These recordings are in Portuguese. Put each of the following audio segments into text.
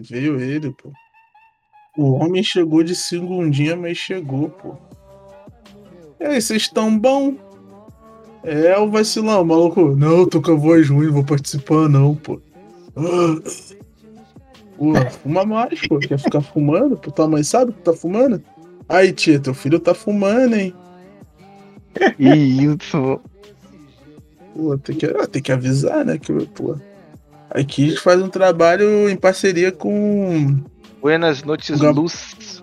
Veio ele, pô. O homem chegou de segundinha, mas chegou, pô. E aí, vocês estão bom? É, o vacilão, maluco. Não, tô com a voz ruim, não vou participar, não, pô. Ah. Pô, fuma mais, pô. Quer ficar fumando? Pô, tua mãe sabe que tá fumando? Aí, tia, teu filho tá fumando, hein? Isso. Pô, tem que, ah, tem que avisar, né? Que, pô. Aqui a gente faz um trabalho em parceria com, Buenas noites, Gab- Luz.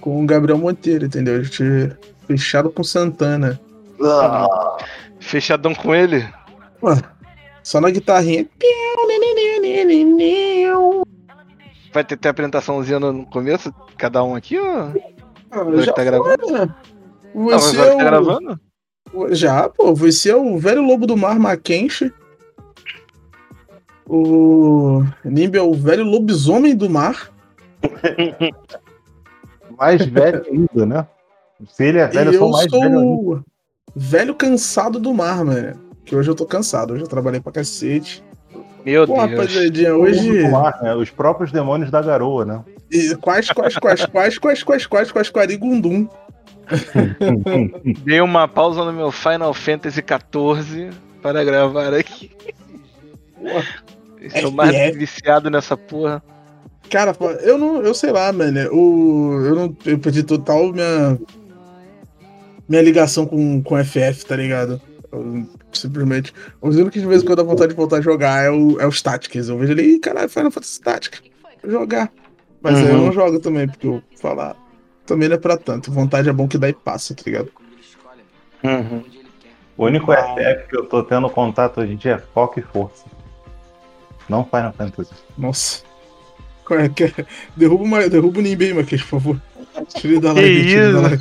com o Gabriel Monteiro, entendeu? A gente fechado com Santana. Fechadão com ele. Pô, só na guitarrinha. Vai ter, ter apresentaçãozinha no começo? Cada um aqui? Ou... Ah, já tá gravando? né? Mas Você é o... gravando? Já, pô, você é o velho lobo do mar Mackenzie. O Nimbi é o velho lobisomem do mar. Mais velho ainda, né? Se ele é velho, e eu sou mais sou velho ainda. o velho cansado do mar, mano. Que hoje eu tô cansado, hoje eu trabalhei pra cacete. Meu Pô, Deus. rapaziadinha, Hoje... hoje. né? Os próprios demônios da garoa, né? E Quais, quais, quais, quais, quais, quais, quais, quais, quarigundum. Dei uma pausa no meu Final Fantasy XIV para gravar aqui. Estou mais FF. viciado nessa porra. Cara, eu não, eu sei lá, mano. O, eu não, eu perdi total minha minha ligação com com FF, tá ligado? Eu, simplesmente, o único que de vez em quando dá vontade de voltar a jogar é o é os Tactics. Eu vejo ali, ih, caralho, Final Fantasy Tactics. Jogar. Mas aí eu Uhum. não jogo também, porque eu falar também não é pra tanto. Vontade é bom que dá e passa, tá ligado? Uhum. O único FF que eu tô tendo contato hoje em dia é foco e força. Não Final Fantasy. Nossa. Qual é que é? Derruba, uma, derruba o Nimbi aí, Marquês, por favor. Tira ele da Que live, tira ele da live.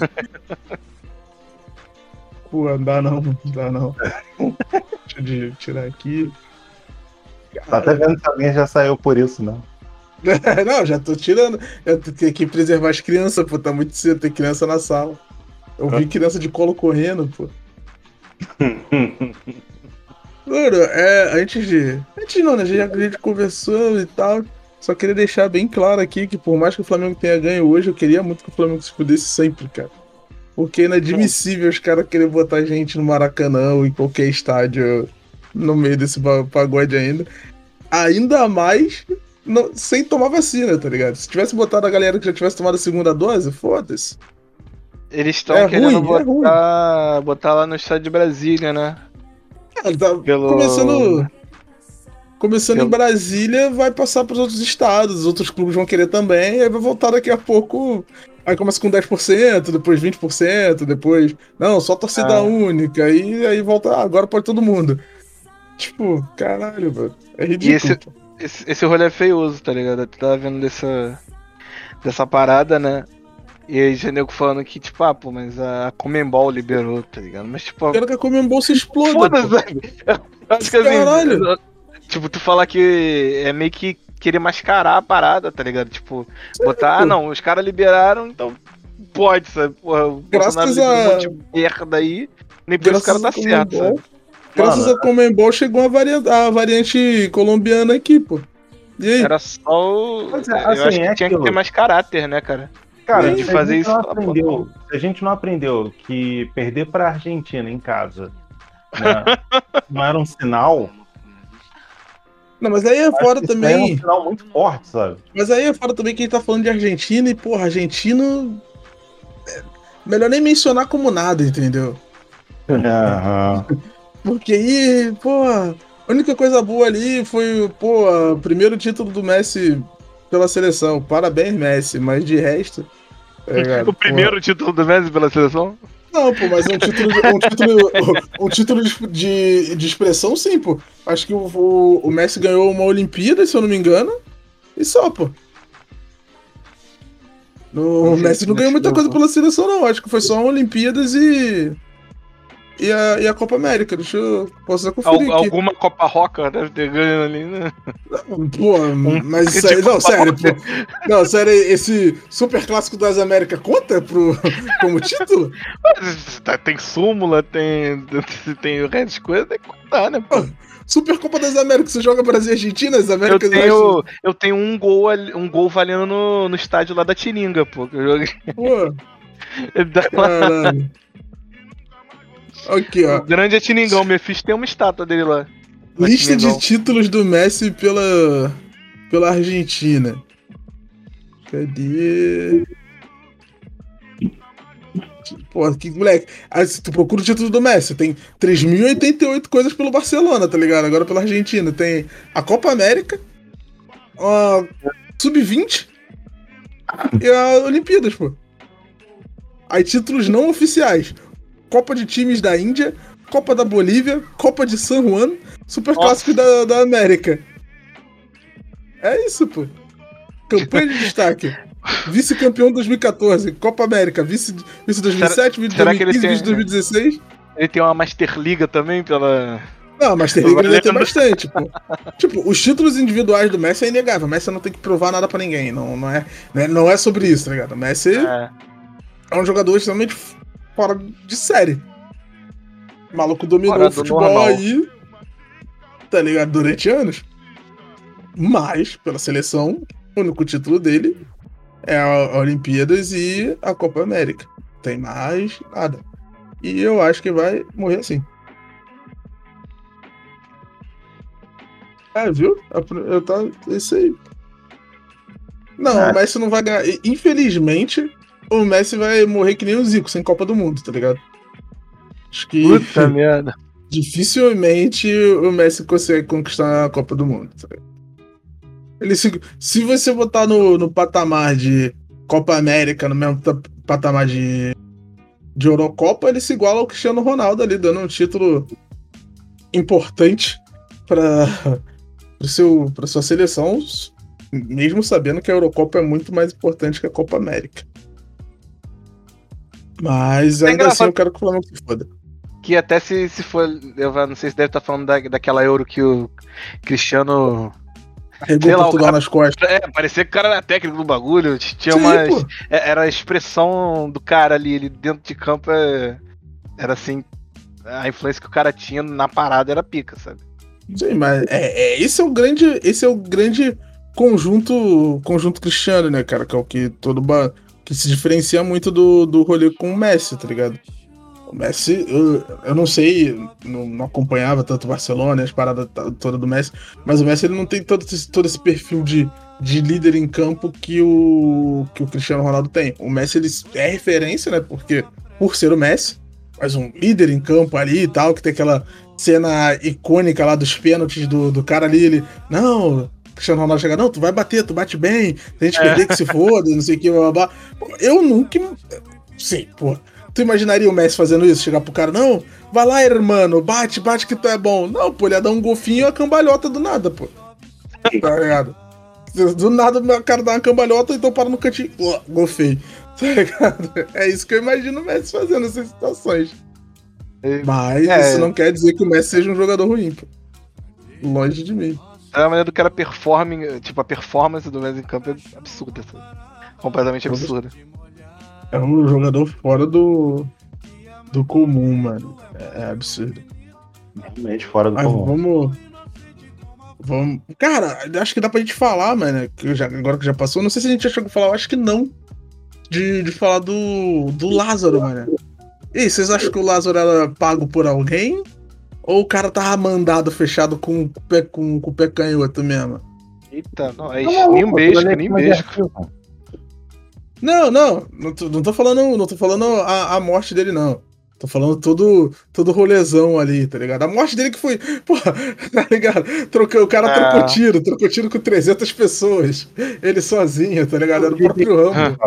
Pô, não dá não, não dá não. Deixa eu tirar aqui. Tá até vendo se alguém já saiu por isso, né? não, já tô tirando. Eu tenho que preservar as crianças, pô. Tá muito cedo, tem criança na sala. Eu vi criança de colo correndo, pô. Mano, é, antes de. Antes não, né? Já que a gente conversou e tal. Só queria deixar bem claro aqui que por mais que o Flamengo tenha ganho hoje, eu queria muito que o Flamengo se fudesse sempre, cara. Porque é inadmissível os caras querem botar gente no Maracanã ou em qualquer estádio no meio desse pagode ainda. Ainda mais não- sem tomar vacina, tá ligado? Se tivesse botado a galera que já tivesse tomado a segunda dose, foda-se. Eles estão É querendo ruim, é botar, botar lá no estado de Brasília, né? Cara, tá Pelo- começando. Começando Pelo- em Brasília, vai passar pros outros estados, os outros clubes vão querer também, aí vai voltar daqui a pouco. Aí começa com 10%, depois 20%, depois. Não, só torcida Ah. única, aí, aí volta. ah, agora pode todo mundo. Tipo, caralho, velho. É ridículo. esse- pô. Esse, esse rolê é feioso, tá ligado? Eu tava vendo dessa, dessa parada, né? E aí já nego falando que, tipo, ah, pô, mas a Comembol liberou, tá ligado? Mas, tipo, Quero que a Comembol se exploda. foda-se. Eu Acho que assim, Caralho. eu- tipo, tu falar que é meio que querer mascarar a parada, tá ligado? Tipo, botar, ah, não, os caras liberaram, então pode, sabe? Porra, o Graças Bolsonaro a- um monte de merda aí, nem por isso o cara tá certo, sabe? Graças Mano, a Comembol chegou a variante, a variante colombiana aqui, pô. E aí? Era só o... Mas, Eu assim, acho que é tinha que aquilo. ter mais caráter, né, cara? Cara, de fazer a isso, aprendeu, se a gente não aprendeu que perder pra Argentina em casa né, não era um sinal, Não, mas aí é fora isso daí é um também. sinal muito forte, sabe? Mas aí é fora também que a gente tá falando de Argentina e, porra, argentino. é, Melhor nem mencionar como nada, entendeu? Aham. Porque aí, porra, a única coisa boa ali foi, pô, o primeiro título do Messi pela seleção. Parabéns, Messi, mas de resto. ligado? O primeiro título do Messi pela seleção? Não, pô, mas um título, de- um título, um título de, de, de expressão, sim, pô. Acho que o, o, o Messi ganhou uma Olimpíada, se eu não me engano, e só, pô. No, o Messi não ganhou muita coisa pela seleção, não. Acho que foi só Olimpíadas e. E a, e a Copa América. Deixa eu. Posso conferir Al- alguma Copa Roca deve ter ganho ali, né? Pô, mas isso aí. Não, sério, pô. Não, sério, esse Super Clássico das Américas conta pro, como título? Tem súmula, tem, tem o resto de coisa, tem que contar, né, pô? Supercopa das Américas, você joga Brasil e Argentina, as Eu Américas tenho, eu tenho um gol, um gol valendo no, no estádio lá da Tiringa, pô. que eu joguei. Pô, caralho. Aqui, ó. O grande é Tiningão, meu fiz tem uma estátua dele lá. no Lista de títulos do Messi pela, pela Argentina. Cadê? Pô, que moleque. Aí, se tu procura o título do Messi, tem 3.088 coisas pelo Barcelona, tá ligado? Agora pela Argentina. Tem a Copa América, a Sub-20 e a Olimpíadas, pô. Aí títulos não oficiais: Copa de Times da Índia, Copa da Bolívia, Copa de San Juan, Super. Clássico da, da América. É isso, pô. Campanha de destaque. Vice-campeão 2014, Copa América, vice, vice 2007, vice será que ele 2015, tem- vice 2016. Ele tem uma Master Liga também pela. Não, mas tem Liga ele tem bastante, pô. Tipo, os títulos individuais do Messi é inegável. O Messi não tem que provar nada pra ninguém. Não, não, é, né, não é sobre isso, tá ligado? O Messi É. é um jogador extremamente fora de série. O maluco dominou Fora o futebol normal. aí, tá ligado? Durante anos. Mas, pela seleção, o único título dele é a Olimpíadas e a Copa América. Tem mais nada. E eu acho que vai morrer assim. É, viu? Eu tá. Isso aí. Não, É. o Messi não vai ganhar. Infelizmente, o Messi vai morrer que nem o Zico, sem Copa do Mundo, tá ligado? Acho que Puta merda. dificilmente o Messi consegue conquistar a Copa do Mundo. tá? Ele se, se você botar no, no patamar de Copa América, no mesmo ta- patamar de, de Eurocopa, ele se iguala ao Cristiano Ronaldo ali, dando um título importante para sua seleção, mesmo sabendo que a Eurocopa é muito mais importante que a Copa América. Mas É ainda assim eu quero que o Flamengo se foda. Que até se, se for. Eu não sei se deve estar falando da, daquela Euro que o Cristiano. Arregou lá, o Portugal cara- nas costas. É, parecia que o cara era técnico do bagulho. Tinha Sim, umas. é- Era a expressão do cara ali, ele dentro de campo é- era assim. A influência que o cara tinha na parada era pica, sabe? Sim, mas é, é- esse é o grande, esse é o grande conjunto, conjunto cristiano, né, cara? Que é o que todo. Que se diferencia muito do, do rolê com o Messi, tá ligado? O Messi, eu, eu não sei, não, não acompanhava tanto o Barcelona, as paradas todas do Messi, mas o Messi ele não tem todo esse, todo esse perfil de, de líder em campo que o, que o Cristiano Ronaldo tem. O Messi ele é referência, né? Porque por ser o Messi, mas um líder em campo ali e tal, que tem aquela cena icônica lá dos pênaltis do, do cara ali, ele. Não, Cristiano Ronaldo chega, não, tu vai bater, tu bate bem, se a gente perder que se foda, não sei o que, blá blá blá. Pô, Eu nunca. Sim, pô. Tu imaginaria o Messi fazendo isso? Chegar pro cara, não, vai lá, irmão, bate, bate que tu é bom. Não, pô, ele ia dar um golfinho e uma cambalhota do nada, pô. Tá ligado? Do nada o cara dá uma cambalhota, então para no cantinho. Ué, golfei. Tá ligado? É isso que eu imagino o Messi fazendo nessas situações. Mas É. isso não quer dizer que o Messi seja um jogador ruim, pô. Longe de mim. É a maneira do cara performing, tipo, a performance do Messi em campo é absurda, sabe? Completamente absurda. É um jogador fora do, do comum, mano. É, é absurdo. Realmente fora do Mas comum. vamos. Vamos. Cara, acho que dá pra gente falar, mano. Que já, agora que já passou. Não sei se a gente já chegou a falar, eu acho que não. De, de falar do, do Lázaro, mano. E vocês acham que o Lázaro era pago por alguém? Ou o cara tava mandado fechado com, o pé, com, com o pé canhoto mesmo? Eita, não, é nem um beijo, nem beijo. Não, não. Não tô, não tô falando, não tô falando a, a morte dele, não. Tô falando todo, todo rolezão ali, tá ligado? A morte dele que foi. Porra, tá ligado? Trocou, o cara Ah. trocou tiro, trocou tiro com 300 pessoas. Ele sozinho, tá ligado? Era o próprio Rambo.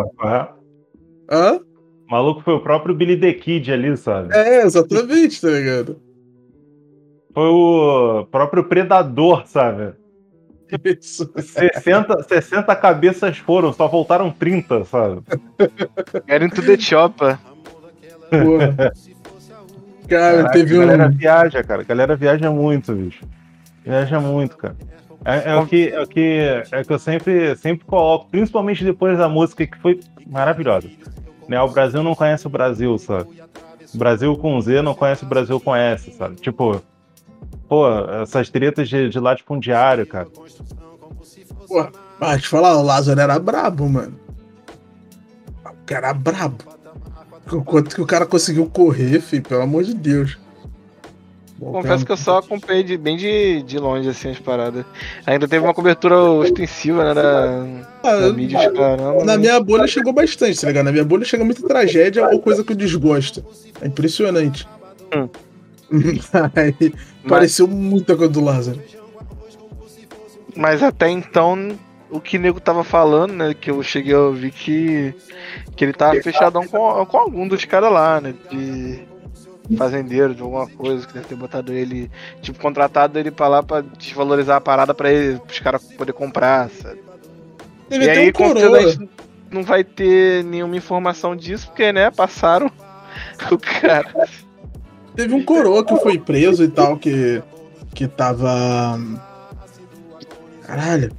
Hã? O maluco foi o próprio Billy the Kid ali, sabe? É, exatamente, tá ligado? Foi o próprio Predador, sabe? Isso. 60, 60 cabeças foram, só voltaram 30, sabe? Into the chopper. Porra. Cara, Caraca, teve a galera um. viaja, cara. A galera viaja muito, bicho. Viaja muito, cara. É, é o que, é o que, é o que eu sempre, sempre coloco, principalmente depois da música que foi maravilhosa. Né? O Brasil não conhece o Brasil, sabe? O Brasil com Z não conhece o Brasil com S, sabe? Tipo, pô, essas tretas de, de latifundiário, cara. Pô, mas te falar, o Lázaro era brabo, mano. O cara era brabo. O quanto que o cara conseguiu correr, filho, pelo amor de Deus. Confesso que eu só acompanhei de, bem de, de longe assim as paradas. Ainda teve uma cobertura ostensiva, né? Da, Ah, da mídia de caramba. Na minha bolha chegou bastante, tá ligado? Na minha bolha chega muita tragédia ou coisa que eu desgosto. É impressionante. Hum. Aí, pareceu muita coisa do Lázaro. mas até então, o que o nego tava falando, né? Que eu cheguei a ouvir que, que ele tava fechadão com, com algum dos caras lá, né? De fazendeiro, de alguma coisa, que deve ter botado ele, tipo, contratado ele pra lá pra desvalorizar a parada pra ele, pros caras poder comprar, sabe? Teve E aí, um com certeza, coroa. a gente não vai ter nenhuma informação disso, porque, né, passaram o cara. Teve um coroa que foi preso e tal, que, que tava. Caralho.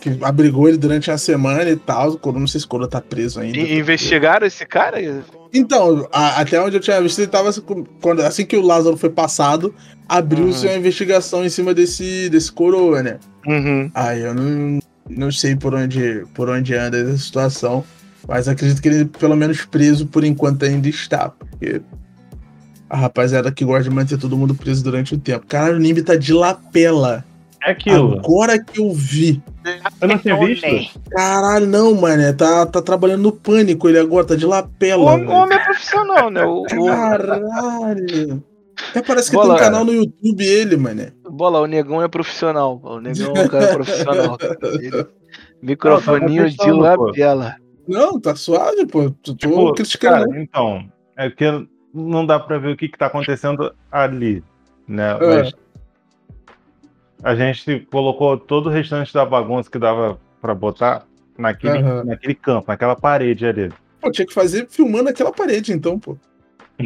Que abrigou ele durante a semana e tal. O coroa, não sei se o coroa tá preso ainda. E, investigaram esse cara? Então, a- até onde eu tinha visto, ele tava. Quando, assim que o Lázaro foi passado, abriu-se Uhum. uma investigação em cima desse, desse coroa, né? Uhum. Aí eu não, não sei por onde, por onde anda essa situação. Mas acredito que ele, pelo menos preso por enquanto, ainda está. Porque a rapaziada que gosta de manter todo mundo preso durante o tempo. Caralho, o Nimbi tá de lapela. É aquilo. Agora que eu vi. Eu não tinha visto? Caralho, não, mano. Tá, tá trabalhando no pânico ele agora, tá de lapela. o homem é profissional, né? O, o- Caralho. Até parece que Bola, tem um canal no YouTube ele, mano. bola, o negão é profissional. O negão é um cara profissional. Ele- microfoninho de testando, pô. lapela. Não, tá suave, pô. Tô, tô Tipo, criticando. cara, então, é que não dá pra ver o que, que tá acontecendo ali, né? É. Mas a gente colocou todo o restante da bagunça que dava pra botar naquele, Aham. naquele campo, naquela parede ali. Pô, tinha que fazer filmando aquela parede, então, pô.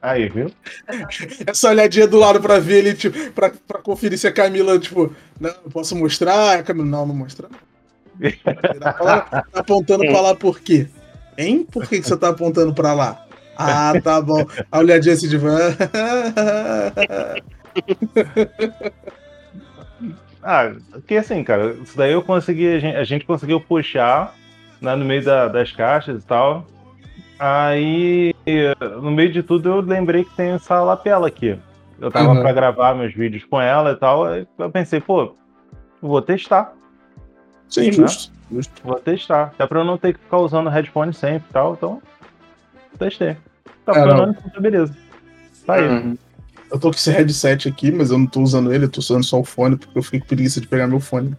Aí, viu? Essa olhadinha do lado pra ver ele, tipo, pra, pra conferir se a Camila, tipo, não, eu posso mostrar? A Camila, não, não mostra. Tá tá apontando pra lá por quê? Hein? Por que, que você tá apontando pra lá? Ah, tá bom. A olhadinha assim de. Ah, que assim, cara, isso daí eu consegui, a gente, a gente conseguiu puxar né, no meio da- das caixas e tal. Aí, no meio de tudo, eu lembrei que tem essa lapela aqui. Eu tava Uhum. pra gravar meus vídeos com ela e tal. Eu pensei, pô, vou testar, Sim, Né? justo. justo. vou testar. Até pra eu não ter que ficar usando headphone sempre e tal. Então, testei. Tá É, não. funcionando, então beleza. Tá aí. Uhum. Eu tô com esse headset aqui, mas eu não tô usando ele, eu tô usando só o fone, porque eu fiquei com preguiça de pegar meu fone.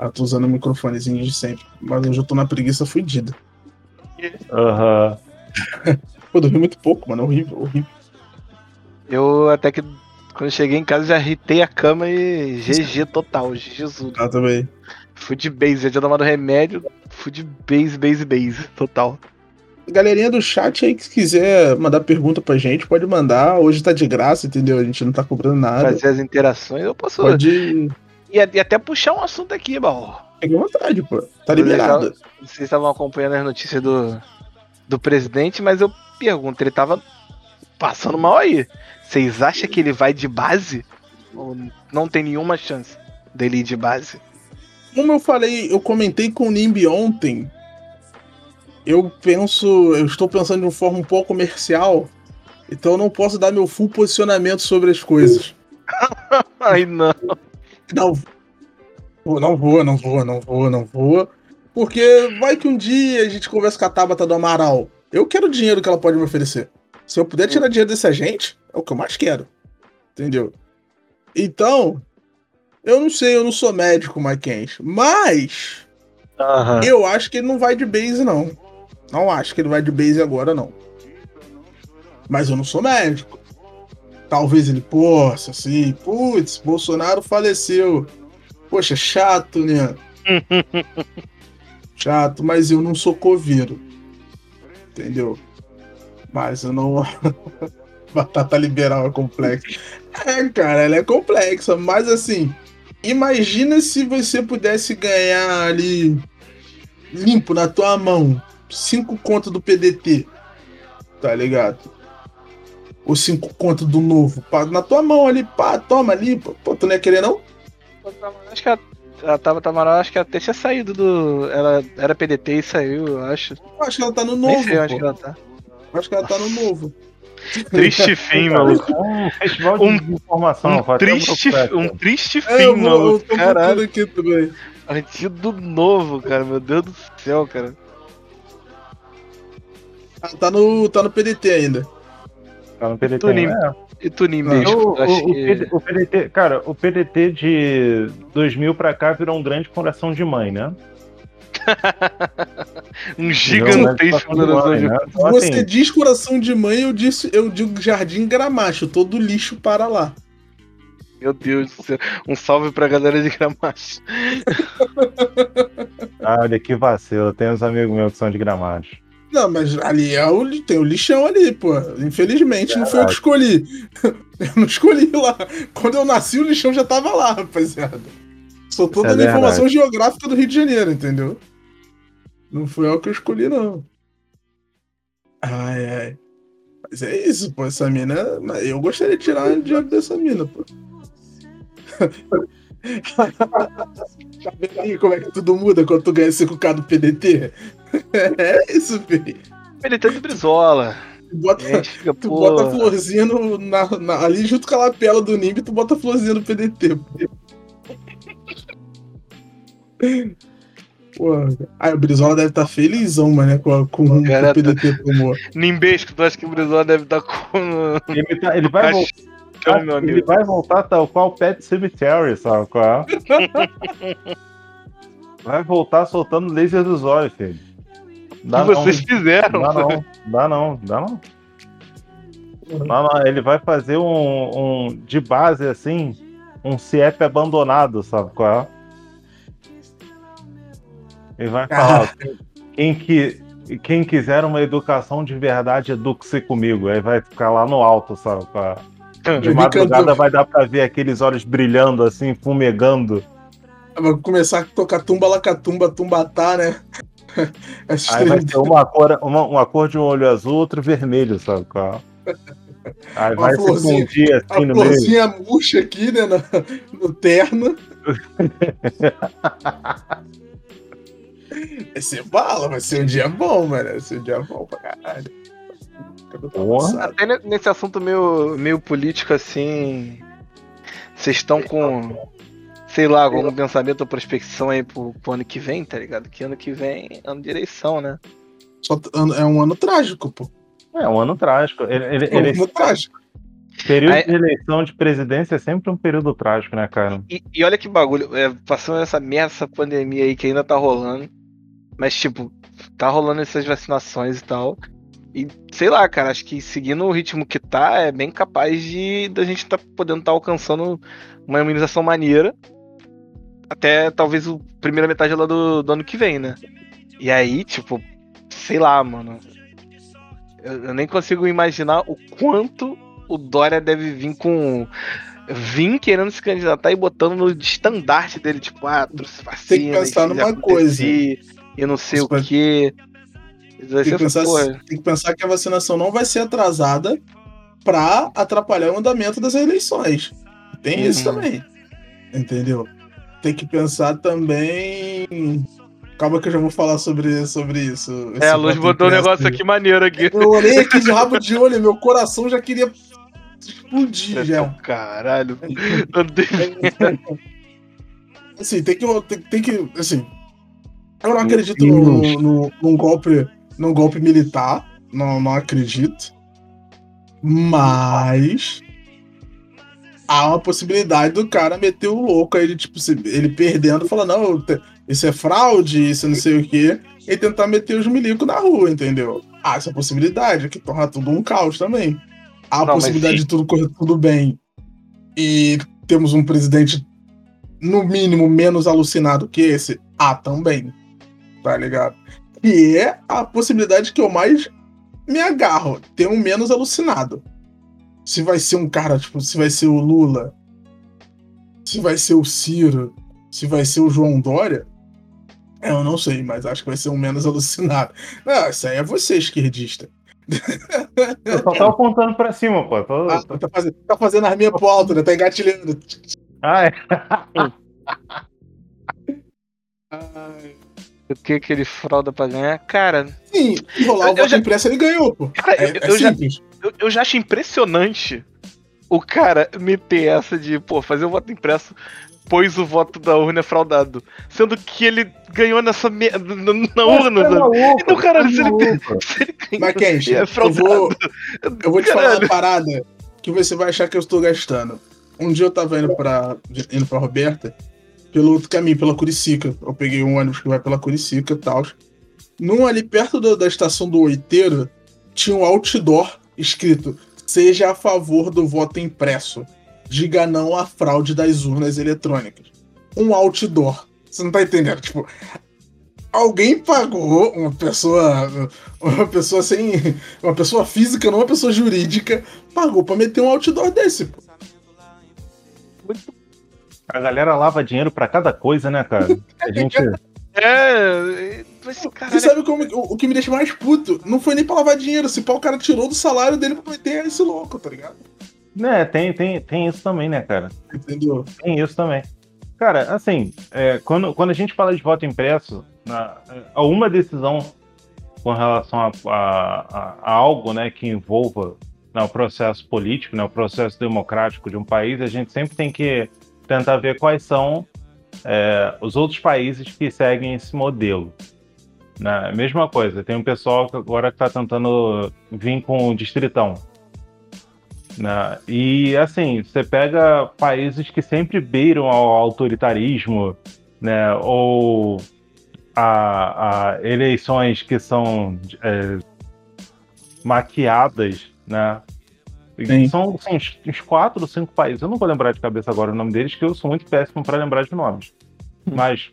Eu tô usando o microfonezinho de sempre. Mas hoje eu tô na preguiça fudida. Aham. Pô, dormi muito pouco, mano. Horrível, horrível. Eu até que quando cheguei em casa já ritei a cama e GG total, Jesus. Ah, também. Fui de base, já tinha tomado remédio, fui de base, base, base, total. Galerinha do chat aí que quiser mandar pergunta pra gente, pode mandar. Hoje tá de graça, entendeu? A gente não tá cobrando nada. Fazer as interações, eu posso. Pode. E, até puxar um assunto aqui, Bal. Fique à vontade, pô. Tá liberado. Vocês estavam acompanhando as notícias do, do presidente, mas eu pergunto, ele tava passando mal aí. Vocês acham que ele vai de base? Ou não tem nenhuma chance dele ir de base? Como eu falei, eu comentei com o Nimbi ontem. Eu penso, eu estou pensando de uma forma um pouco comercial, então eu não posso dar meu full posicionamento sobre as coisas. Ai, não. Não, não vou, não vou, não vou, não vou. Porque vai que um dia a gente conversa com a Tabata do Amaral. Eu quero o dinheiro que ela pode me oferecer. Se eu puder tirar dinheiro desse agente, é o que eu mais quero. Entendeu? Então, eu não sei, eu não sou médico, Mike Mas Aham. eu acho que ele não vai de base, não. Não acho que ele vai de base agora, não. Mas eu não sou médico. Talvez ele possa, assim, putz, Bolsonaro faleceu. Poxa, chato, né? chato, mas eu não sou coveiro. Entendeu? Mas eu não. Batata liberal é complexa. É, cara, ela é complexa, mas assim, imagina se você pudesse ganhar ali limpo na tua mão cinco contas do PDT. Tá ligado? os cinco contos do novo. Pá, na tua mão ali, pá, toma ali. Pô, tu não ia querer, não? Acho que a, a Tabata Amaral, acho que até tinha saído do. Ela era PDT e saiu, eu acho. Eu acho que ela tá no Nem novo. sei onde pô. que ela tá. Eu Acho que ela tá no novo. Triste fim, maluco. Um Um- informação. Um triste, um triste É, fim, eu, vou, eu maluco. tô Caralho. aqui também. Partido novo, cara. Meu Deus do céu, cara. Ah, tá no, tá no PDT ainda. Tá no PDT. Tunim. É. E tu, Nim, Ah. beijo. O, Eu o- o que- o PDT, cara, o PDT de 2000 pra cá virou um grande coração de mãe, né? Um gigantesco coração de mãe, né? Então, Você assim, diz coração de mãe, eu, disse, eu digo jardim gramacho. Todo lixo para lá. Meu Deus do céu. Um salve pra galera de Gramacho. olha que vacilo. Tem uns amigos meus que são de gramados. Não, mas ali é o, tem o lixão ali, pô. Infelizmente, não foi eu que escolhi. Eu não escolhi lá. Quando eu nasci, o lixão já tava lá, rapaziada. Só tô Isso é verdade. informação geográfica do Rio de Janeiro, entendeu? Não foi eu que eu escolhi, não. Ai, ai. Mas é isso, pô. Essa mina. Eu gostaria de tirar o dinheiro dessa mina, pô. tá vendo aí como é que tudo muda quando tu ganha 5k do PDT? É isso, filho. Ele tá de brisola. Tu bota, fica, tu bota a florzinha no, na, na- ali junto com a lapela do Nimb, tu bota a florzinha no PDT. Aí o Brizola deve estar felizão, mano, com, a- com o Cara, o PDT tomou. Nimbesco, tu acha que o brisola deve estar com. Ele, tá- ele vai voltar. Meu Ele amigo. vai voltar tal qual Pet Cemetery, sabe qual é? Vai voltar soltando laser dos olhos, filho. Dá O que vocês fizeram? Dá não, dá não, dá não. Não, não, ele vai fazer um, um de base assim, um CIEP abandonado, sabe qual é? Ele vai falar, quem, que, quem quiser uma educação de verdade, eduque-se comigo. Aí vai ficar lá no alto, sabe qual é? De Ele madrugada vai dar pra ver aqueles olhos brilhando assim, fumegando. Vai começar a tocar tumba lacatumba, tumbatá, né? Essas Aí vai ter uma cor, uma, uma cor de um olho azul, outro vermelho, sabe qual? Aí Uma vai se fundir assim no meio. florzinha murcha aqui, né? No, no terno. Vai ser bala, vai ser um dia bom, mano. Vai ser um dia bom pra caralho. Porra. Até ne- nesse assunto meio, meio político assim. Vocês estão com. Sei lá, algum pensamento ou prospecção aí pro, pro ano que vem, tá ligado? Que ano que vem é ano de eleição, né? Só é um ano trágico, pô. É um ano trágico. Ele, ele, É um ele- ano trágico. período Aí- de eleição de presidência é sempre um período trágico, né, cara? E, e olha que bagulho, é, passando essa merda, essa pandemia aí que ainda tá rolando. Mas, tipo, tá rolando essas vacinações e tal. E sei lá, cara, acho que seguindo o ritmo que tá, é bem capaz de da gente tá podendo estar alcançando uma imunização maneira. Até talvez o primeira metade lá do, do ano que vem, né? E aí, tipo, sei lá, mano. Eu, eu nem consigo imaginar o quanto o Dória deve vir com vim querendo se candidatar e botando no estandarte dele, tipo, ah, trouxe vacina. Tem que pensar e numa acontecer, E não sei Isso o quê. Vai Tem ser que, pensar, tem que pensar que a vacinação não vai ser atrasada pra atrapalhar o andamento das eleições. Tem isso Uhum. também. Entendeu? Tem que pensar também. Calma que eu já vou falar sobre, sobre isso. É, a Luz botou um negócio aqui maneiro aqui. Eu olhei aqui de rabo de olho, meu coração já queria explodir já. Caralho. Meu Deus. Assim, tem que. Tem, tem que. Assim. Eu não acredito no, no, num golpe. Num golpe militar. Não, não acredito. Mas. Há uma possibilidade do cara meter o louco aí, de, tipo, ele perdendo, falar, não, isso é fraude, isso não sei o quê, e tentar meter os milicos na rua, entendeu? Há essa possibilidade, que torna tudo um caos também. Há a Não, mas possibilidade se- de tudo correr tudo bem e temos um presidente, no mínimo, menos alucinado que esse. Há também. Tá ligado? E é a possibilidade que eu mais me agarro, ter um menos alucinado. Se vai ser um cara, tipo, se vai ser o Lula, se vai ser o Ciro, se vai ser o João Dória, eu não sei, mas acho que vai ser um menos alucinado. Não, isso aí é você, esquerdista. Eu só tô apontando pra cima, pô. Tô, Ah, tô... tá, fazendo, tá fazendo arminha pro alto, né? Tá engatilhando. Ah, é. O que que ele frauda pra ganhar? Cara, Sim, enrolar o Eu voto já- impresso ele ganhou, pô. Cara, É, eu- é eu já- eu, eu já acho impressionante o cara meter essa de, pô, fazer o voto impresso, pois o voto da urna é fraudado. Sendo que ele ganhou nessa merda na, na urna. Tá né? maluco, Então, caralho, se tá ele, maluco. se ele ganhou e é eu fraudado. vou, eu vou te falar Caralho. uma parada que você vai achar que eu estou gastando. Um dia eu tava indo pra, indo pra Roberta pelo outro caminho, pela Curicica. Eu peguei um ônibus que vai pela Curicica e tal. Num ali perto do- da estação do Oiteiro, tinha um outdoor escrito: Seja a favor do voto impresso. Diga não à fraude das urnas eletrônicas. Um outdoor. Você não tá entendendo? Tipo, alguém pagou uma pessoa. Uma pessoa sem. Uma pessoa física, não uma pessoa jurídica, pagou pra meter um outdoor desse, pô. A galera lava dinheiro pra cada coisa, né, cara? A gente. É, caralho. sabe como, o, o que me deixa mais puto? Não foi nem pra lavar dinheiro. Se pá, o cara tirou do salário dele pra meter esse louco, tá ligado? Né, tem, tem, tem isso também, né, cara? Entendeu? Tem isso também. Cara, assim, é, quando, quando a gente fala de voto impresso, na, a uma decisão com relação a, a- a- a algo né, que envolva né, o processo político, né, o processo democrático de um país, a gente sempre tem que tentar ver quais são é, os outros países que seguem esse modelo. Né? Mesma coisa, tem um pessoal que agora está tentando vir com o distritão. Né? E assim, você pega países que sempre beiram ao autoritarismo, né? Ou a, a eleições que são é, maquiadas, né? Sim. São, uns, uns quatro ou cinco países. Eu não vou lembrar de cabeça agora o nome deles, que eu sou muito péssimo para lembrar de nomes. Mas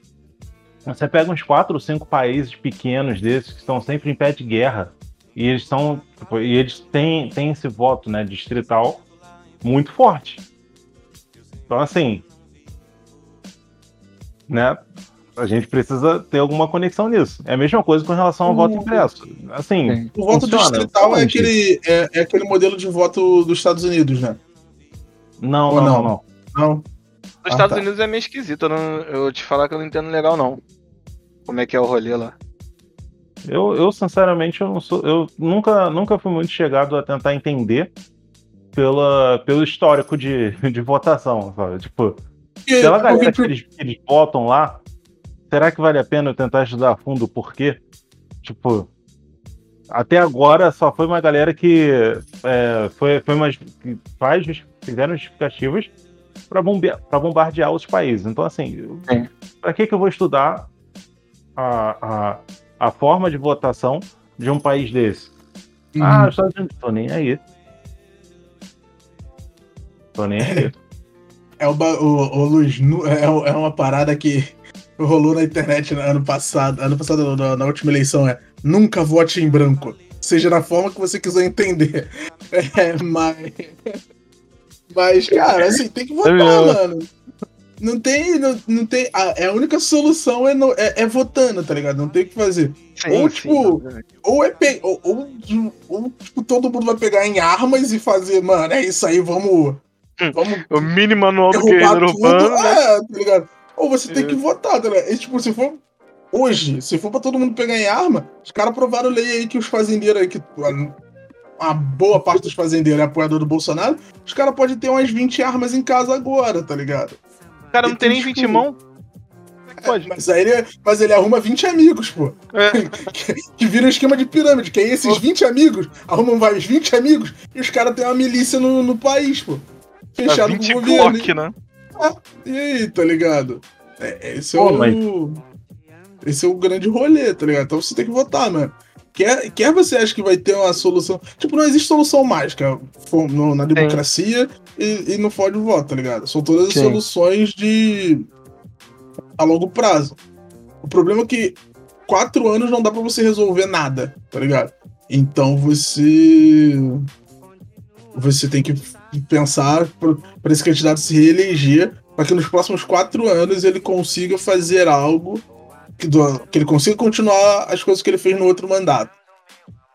você pega uns quatro ou cinco países pequenos desses que estão sempre em pé de guerra e eles são tipo, e eles têm, têm esse voto né distrital muito forte então assim né a gente precisa ter alguma conexão nisso é a mesma coisa com relação ao voto Uhum. impresso assim Sim. O voto funciona. distrital é aquele, é, é aquele modelo de voto dos Estados Unidos, né? não Ou não, não? não não? Nos Ah, Estados tá. Unidos é meio esquisito, eu, não, eu te falar que eu não entendo legal, não. Como é que é o rolê lá? eu, eu sinceramente eu não sou eu nunca nunca fui muito chegado a tentar entender pela, pelo histórico de, de votação sabe? tipo Pela galera que eles, que eles botam lá, será que vale a pena eu tentar estudar a fundo o porquê? Tipo, até agora só foi uma galera que é, foi, foi umas, que faz, fizeram justificativas para bombardear os países. Então, assim, pra que, que eu vou estudar a, a, a forma de votação de um país desse? Uhum. Ah, os Estados Unidos, tô nem aí. Tô nem aí. É, o, o, o Luz, é, é uma parada que rolou na internet no ano passado. Ano passado, na, na última eleição, é nunca vote em branco. Seja da forma que você quiser entender. É, mas. Mas, cara, assim, tem que votar, mano. Não tem. Não, não tem a, é a única solução é, no- é, é votando, tá ligado? Não tem o que fazer. Ou, tipo, Ou é pe... ou, ou, ou, tipo, todo mundo vai pegar em armas e fazer, mano, é isso aí, vamos. Vamos O mini manual do derrubar guerreiro tudo. urbano, né? É, tá ligado? Ou você tem É. que votar, tá ligado? E, tipo, se for. Hoje, se for pra todo mundo pegar em arma, os caras aprovaram lei aí que os fazendeiros aí, que a, a boa parte dos fazendeiros é apoiador do Bolsonaro, os caras podem ter umas 20 armas em casa agora, tá ligado? O cara não tem nem Tipo, 20 mãos. Pode. Mas aí ele, mas ele arruma 20 amigos, pô. É. que, que vira um esquema de pirâmide, que aí esses 20 amigos arrumam vários 20 amigos e os caras têm uma milícia no, no país, pô. Fechado com 20 o governo. Glock, né? E aí, tá ligado? É, esse é Pô, o. mas- Esse é o grande rolê, tá ligado? Então você tem que votar, mano. Quer, quer você acha que vai ter uma solução. Tipo, não existe solução mágica no- na democracia e, e no fode voto, tá ligado? São todas as Sim. soluções de. a longo prazo. O problema é que quatro anos não dá pra você resolver nada, tá ligado? Então você. Você tem que pensar para esse candidato se reeleger, para que nos próximos quatro anos ele consiga fazer algo que, do- que ele consiga continuar as coisas que ele fez no outro mandato.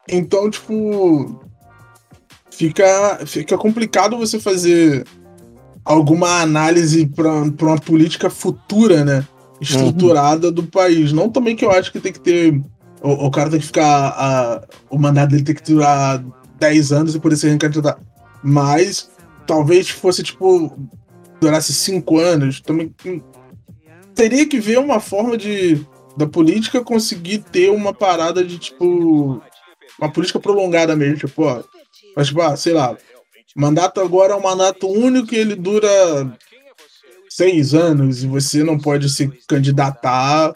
Então, tipo. Fica, fica complicado você fazer alguma análise para uma política futura, né? Estruturada uhum. do país. Não também que eu acho que tem que ter. O, o cara tem que ficar. A, o mandato dele tem que durar 10 anos e por isso ele candidatar. Mas talvez fosse, tipo, durasse 5 anos. Também. Hum, teria que ver uma forma de da política conseguir ter uma parada de tipo. Uma política prolongada mesmo, tipo, ó. Mas, tipo, ah, sei lá. Mandato agora é um mandato único e ele dura seis anos e você não pode se candidatar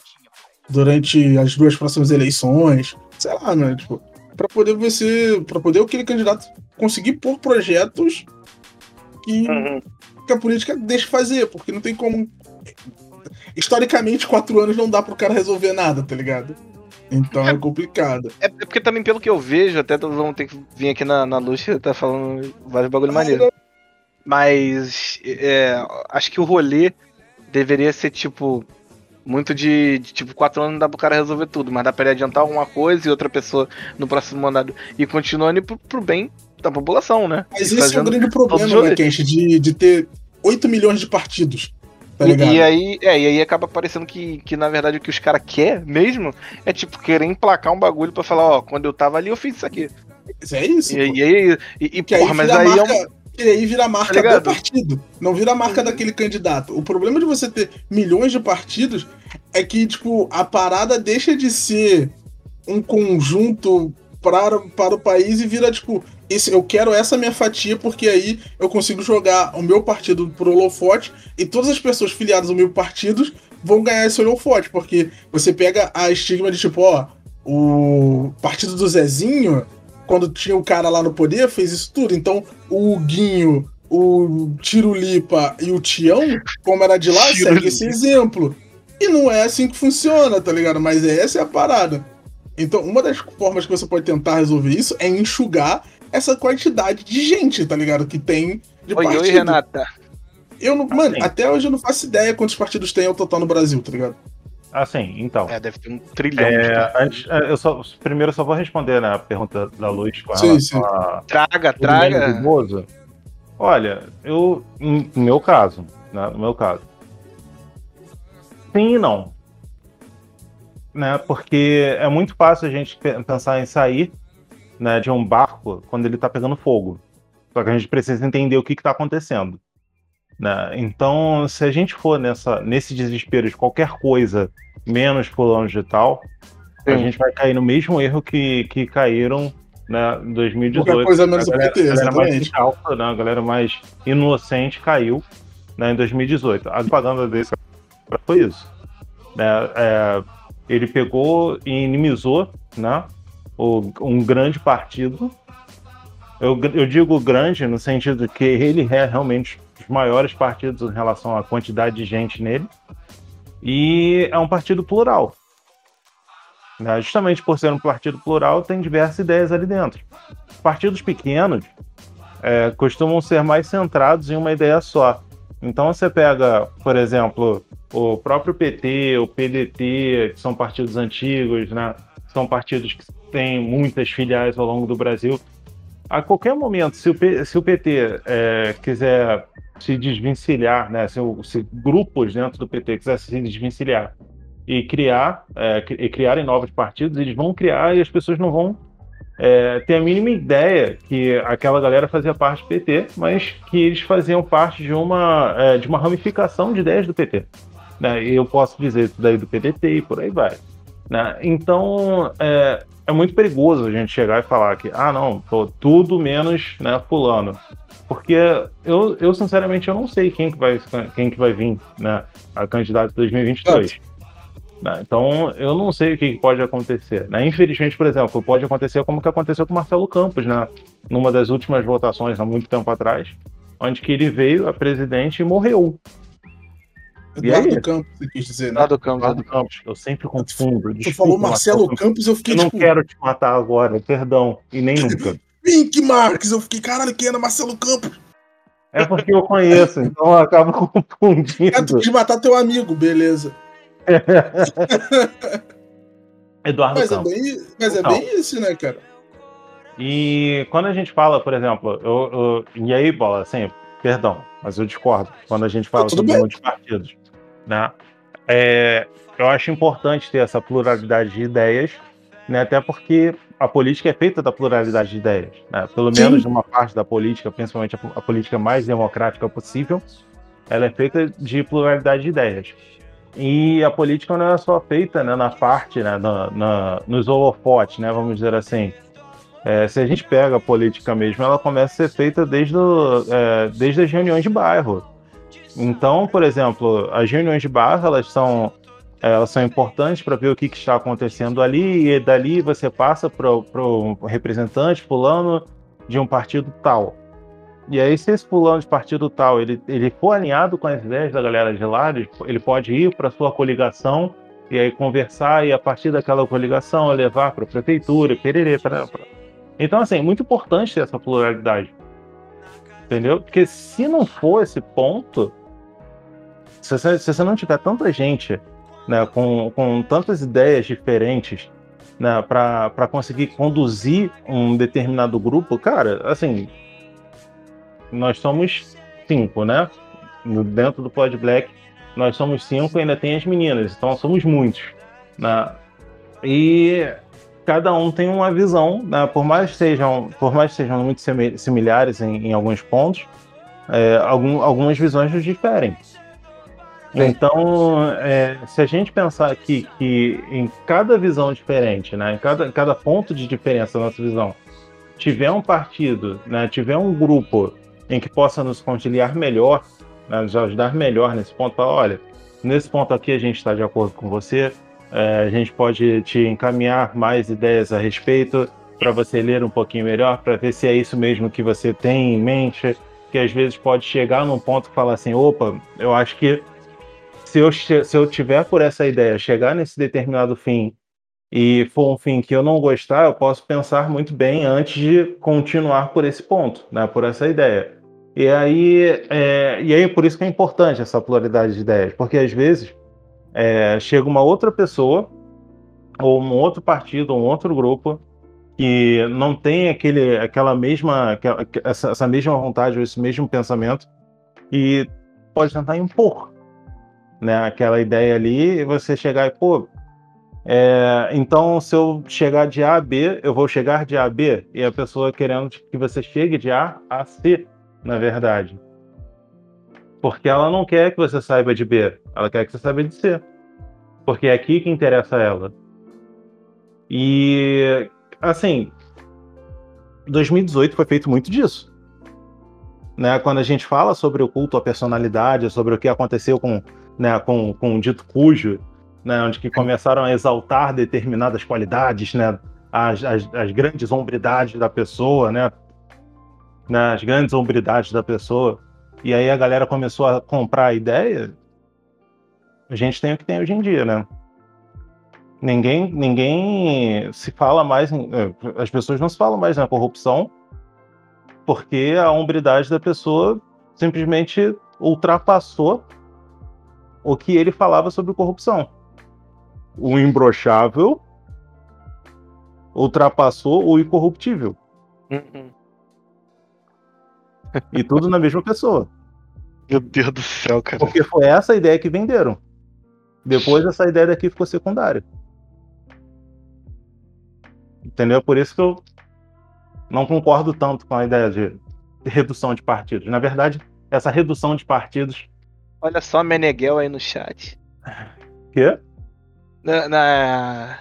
durante as duas próximas eleições. Sei lá, né? Tipo, para poder você. para poder aquele candidato conseguir pôr projetos que, uhum. que a política deixa fazer, porque não tem como historicamente, quatro anos não dá pro cara resolver nada, tá ligado? Então é, é complicado. É, é, porque também, pelo que eu vejo, até vamos ter que vir aqui na, na luz e tá falando vários bagulho ah, maneiro. Mas é, acho que o rolê deveria ser tipo. Muito de, de, tipo, quatro anos não dá pro cara resolver tudo, mas dá pra ele adiantar alguma coisa e outra pessoa no próximo mandado e continuando pro, pro bem da população, né? Mas esse é o grande problema, né, Kench, de, de ter 8 milhões de partidos. Tá e, aí, é, e aí acaba parecendo que, que, na verdade, o que os caras querem mesmo é, tipo, querer emplacar um bagulho pra falar, ó, quando eu tava ali, eu fiz isso aqui. É isso. E, e, e, e, e porra, mas aí marca, é um... E aí vira a marca tá do partido, não vira a marca uhum. daquele candidato. O problema de você ter milhões de partidos é que, tipo, a parada deixa de ser um conjunto para, para o país e vira, tipo, esse, eu quero essa minha fatia, porque aí eu consigo jogar o meu partido pro holofote e todas as pessoas filiadas ao meu partido vão ganhar esse holofote, porque você pega a estigma de tipo, ó, o partido do Zezinho, quando tinha o cara lá no poder, fez isso tudo. Então, o Guinho, o Tirulipa e o Tião, como era de lá, segue esse exemplo. E não é assim que funciona, tá ligado? Mas essa é a parada. Então, uma das formas que você pode tentar resolver isso é enxugar essa quantidade de gente, tá ligado? Que tem de oi, partido. Oi, Renata. Eu não, mano, até hoje eu não faço ideia quantos partidos tem ao total no Brasil, tá ligado? Assim, então. É, deve ter um trilhão. É, antes, é, eu só, primeiro eu só vou responder né, a pergunta da Luz com sim, sim. A, traga, traga. Olha, eu, no meu caso, né, no meu caso, sim e não. Né, porque é muito fácil a gente pensar em sair né, de um barco quando ele está pegando fogo. Só que a gente precisa entender o que está acontecendo. Né? Então, se a gente for nessa, nesse desespero de qualquer coisa menos fulano de tal, Sim. a gente vai cair no mesmo erro que, que caíram né, em 2018. Qualquer coisa menos a galera, PT, galera mais alta, né, a galera mais inocente caiu né, em 2018. A propaganda desse foi isso. Né, é, ele pegou e inimizou né, o, um grande partido. Eu, eu digo grande no sentido que ele é realmente os maiores partidos em relação à quantidade de gente nele. E é um partido plural. Né? Justamente por ser um partido plural, tem diversas ideias ali dentro. Partidos pequenos é, costumam ser mais centrados em uma ideia só. Então você pega, por exemplo, o próprio PT, o PDT, que são partidos antigos, né? São partidos que têm muitas filiais ao longo do Brasil. A qualquer momento, se o, P, se o PT é, quiser se desvencilhar, né, se, se, grupos dentro do PT quiser se desvencilhar e criar é, e criarem novos partidos, eles vão criar e as pessoas não vão é, ter a mínima ideia que aquela galera fazia parte do PT, mas que eles faziam parte de uma é, de uma ramificação de ideias do PT. Né? E eu posso dizer isso daí do PDT e por aí vai. Né? Então, é, é muito perigoso a gente chegar e falar que, ah, não, tô tudo menos né, fulano. Porque eu, eu, sinceramente, eu não sei quem que vai, quem que vai vir né, a candidato de 2022. Né? Então, eu não sei o que pode acontecer. Né? Infelizmente, por exemplo, pode acontecer como que aconteceu com o Marcelo Campos, né? numa das últimas votações, há muito tempo atrás, onde que ele veio a presidente e morreu. Eduardo Campos, você quis dizer, né? Eduardo Campos, Eduardo Campos. Eu sempre confundo. Tu falou Marcelo Campos, eu fiquei eu tipo... não quero te matar agora, perdão, e nem nunca. Pink Marques, eu fiquei, caralho, quem era Marcelo Campos? É porque eu conheço, então eu acabo confundindo. É, tu quis matar teu amigo, beleza. Eduardo mas Campos. É bem, mas é bem isso, né, cara? E quando a gente fala, por exemplo, eu, eu, e aí, bola, assim, perdão, mas eu discordo quando a gente fala sobre bem. muitos partidos, né? É, eu acho importante ter essa pluralidade de ideias, né? Até porque a política é feita da pluralidade de ideias, né? Pelo Sim. menos uma parte da política, principalmente a, a, política mais democrática possível, ela é feita de pluralidade de ideias. E a política não é só feita né, na parte, né, na, na, nos holofotes, né, vamos dizer assim. É, se a gente pega a política mesmo, ela começa a ser feita desde, o, é, desde as reuniões de bairro. Então, por exemplo, as reuniões de bairro elas são elas são importantes para ver o que, que, está acontecendo ali, e dali você passa para o representante fulano de um partido tal. E aí, se esse fulano de partido tal ele, ele for alinhado com as ideias da galera de lá, ele pode ir para sua coligação e aí conversar, e a partir daquela coligação levar para a prefeitura, pererê. Então, assim, é muito importante ter essa pluralidade. Entendeu? Porque se não for esse ponto, se você não tiver tanta gente né, com, com tantas ideias diferentes né, para conseguir conduzir um determinado grupo, cara, assim, nós somos cinco, né? Dentro do Pod Black, nós somos cinco e ainda tem as meninas, então somos muitos. Né? E cada um tem uma visão, né? por mais sejam, por mais sejam muito similares em, em alguns pontos, é, algum, algumas visões nos diferem. Então, é, se a gente pensar aqui que em cada visão diferente, né, em cada, cada ponto de diferença da nossa visão, tiver um partido, né, tiver um grupo em que possa nos conciliar melhor, né, nos ajudar melhor nesse ponto, para olha, nesse ponto aqui a gente está de acordo com você, é, a gente pode te encaminhar mais ideias a respeito para você ler um pouquinho melhor, para ver se é isso mesmo que você tem em mente, que às vezes pode chegar num ponto que fala assim, opa, eu acho que se eu, se eu tiver por essa ideia, chegar nesse determinado fim e for um fim que eu não gostar, eu posso pensar muito bem antes de continuar por esse ponto, né, por essa ideia. E aí, é, e aí por isso que é importante essa pluralidade de ideias, porque às vezes é, chega uma outra pessoa ou um outro partido, um outro grupo que não tem aquele, aquela mesma, essa, essa mesma vontade ou esse mesmo pensamento e pode tentar impor né, aquela ideia ali, e você chegar e, pô, é, então se eu chegar de A a B, eu vou chegar de A a B, e a pessoa querendo que você chegue de A a C, na verdade. Porque ela não quer que você saiba de B, ela quer que você saiba de C. Porque é aqui que interessa a ela. E, assim, 2018 foi feito muito disso. Né? Quando a gente fala sobre o culto à personalidade, sobre o que aconteceu com né, com, com o dito cujo, né, onde que começaram a exaltar determinadas qualidades, né, as, as, as grandes hombridades da pessoa, né, né, as grandes hombridades da pessoa, e aí a galera começou a comprar a ideia, a gente tem o que tem hoje em dia, né? Ninguém, ninguém se fala mais, em, eh, as pessoas não se falam mais na corrupção, porque a hombridade da pessoa simplesmente ultrapassou o que ele falava sobre corrupção. O imbrochável ultrapassou o incorruptível. Uhum. e tudo na mesma pessoa. Meu Deus do céu, cara. Porque foi essa a ideia que venderam. Depois essa ideia daqui ficou secundária. Entendeu? Por isso que eu não concordo tanto com a ideia de redução de partidos. Na verdade, essa redução de partidos Olha só Meneghel aí no chat. Quê? Na. na...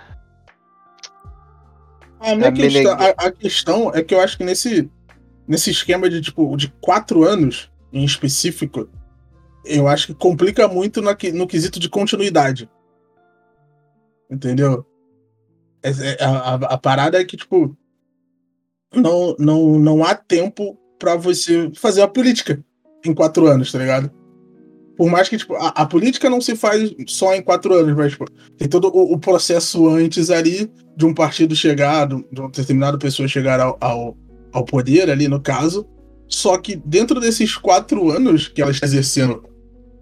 A, minha questão, a, a, questão é que eu acho que nesse, nesse esquema de tipo de quatro anos em específico, eu acho que complica muito no, no quesito de continuidade. Entendeu? É, é, a, a, a, parada é que, tipo, não, não, não há tempo para você fazer a política em quatro anos, tá ligado? Por mais que tipo, a, a, política não se faz só em quatro anos, mas tipo, tem todo o, o, processo antes ali de um partido chegar, de, uma determinada pessoa chegar ao, ao, ao, poder ali, no caso. Só que dentro desses quatro anos que ela está exercendo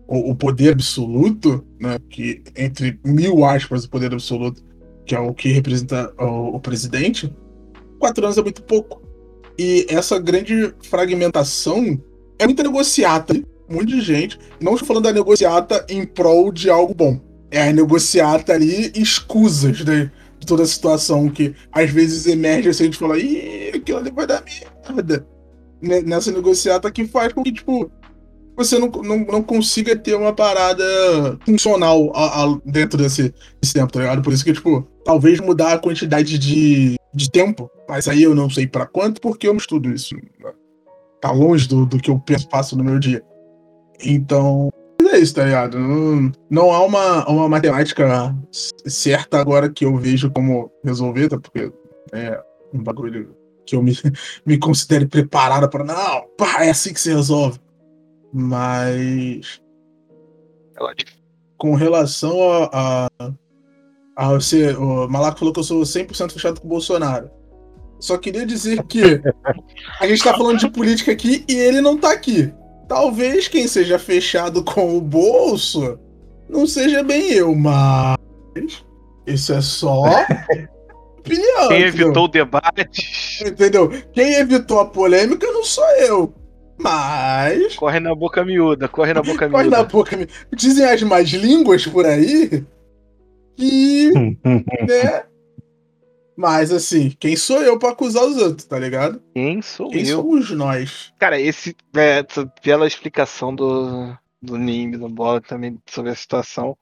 o, o poder absoluto, né, que entre mil aspas o poder absoluto, que é o que representa o, o presidente, quatro anos é muito pouco. E essa grande fragmentação é muita negociata, monte de gente. Não estou falando da negociata em prol de algo bom. É a negociata ali escusas né, de toda a situação que às vezes emerge assim, a gente fala, ih, aquilo ali vai dar merda. Nessa negociata que faz com que, tipo, você não, não, não consiga ter uma parada funcional a, a, dentro desse, desse tempo, tá ligado? Por isso que, tipo, talvez mudar a quantidade de, de tempo, mas aí eu não sei para quanto, porque eu não estudo isso. Tá longe do, do que eu penso, passo no meu dia. Então, é isso, tá ligado? Não, não há uma, uma matemática certa agora que eu vejo como resolver, tá? Porque é um bagulho que eu me, me considere preparado para Não, pá, é assim que se resolve. Mas. Com relação a. a, a você, o Malaco falou que eu sou 100% fechado com o Bolsonaro. Só queria dizer que a gente tá falando de política aqui e ele não tá aqui. Talvez quem seja fechado com o bolso não seja bem eu, mas. Isso é só. opinião. Quem evitou o debate. Entendeu? Quem evitou a polêmica não sou eu. Mas. Corre na boca miúda, corre na boca corre miúda. na boca miúda. Dizem as mais línguas por aí que. né? Mas assim, quem sou eu pra acusar os outros, tá ligado? Quem sou quem eu? somos nós? Cara, esse. É, pela explicação do, do Nimb, do Bola também sobre a situação.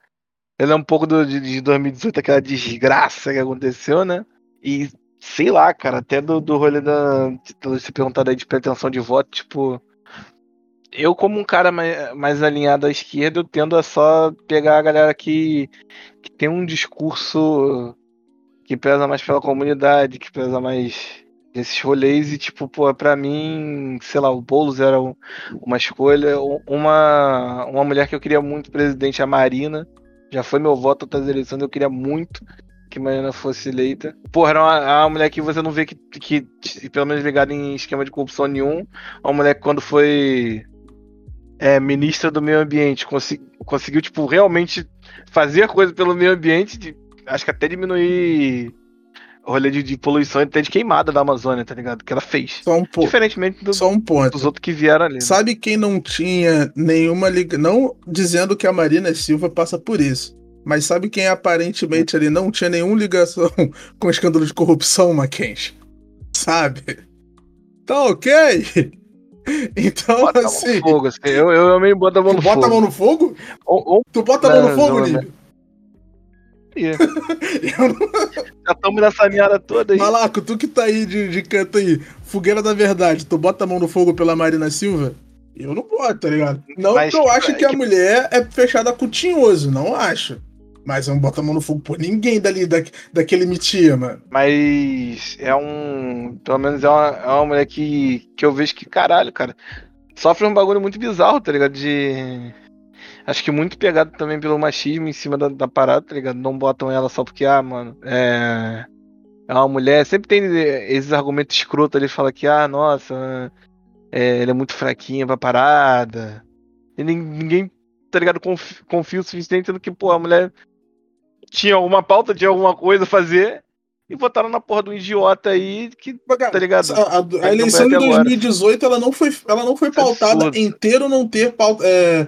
Ele é um pouco do, de, de 2018, aquela desgraça que aconteceu, né? E sei lá, cara, até do, do rolê da. De você perguntar aí de pretensão de voto, tipo. Eu, como um cara mais, mais alinhado à esquerda, eu tendo a só pegar a galera que, que tem um discurso que pesa mais pela comunidade, que pesa mais esses rolês e tipo, pô, pra mim, sei lá, o Boulos era um, uma escolha, uma, uma mulher que eu queria muito presidente, a Marina, já foi meu voto outras eleições, eu queria muito que Marina fosse eleita. Porra, era uma, uma mulher que você não vê que, que, pelo menos ligada em esquema de corrupção nenhum, uma mulher que quando foi é, ministra do meio ambiente, consegui, conseguiu, tipo, realmente fazer coisa pelo meio ambiente, de, acho que até diminuir o rolê de, de, poluição até de queimada da Amazônia, tá ligado? Que ela fez. Só um ponto. Diferentemente do, Só um ponto. dos outros que vieram ali. Né? Sabe quem não tinha nenhuma liga. Não dizendo que a Marina Silva passa por isso. Mas sabe quem aparentemente ali não tinha nenhuma ligação com o escândalo de corrupção, Mackenzie? Sabe? Tá ok? Então, bota assim. Fogo, assim. Eu, eu, eu meio boto a mão no bota fogo. a mão no fogo? Ou, ou... Tu bota a mão no fogo, Yeah. Já estamos nessa meada toda aí. Malaco, tu que tá aí de, de canto aí, fogueira da verdade, tu bota a mão no fogo pela Marina Silva? Eu não boto, tá ligado? Não Mas, que eu acho que, que a mulher é fechada com tinhoso, não acho. Mas eu não boto a mão no fogo por ninguém dali, da, daquele mitia, mano. Mas é um. Pelo menos é uma, é uma mulher que, que eu vejo que, caralho, cara. Sofre um bagulho muito bizarro, tá ligado? De. Acho que muito pegado também pelo machismo em cima da, da parada, tá ligado? Não botam ela só porque, ah, mano, é. É uma mulher. Sempre tem esses argumentos escrotos ali, fala que, ah, nossa, é, ela é muito fraquinha pra parada. E ninguém, tá ligado, confia, confia o suficiente no que, pô, a mulher tinha alguma pauta, tinha alguma coisa a fazer, e votaram na porra do idiota aí que, tá ligado? A, a, a eleição de 2018 ela não foi, ela não foi pautada ter ou não ter pauta, é,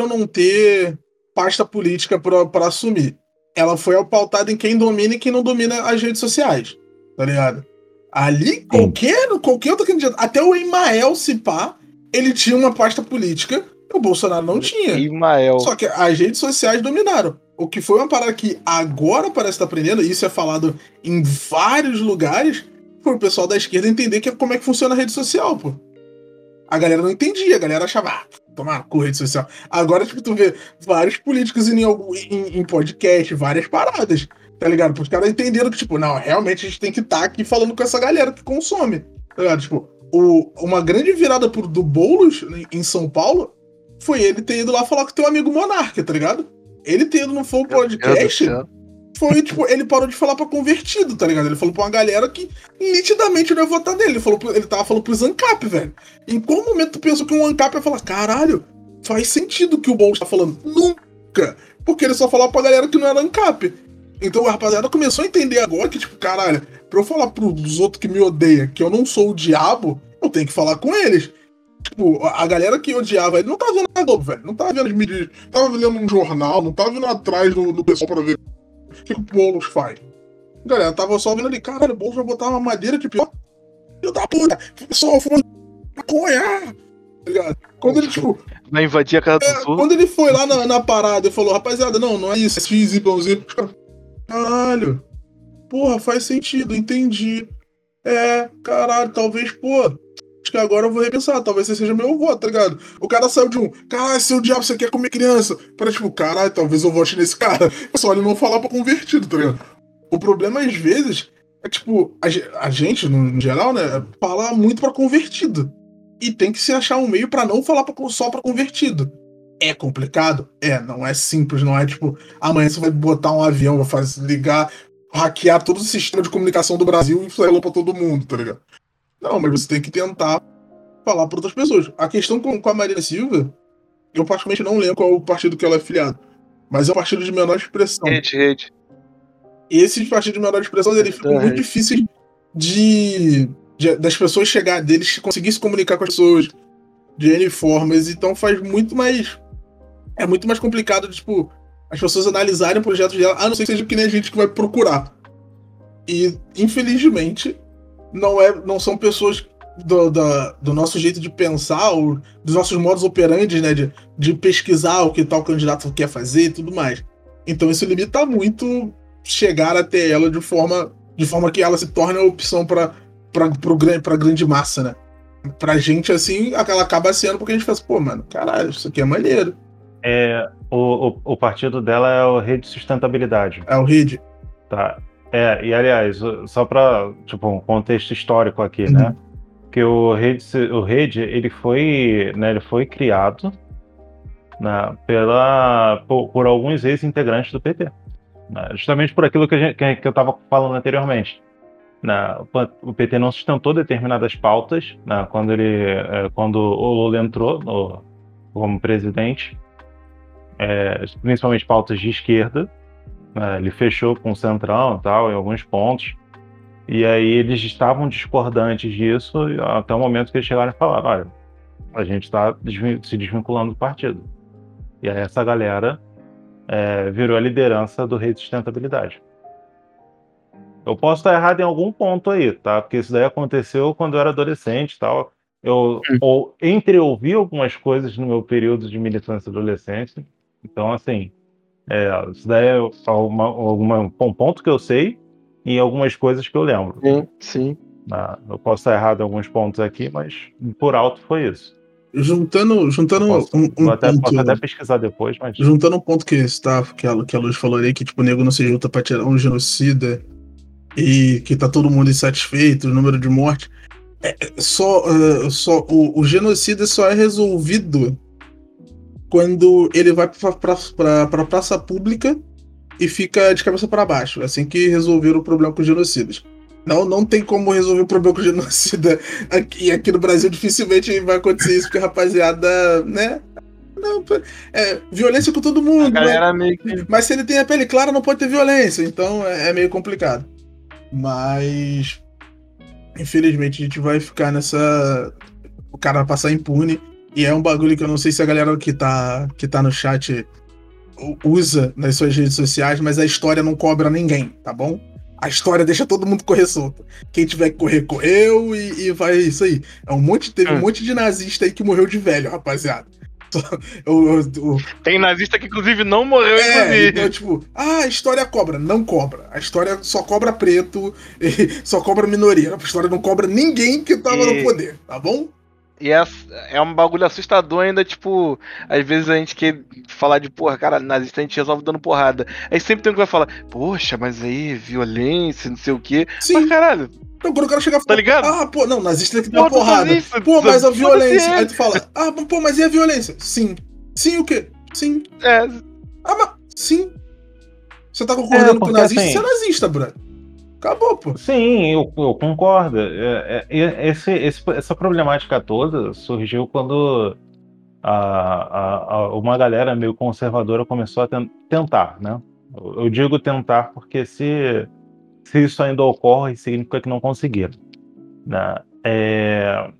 ou não ter pasta política para assumir. Ela foi pautada em quem domina e quem não domina as redes sociais, tá ligado? Ali, qualquer, qualquer outro candidato, até o Emael Cipá, ele tinha uma pasta política, o Bolsonaro não tinha. Emael. Só que as redes sociais dominaram. O que foi uma parada que agora parece estar aprendendo, e isso é falado em vários lugares, foi o pessoal da esquerda entender que, como é que funciona a rede social, pô. A galera não entendia, a galera achava, ah, tomar com rede social. Agora, tipo, tu vê vários políticos em, em, em podcast, várias paradas, tá ligado? Porque os caras entenderam que, tipo, não, realmente a gente tem que estar tá aqui falando com essa galera que consome, tá ligado? Tipo, o, uma grande virada por, do Boulos em São Paulo foi ele ter ido lá falar com teu amigo Monarca, tá ligado? Ele tendo no Flow Podcast, foi, tipo, ele parou de falar pra convertido, tá ligado? Ele falou pra uma galera que nitidamente não ia votar nele. Ele, falou, ele tava falando pros ANCAP, velho. Em qual momento tu pensou que um ANCAP ia falar, caralho, faz sentido que o Boulos tá falando? Nunca! Porque ele só falava pra galera que não era ANCAP. Então a rapaziada começou a entender agora que, tipo, caralho, pra eu falar pros outros que me odeiam que eu não sou o diabo, eu tenho que falar com eles. Tipo, a galera que odiava ele não tava vendo nada, velho. Não tava vendo as mídias, tava lendo um jornal, não tava vindo atrás do, do pessoal pra ver o que, o Boulos faz. Galera, tava só vendo ali, caralho, o Boulos vai botar uma madeira de pior. Filho da puta, pessoal, fumando maconha. Tá ligado? Quando ele, tipo, Vai invadir a casa é, outros. quando ele foi lá na, na parada e falou, rapaziada, não, não é isso, é X, Y, Z. Os caras, Caralho. Porra, faz sentido, entendi. É, caralho, talvez, pô. Acho que agora eu vou repensar, talvez você seja meu voto, tá ligado? O cara saiu de um, caralho, seu diabo, você quer comer criança? Para tipo, caralho, talvez eu vote nesse cara. Só ele não falar pra convertido, tá ligado? O problema, às vezes, é tipo, a, a gente, no geral, né, fala muito pra convertido. E tem que se achar um meio pra não falar pra, só pra convertido. É complicado? É, não é simples, não é tipo, amanhã você vai botar um avião, vai fazer, ligar, hackear todo o sistema de comunicação do Brasil e sair pra todo mundo, tá ligado? Não, mas você tem que tentar falar para outras pessoas. A questão com, com a Marina Silva, eu particularmente não lembro qual o partido que ela é filiada. Mas é um partido de menor expressão. Rede, rede. Esses partidos de menor expressão, eles ficam muito difíceis de, de- das pessoas chegar deles, conseguir se comunicar com as pessoas de N formas. Então faz muito mais. É muito mais complicado, tipo, as pessoas analisarem projetos dela, a não ser que seja que nem a gente que vai procurar. E, infelizmente, não, é, não são pessoas do, da- do nosso jeito de pensar, ou dos nossos modos operantes, né? De, de pesquisar o que tal candidato quer fazer e tudo mais. Então isso limita muito chegar até ela de forma, de forma que ela se torne a opção para para grande massa, né? Pra gente, assim, ela acaba sendo porque a gente fala assim, pô, mano, caralho, isso aqui é maneiro. É, o, o, o partido dela é o Rede Sustentabilidade. É o Reed. Tá. É, e aliás, só para tipo um contexto histórico aqui, Uhum. né? Que o Rede, o Rede ele foi, né, ele foi criado né, pela por, por alguns ex-integrantes do PT, né, justamente por aquilo que, a gente, que, eu estava falando anteriormente. né, o PT não sustentou determinadas pautas né, quando ele, é, quando o Lula entrou no- como presidente, é, principalmente pautas de esquerda. Né, ele fechou com o Centrão e tal, em alguns pontos. E aí eles estavam discordantes disso até o momento que eles chegaram e falaram: olha, a gente está se desvinculando do partido. E aí essa galera é, virou a liderança do Rede Sustentabilidade. Eu posso estar errado em algum ponto aí, tá? Porque isso daí aconteceu quando eu era adolescente e tal. Eu ou, entreouvi algumas coisas no meu período de militância adolescente. Então, assim, é, isso daí é alguma, alguma, um ponto que eu sei e algumas coisas que eu lembro. Sim, sim. Ah, eu posso estar errado em alguns pontos aqui, mas por alto foi isso. Juntando, juntando posso, um, um até, ponto. posso até pesquisar depois, mas Juntando um ponto que, está, que, a, que a Luz falou ali, que tipo, o nego não se junta pra tirar um genocida e que tá todo mundo insatisfeito, o número de mortes. É, é só, é, só o, o genocida só é resolvido quando ele vai pra, pra, pra, pra praça pública e fica de cabeça para baixo. Assim que resolveram o problema com os genocidas. Não, não tem como resolver o problema com o genocida aqui, aqui no Brasil. Dificilmente vai acontecer isso, porque a rapaziada, né? Não, é, violência com todo mundo. né? meio. Mas se ele tem a pele clara, não pode ter violência. Então é, é meio complicado. Mas. Infelizmente a gente vai ficar nessa. O cara vai passar impune. E é um bagulho que eu não sei se a galera que tá, que tá no chat usa nas suas redes sociais, mas a história não cobra ninguém, tá bom? A história deixa todo mundo correr solto. Quem tiver que correr, correu e, e vai isso aí. É um monte, teve um Hum. monte de nazista aí que morreu de velho, rapaziada. Tem nazista que, inclusive, não morreu, é, inclusive. então, tipo, ah, a história cobra. Não cobra. A história só cobra preto, e só cobra minoria. A história não cobra ninguém que tava E- no poder, tá bom? E é, é um bagulho assustador ainda, tipo, às vezes a gente quer falar de, porra, cara, nazista a gente resolve dando porrada. Aí sempre tem um que vai falar, poxa, mas aí, violência, não sei o quê. Sim. Mas caralho, Então, quando o cara chega e Tá fala, ligado? ah, pô, não, nazista tem que dar porrada. isso, Pô, mas a violência. ele. Aí tu fala, ah, pô, mas e a violência? Sim. Sim o quê? Sim. é, Ah, mas sim. Você tá concordando É, com o nazista? assim- Você é nazista, brother. Acabou, pô. Sim, eu, eu concordo. É, é, esse, esse- essa problemática toda surgiu quando a, a- a- uma galera meio conservadora começou a ten- tentar, né? Eu, eu digo tentar porque se, se isso ainda ocorre, significa que não conseguiram. Né? É,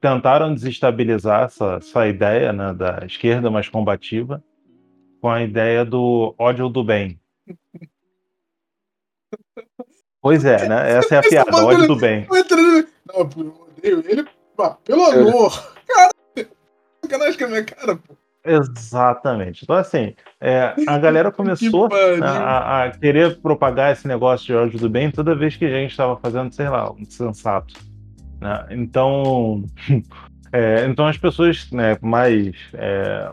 tentaram desestabilizar essa, essa ideia né, da esquerda mais combativa com a ideia do ódio do bem. Pois é, né? Essa é a piada, ódio do bem. Não, eu odeio ele, pelo amor. Cara, sacanagem com a minha cara, pô. Exatamente. Então, assim, é, a galera começou a, a, querer propagar esse negócio de ódio do bem toda vez que a gente estava fazendo, sei lá, um sensato. Né? Então, é, então as pessoas né, mais é,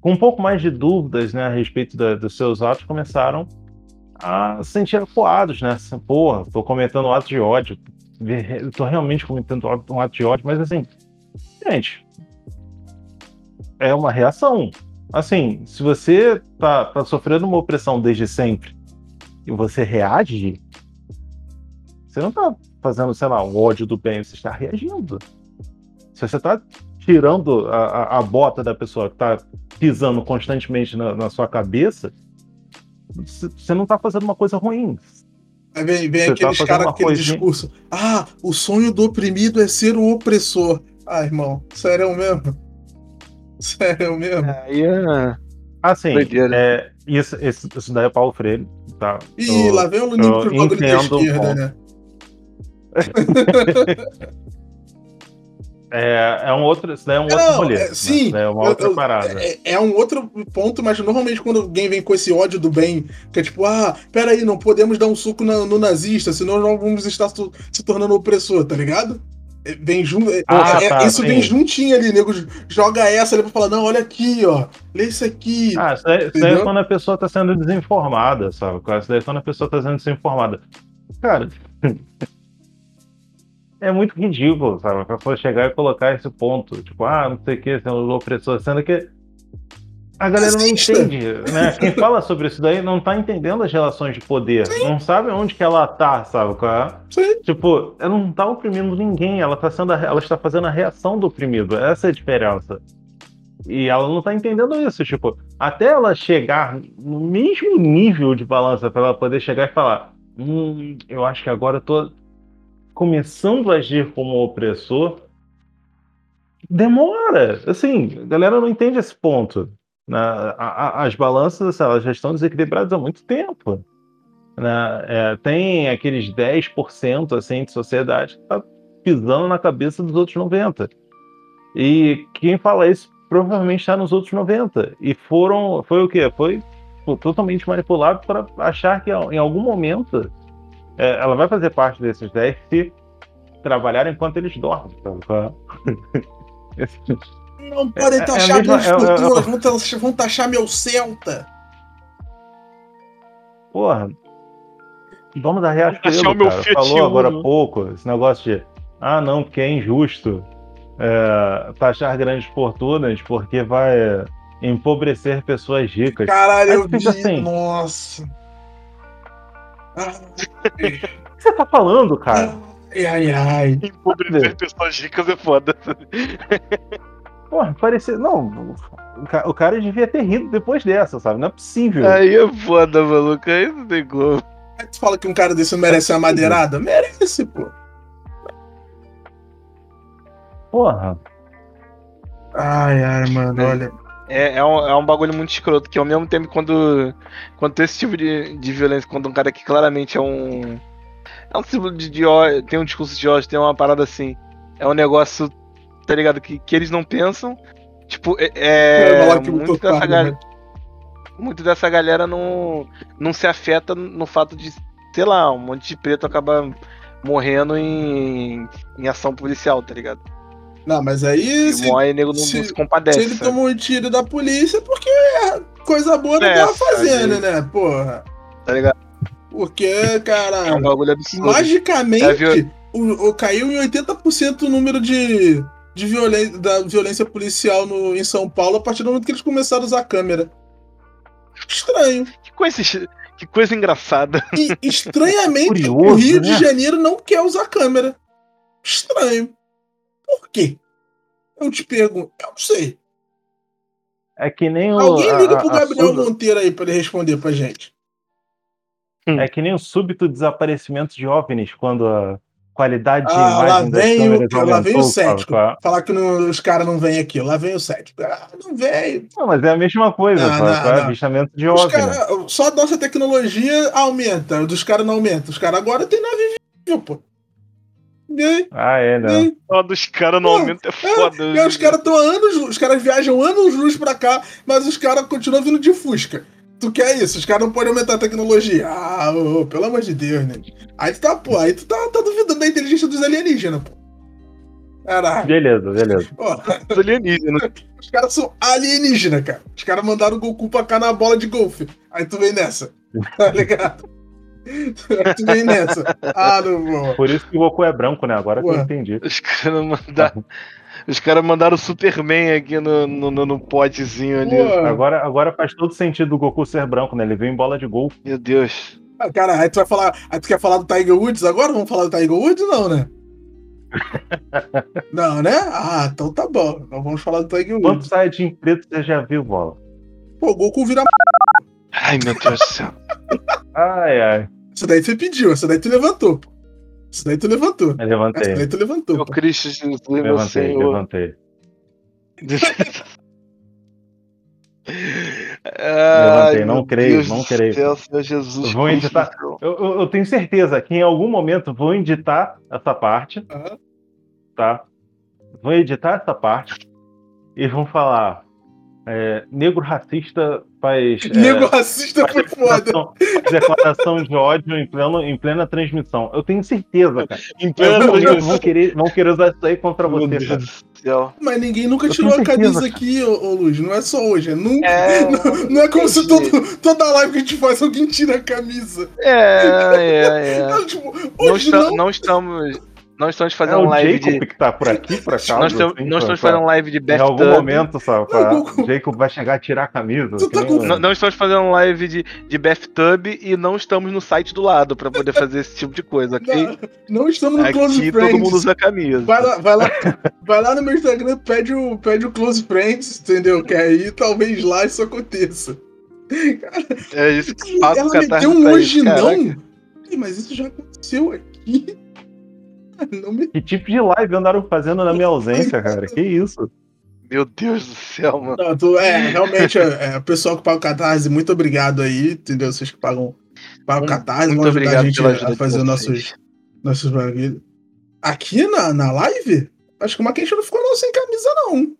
com um pouco mais de dúvidas né, a respeito da, dos seus atos começaram a se sentir acuados, né? Assim, Porra, tô cometendo um ato de ódio, tô realmente cometendo um ato de ódio, mas assim, gente, é uma reação. Assim, se você tá, tá sofrendo uma opressão desde sempre e você reage, você não tá fazendo, sei lá, um ódio do bem, você está reagindo. Se você está tirando a, a, a, bota da pessoa que está pisando constantemente na, na, sua cabeça, você não está fazendo uma coisa ruim. Aí vem, vem aqueles tá caras com aquele coisinha... discurso. Ah, o sonho do oprimido é ser o opressor. Ah, irmão, sério mesmo? Sério mesmo? Aí é. Assim, é, isso, isso, isso daí é Paulo Freire. Tá? Ih, eu, lá vem o Lunico pro bagulho da esquerda, né? É, é um outro, isso daí é um outro rolê. É, né? sim, é uma outra eu, parada. É, é, um outro ponto, mas normalmente quando alguém vem com esse ódio do bem, que é tipo, ah, peraí, não podemos dar um suco no, no nazista, senão nós vamos estar se tornando opressor, tá ligado? É, vem junto. É, ah, tá, isso sim. vem juntinho ali, nego joga essa ali pra falar, não, olha aqui, ó. Lê isso aqui. Ah, isso daí, isso daí é quando a pessoa tá sendo desinformada, sabe? Isso daí é quando a pessoa tá sendo desinformada. Cara, é muito ridículo, sabe? Pra pessoa chegar e colocar esse ponto, tipo, ah, não sei o que, sendo opressor, sendo que a galera não entende, né? Quem fala sobre isso daí não tá entendendo as relações de poder, Sim. não sabe onde que ela tá, sabe? É? Sim. Tipo, ela não tá oprimindo ninguém, ela tá sendo, a, ela está fazendo a reação do oprimido, essa é a diferença. E ela não tá entendendo isso, tipo, até ela chegar no mesmo nível de balança para ela poder chegar e falar, hum, eu acho que agora eu tô começando a agir como opressor, demora. Assim, a galera não entende esse ponto. Né? as balanças elas já estão desequilibradas há muito tempo. Né? É, tem aqueles 10% assim, de sociedade que está pisando na cabeça dos outros 90%. E quem fala isso provavelmente está nos outros 90%. E foram, foi o quê? Foi totalmente manipulado para achar que em algum momento ela vai fazer parte desses 10 se trabalhar enquanto eles dormem. Tá? Não podem é, taxar é minhas culturas, vão, vão taxar meu Celta. Porra. Dono da Riachuelo, cara, falou agora há pouco esse negócio de ah, não, porque é injusto é, taxar grandes fortunas porque vai empobrecer pessoas ricas. Caralho, eu vi, assim, nossa. O que você tá falando, cara? Ai, ai, ai. Empobrecer pessoas ricas é foda. Porra, parecia. Não, o cara devia ter rido depois dessa, sabe? Não é possível. Aí é foda, maluco. Aí não tem como. Aí tu fala que um cara desse não merece uma madeirada? Merece, pô. Porra. Ai, ai, mano, olha. É, é, um, é um bagulho muito escroto, que ao mesmo tempo, quando, quando tem esse tipo de, de violência, quando um cara que claramente é um. É um tipo de, de ódio, tem um discurso de ódio, tem uma parada assim. É um negócio, tá ligado? Que, que eles não pensam. Tipo, é. é, é muito, dessa galera, né? muito dessa galera não, não se afeta no fato de, sei lá, um monte de preto acaba morrendo em, em ação policial, tá ligado? Não, mas aí. Se, morre, nego não, se, se compadece. Se ele tomou um tiro da polícia, porque é coisa boa não é, tava fazendo, né? Porra. Tá ligado? Porque, cara. É um bagulho absurdo. Magicamente, é, o, o, caiu em 80% o número de, de violência, da violência policial no, em São Paulo a partir do momento que eles começaram a usar a câmera. Estranho. Que coisa, que coisa engraçada. E, estranhamente, Curioso, o Rio né? de Janeiro não quer usar câmera. Estranho. Por quê? Eu te pergunto, eu não sei. É que nem o. Alguém liga pro Gabriel a, Monteiro aí pra ele responder pra gente. Hum. É que nem o súbito desaparecimento de OVNIs, quando a qualidade de Ah, lá imagem das vem, o, lá vem o cético. sabe? Falar que não- os caras não vêm aqui. Lá vem o cético. Ah, não veio. Não, mas é a mesma coisa, Não, sabe? não, é não. avistamento de OVNI. cara, só a nossa tecnologia aumenta, o dos caras não aumenta. Os caras agora tem nave viva, pô. Aí? Ah, é, né? aí? Só dos caras no aumento é foda. E aí os caras estão anos, os caras viajam anos luz pra cá, mas os caras continuam vindo de Fusca. Tu quer isso? Os caras não podem aumentar a tecnologia. Ah, ô, pelo amor de Deus, né? Aí tu tá, pô, aí tu tá, tá duvidando da inteligência dos alienígenas, pô. Caralho. Beleza, beleza. Ó, Os alienígenas. os caras são alienígenas, cara. Os caras mandaram o Goku pra cá na bola de golfe. Aí tu vem nessa. Tá ligado? Tu vem nessa. Ah, não vou. Por isso que o Goku é branco, né? Agora que eu Ué. entendi. Os caras mandaram. Os caras mandaram o Superman aqui no, no, no, no potezinho ali. Agora, agora faz todo sentido o Goku ser branco, né? Ele veio em bola de golfe. Meu Deus. Ah, Cara, aí tu vai falar. Aí tu quer falar do Tiger Woods agora? Vamos falar do Tiger Woods? Não, né? Não, né? Ah, então tá bom. Então vamos falar do Tiger Quanto Woods. Saiyajin preto você já viu, bola? Pô, o Goku vira. Ai, meu Deus do céu. Ai, ai. Essa daí você pediu, essa daí tu levantou. Essa daí tu levantou. Eu levantei. daí tu levantou. Meu pô. Cristo Jesus, meu Levantei, Senhor. levantei. Ai, não creio, Deus não creio. Céu, Senhor Jesus. Vou Cristo editar. do céu. Eu, eu- eu tenho certeza que em algum momento vou editar essa parte, Ah, tá? Vou editar essa parte e vão falar. é, negro racista faz. é, Nego racista faz foi foda. declaração, de ódio em, pleno, em plena transmissão. Eu tenho certeza, cara. Em plena transmissão. vão querer, vão querer usar isso aí contra Meu você, Deus cara. do céu. Mas ninguém nunca Eu tirou a camisa aqui, ô, ô Luz. Não é só hoje. É nunca. É, Não, não é como se todo, toda live que a gente faz alguém tira a camisa. É, é, é. Não, tipo, Não, hoje está- não. não estamos. Não estamos É fazendo o live Jacob de. que tá por aqui, por acaso. Não estamos, assim, pra- estamos pra- fazendo live de Em Best algum momento, sabe? pra- Não, Jacob vai chegar a tirar a camisa. Tá nem com- o- Não, não estamos fazendo live de, de Bathtub e não estamos no site do lado pra poder fazer esse tipo de coisa, ok? Não, não estamos no Close Aqui todo Friends. mundo usa camisa. Vai lá, vai, lá, vai lá no meu Instagram, pede o, pede o Close Friends, entendeu? Que aí talvez lá isso aconteça. É isso que passa Ela meteu um hoje não. Mas isso já aconteceu aqui. Não me... Que tipo de live andaram fazendo na minha ausência, cara? Que isso? Meu Deus do céu, mano. Não, tô- é, realmente, é, é, o pessoal que paga o Catarse, muito obrigado aí, entendeu? Vocês que pagam, pagam o Catarse, muito vão ajudar a gente a fazer nossos, nossos bagulhos. Aqui na, na live? Acho que o Mackenzie não ficou não sem camisa, não. O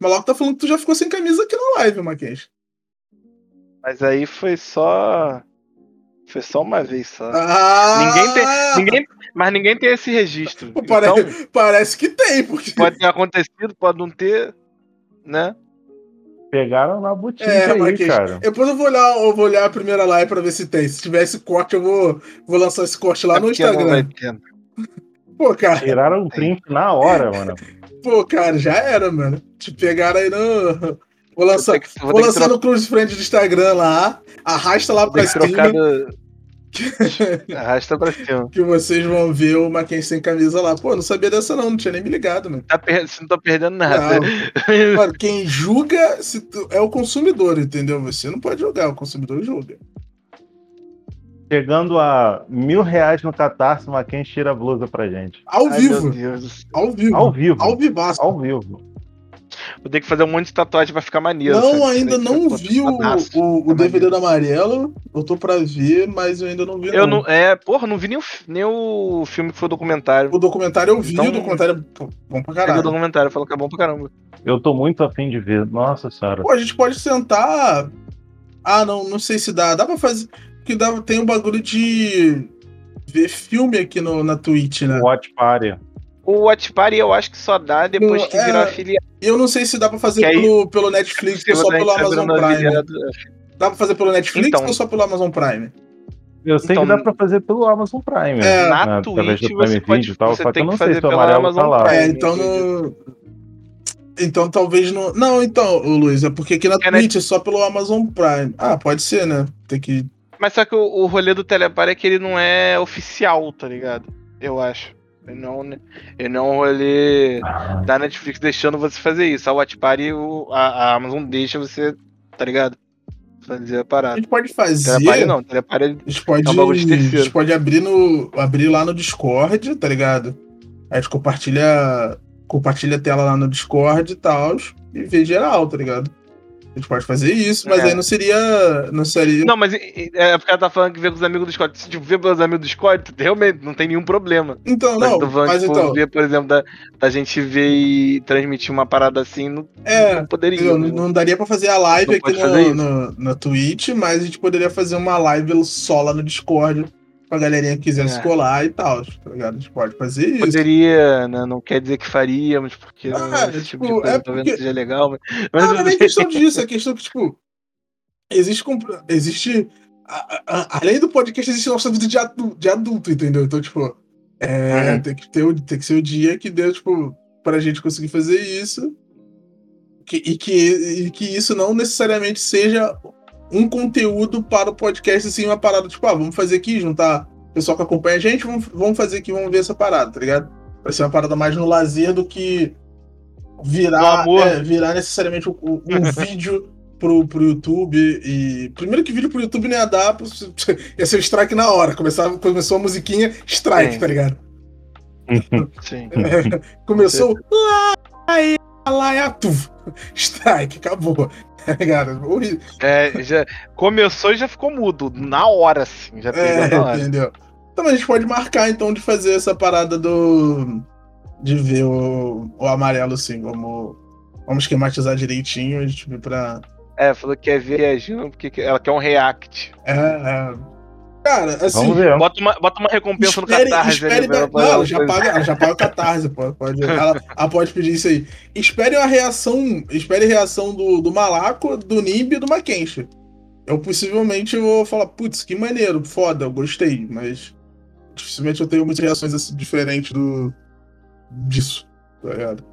maluco tá falando que tu já ficou sem camisa aqui na live, Mackenzie. Mas aí foi só. Foi só uma vez só. Ah! Ninguém tem- Ninguém, mas ninguém tem esse registro. Pô, pare- Então, Parece que tem, porque. pode ter acontecido, pode não ter, né? Pegaram na boutique É, aí, cara. Depois eu vou olhar, eu vou olhar a primeira live pra ver se tem. Se tiver esse corte, eu vou, vou lançar esse corte lá É no Instagram. Pô, cara, Tiraram o print na hora, mano. pô, cara, já era, mano. Te pegaram aí no. Vou lançar, Vou que- vou lançar no Close Friend do Instagram lá. Arrasta lá pra cima. do... Arrasta pra cima. Que vocês vão ver o Mackenzie sem camisa lá. Pô, não sabia dessa não, não tinha nem me ligado, mano. Tá per... Você não tá perdendo nada. Mano, quem julga se tu- é o consumidor, entendeu? Você não pode julgar, o consumidor julga. Chegando a mil reais no Catarse, quem tira a blusa pra gente? Ao Ai, meu vivo. Deus do céu. Ao vivo. Ao vivo. Ao vivaço. Ao vivo. Vou ter que fazer um monte de tatuagem pra ficar maneiro. Não, sabe? ainda que não vi o, o, o DVD do amarelo. Eu tô pra ver, mas eu ainda não vi. Eu não. É, porra, não vi nem o, nem o filme que foi o documentário. O documentário eu vi, Então- o documentário é bom pra vi o documentário, falou que é bom pra caramba. Eu tô muito afim de ver. Nossa senhora. Pô, a gente pode sentar. Ah, não, não sei se dá. Dá pra fazer. Porque dá, tem um bagulho de ver filme aqui no, na Twitch, né? Watch Party. O Watch Party eu acho que só dá depois Não, que é- virar afiliado. Eu não sei se dá pra fazer Que aí- pelo, pelo Netflix ou só pelo Amazon Prime. afiliado. Dá pra fazer pelo Netflix Então. ou só pelo Amazon Prime? Eu sei Então, que dá pra fazer pelo Amazon Prime. É. Na né, Twitch do Prime você pode- Video e tal, você só que tem eu não que sei fazer se o pela amarelo tá Amazon lá. Prime. É, então no. Então talvez no. Não, então, Luiz, é porque aqui na É, né? Twitch é só pelo Amazon Prime. Ah, pode ser, né? Tem que. Mas só que o, o rolê do Telepar é que ele não é oficial, tá ligado? Eu acho. Ele não, ele não é um rolê da Netflix deixando você fazer isso. A Watch Party, o- a, a Amazon deixa você, tá ligado? Fazer a A parada. gente pode fazer. Telepare não, telepare A gente pode, É um bagulho de a terceiro. gente pode abrir, no, abrir lá no Discord, tá ligado? A gente compartilha, compartilha a tela lá no Discord e tal, e vê geral, tá ligado? A gente pode fazer isso, mas É. aí não seria. Não seria. Não, mas é porque ela tá falando que vê com os amigos do Discord. Se tipo, ver pelos amigos do Discord, realmente não tem nenhum problema. então, Mas não, tô falando, mas tipo, então. ver, por exemplo, da, da gente ver e transmitir uma parada assim, não, É, não poderia. entendeu? né? não, não daria pra fazer a live Não aqui no, no, na Twitch, mas a gente poderia fazer uma live só lá no Discord pra galerinha que quisesse É. colar e tal, tá ligado? A gente pode fazer isso. Poderia, né? Não quer dizer que faríamos, porque Ah, esse tipo, tipo, de coisa é talvez porque- não seja legal. Mas, Não, não é nem questão disso, é questão que, tipo, existe. existe a- a- além do podcast, existe nossa vida de adulto, de adulto entendeu? Então, tipo, é, Uhum. tem, que ter, tem que ser o dia que deu, tipo, pra gente conseguir fazer isso. Que- e, que, e que isso não necessariamente seja um conteúdo para o podcast, assim, uma parada, tipo, ah, vamos fazer aqui, juntar o pessoal que acompanha a gente, vamos, vamos fazer aqui, vamos ver essa parada, tá ligado? Vai ser uma parada mais no lazer do que virar, amor. é, virar necessariamente um, um- vídeo pro, pro YouTube. E. Primeiro que vídeo pro YouTube não ia dar, ia ser o strike na hora. Começava, começou a musiquinha, strike, Sim. tá ligado? Sim. Começou. Lá, lá, lá, tu. Strike, acabou. Tá ligado? Horrível. É, já começou e já ficou mudo. Na hora, assim. Já É, hora. entendeu? Então a gente pode marcar então de fazer essa parada do. De ver o, o amarelo assim, vamos, vamos esquematizar direitinho, a gente pra. É, falou que quer ver reagindo porque que- ela quer um react. É, é. Cara, assim. Vamos ver. Bota uma, bota uma recompensa Espere, no Catarse. espere da- pra- não, já paga, ela já paga o Catarse, pode, pode, ela, ela pode pedir isso aí. Espere a reação, espere a reação do, do Malaco, do Nimbi e do Mackenzie. Eu possivelmente vou falar, putz, que maneiro, foda, eu gostei, mas dificilmente eu tenho muitas reações assim, diferentes do disso, tá ligado?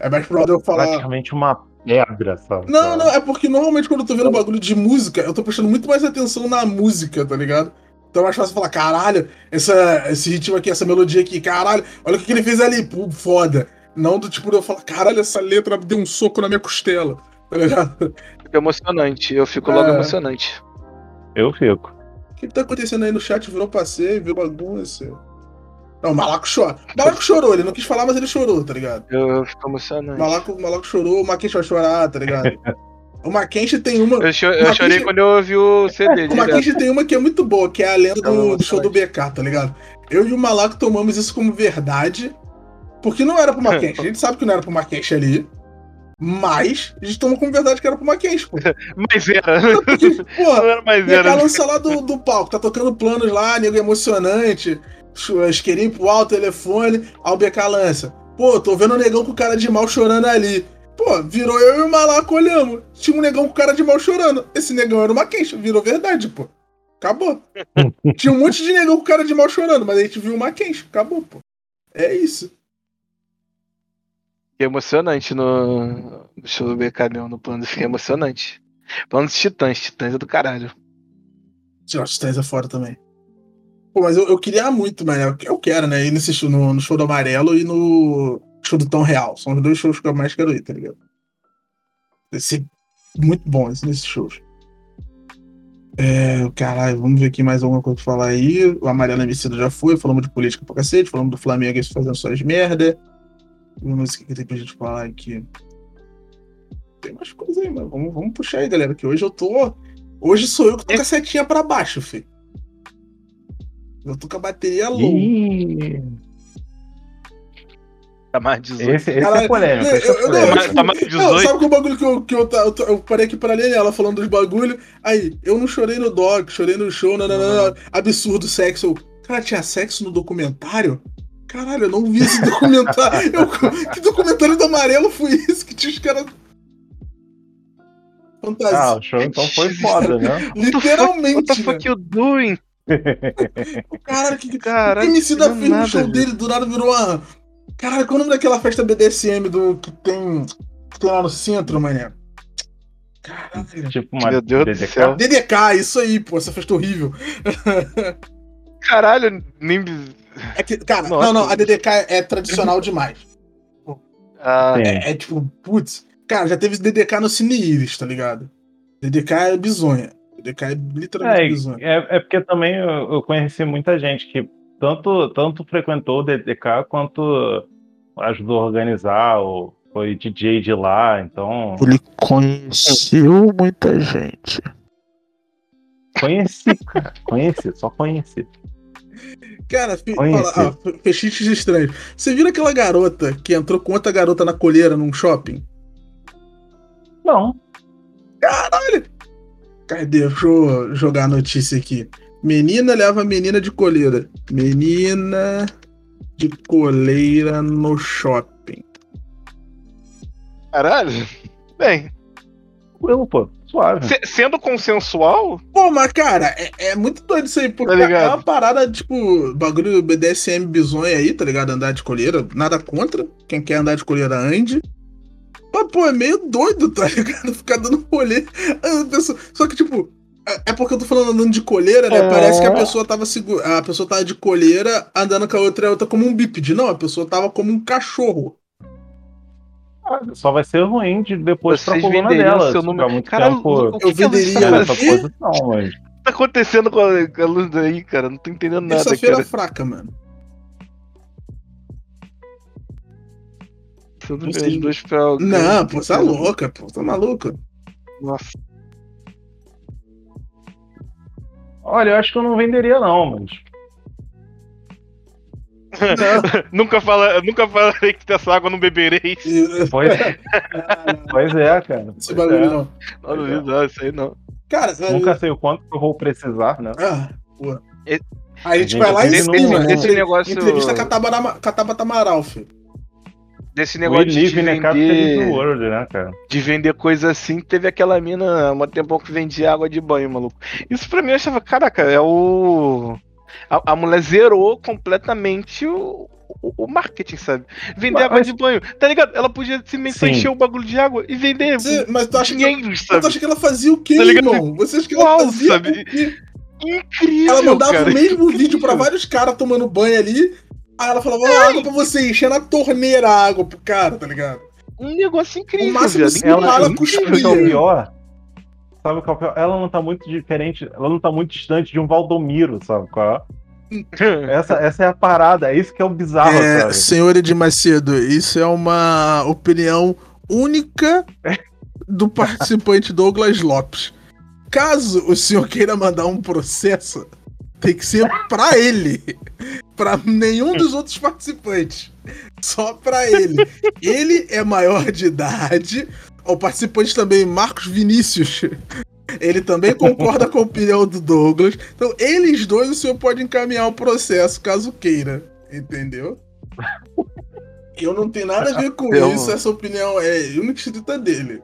É mais provável eu falar. Praticamente uma pedra, sabe? Não, não, é porque normalmente quando eu tô vendo bagulho de música, eu tô prestando muito mais atenção na música, tá ligado? Então é mais fácil falar, caralho, essa, esse ritmo aqui, essa melodia aqui, caralho, olha o que, ele fez ali, pô, foda. Não do tipo de eu falar, caralho, essa letra deu um soco na minha costela, tá ligado? Fica emocionante. Eu fico logo É. emocionante. Eu fico. O que, que tá acontecendo aí no chat? Virou passeio, virou bagunça. Não, o Malaco chora. O Malaco chorou, ele não quis falar, mas ele chorou, tá ligado? Eu, eu fico emocionante. Malaco, o Malaco chorou, o Mackenzie vai chorar, tá ligado? O Mackenzie tem uma. Eu, cho- eu chorei quando eu ouvi o CD. O direto. Mackenzie tem uma que é muito boa, que é a lenda É do, do show do BK, tá ligado? Eu e o Malaco tomamos isso como verdade, porque não era pro Mackenzie. A gente sabe que não era pro Mackenzie ali, mas a gente tomou como verdade que era pro Mackenzie, pô. Mas era. Porque, Não porra, era mais BK era. lança lá do, do palco, tá tocando planos lá, nego emocionante, isqueirinho pro alto, telefone, aí o BK lança. Pô, tô vendo o negão com cara de mal chorando ali. Pô, virou eu e o Malaco olhamos. Tinha um negão com cara de mal chorando. Esse negão era o Mackenzie, virou verdade, pô. Acabou. Tinha um monte de negão com cara de mal chorando, mas a gente viu o Mackenzie. Acabou, pô. É isso. Fiquei emocionante no, no show do BK mesmo, no plano. Fiquei emocionante. Plano dos Titãs. Titãs é do caralho. Os três é fora também. Pô, mas eu, eu queria muito, mano. Eu quero, né? Ir nesse no, no show do Amarelo e no show do Tom Real. São os dois shows que eu mais quero ir, tá ligado? Ser muito bom esse- nesses shows. É, caralho, vamos ver aqui mais alguma coisa pra falar aí. O Amarelo Emicida já foi, falamos de política pra cacete, falamos do Flamengo isso fazendo suas merda. Vamos ver o que tem pra gente falar aqui. Tem mais coisa aí, mano. Vamos, vamos puxar aí, galera, que hoje eu tô. Hoje sou eu que tô com a setinha pra baixo, filho. Eu tô com a bateria low. Ih, Tá mais 18. esse, esse Caralho, é polêmico. eu- Esse é polêmico. Tá mais- tá mais Não, 18. sabe que o bagulho que eu, que eu, tá- eu, eu parei aqui pra ler ela falando dos bagulho. Aí, eu não chorei no dog, chorei no show, não, não, não, não. absurdo sexo. Eu, Cara, tinha sexo no documentário? Caralho, eu não vi esse documentário. Eu- que documentário do amarelo foi esse que tinha os caras. Ah, Fantasia. o show então foi foda, né? Literalmente. What the né? fuck you doing? Caralho, que, Caralho, que MC da não fez no show dele, do nada virou uma. Caralho, qual é o nome daquela festa BDSM do, que, tem, que tem lá no centro, mané? Caralho. tipo uma Meu Deus do DDK. céu. DDK, isso aí, pô, essa festa horrível. Caralho, nem. É que, cara, Nossa. não, não, a DDK é tradicional demais. Ah, Sim. É, é tipo, putz, cara, já teve DDK no Cine Iris, tá ligado? DDK é bizonha. Ele cai literalmente É, bizonho. é, é porque também eu, eu conheci muita gente que tanto, tanto frequentou o DDK quanto ajudou a organizar, ou foi DJ de lá, então Ele conheceu muita gente. conheci, cara, conheci, só conheci. Cara, fe... Conheci. fala, ah, fe- fechiches estranhos. Você viu aquela garota que entrou com outra garota na colheira num shopping? Não, Cadê? Deixa eu jogar a notícia aqui. Menina leva menina de coleira. Menina de coleira no shopping. Caralho. Bem, tranquilo, pô, suave. se- sendo consensual, Pô, mas cara, é, é muito doido isso aí, porque Tá é uma parada, tipo, bagulho BDSM bizonho aí, tá ligado? Andar de colheira, nada contra. Quem quer andar de colheira, ande. Mas, pô, é meio doido, tá ligado? Ficar dando rolê. Ah, Só que, tipo, é- é porque eu tô falando andando de colheira, né? É. Parece que a pessoa tava segura. A pessoa tava de colheira andando com a outra e a outra como um bípede. Não, a pessoa tava como um cachorro. Ah, Só vai ser ruim de depois pra Vocês coluna venderiam dela. seu se número- muito Caralho, tempo o que eu que venderia o quê? posição, mas. tá acontecendo com a, com a luz aí, cara? Não tô entendendo nada, Terça-feira cara. fraca, mano. Tudo não bem, pra alguém. Não, pô, você é louca, pô. Tá maluca. Nossa. Olha, eu acho que eu não venderia, não, mas. nunca, fala, nunca falarei que dessa água não beberei. Pois, pois é, cara. Esse Pois bagulho é. não. Não duvido, não, isso aí não. Cara, Nunca sei o quanto que eu vou precisar, né? Ah, pô. E- A gente Gente, vai lá em esse- cima. esse entre- negócio- Entrevista com a Tabata, com a Tabata Amaral, filho. Desse We negócio de, live vender, world, né, cara? de vender coisa assim, teve aquela mina há um tempão que vendia água de banho, maluco. Isso pra mim eu achava, caraca, é o. A, a mulher zerou completamente o, o, o marketing, sabe? Vender Mas- água de banho, tá ligado? Ela podia simplesmente Sim. encher o bagulho de água e vender Você- mas tu acha, que, dinheiro, mas tu sabe? acha que ela fazia o quê, Tá ligado? irmão? Você acha que ela Uau, fazia sabe? o quê? Incrível, Ela mandava cara. o mesmo incrível. vídeo pra vários caras tomando banho ali. Aí ela falava, ó, água pra você, encher na torneira a água pro cara, tá ligado? Um negócio incrível, O máximo incrível. ela Sabe cuspia. o que é o pior? Sabe qual é? Ela não tá muito diferente, ela não tá muito distante de um Valdomiro, sabe qual é? Essa, essa é a parada, é isso que é o bizarro, sabe? senhor Edir Macedo, isso é uma opinião única do participante Douglas Lopes. Caso o senhor queira mandar um processo, tem que ser pra ele. Pra nenhum dos outros participantes. Só pra ele. Ele é maior de idade. O participante também, Marcos Vinícius. Ele também concorda com a opinião do Douglas. Então, eles dois o senhor pode encaminhar o processo, caso queira. Entendeu? Eu não tenho nada a ver com Eu- isso. Essa opinião é única e estrita dele.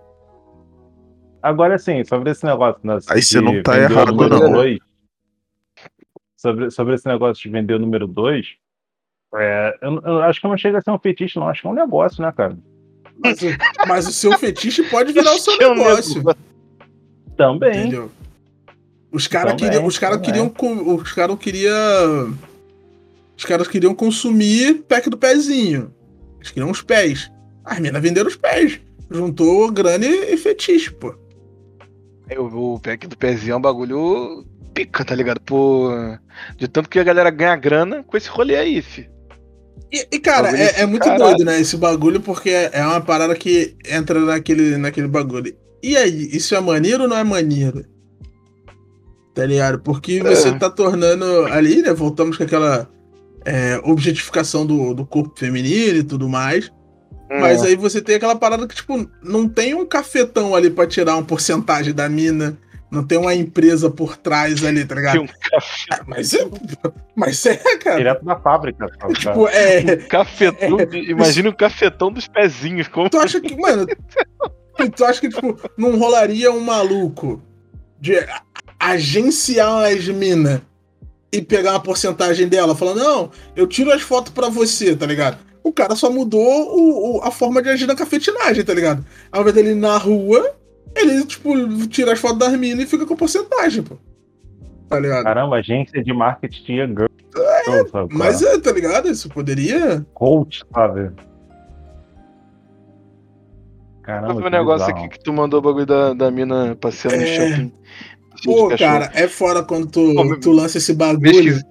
Agora sim, sobre esse negócio. Né, Aí você não tá errado, não. dois, sobre, sobre esse negócio de vender o número 2, eu, eu acho que não chega a ser um fetiche, não. Acho que é um negócio, né, cara? Mas, o- mas o seu fetiche pode virar o seu é negócio. Também. Entendeu? Os caras queriam, os caras queriam, os caras queriam, os caras queriam consumir pack do pezinho. Eles queriam os pés. As minas venderam os pés. Juntou grana e fetiche, pô. O, o pack do pezinho é um bagulho pica, tá ligado? Pô, de tanto que a galera ganha grana com esse rolê aí, fi. E, e, cara, é, é muito caralho. doido, né? Esse bagulho, porque é uma parada que entra naquele, naquele bagulho. E aí, isso é maneiro ou não é maneiro? Tá ligado? Porque você É. tá tornando ali, né? Voltamos com aquela é, objetificação do, do corpo feminino e tudo mais. Mas É. aí você tem aquela parada que, tipo, não tem um cafetão ali pra tirar uma porcentagem da mina. Não tem uma empresa por trás ali, tá ligado? Tem um café, Mas é, mas é, cara. Direto da fábrica, cara? Tipo, é, cafetão de- imagina o cafetão dos pezinhos. Como... Tu acha que, mano. tu acha que, tipo, não rolaria um maluco de agenciar as minas e pegar uma porcentagem dela, falando, não, eu tiro as fotos pra você, tá ligado? O cara só mudou o, o- a forma de agir na cafetinagem, tá ligado? Ao invés dele ir na rua, ele, tipo, tira as fotos das minas e fica com porcentagem, pô. Tá ligado? Caramba, agência de marketing tinha girl, sabe? Mas é, tá ligado? Isso poderia. Coach, sabe? Caramba, foi o que negócio bizarro. aqui que tu mandou o bagulho da, da mina passeando no É. shopping? Pô, cara, é fora quando tu, Pô, tu lança esse bagulho, pesquisa.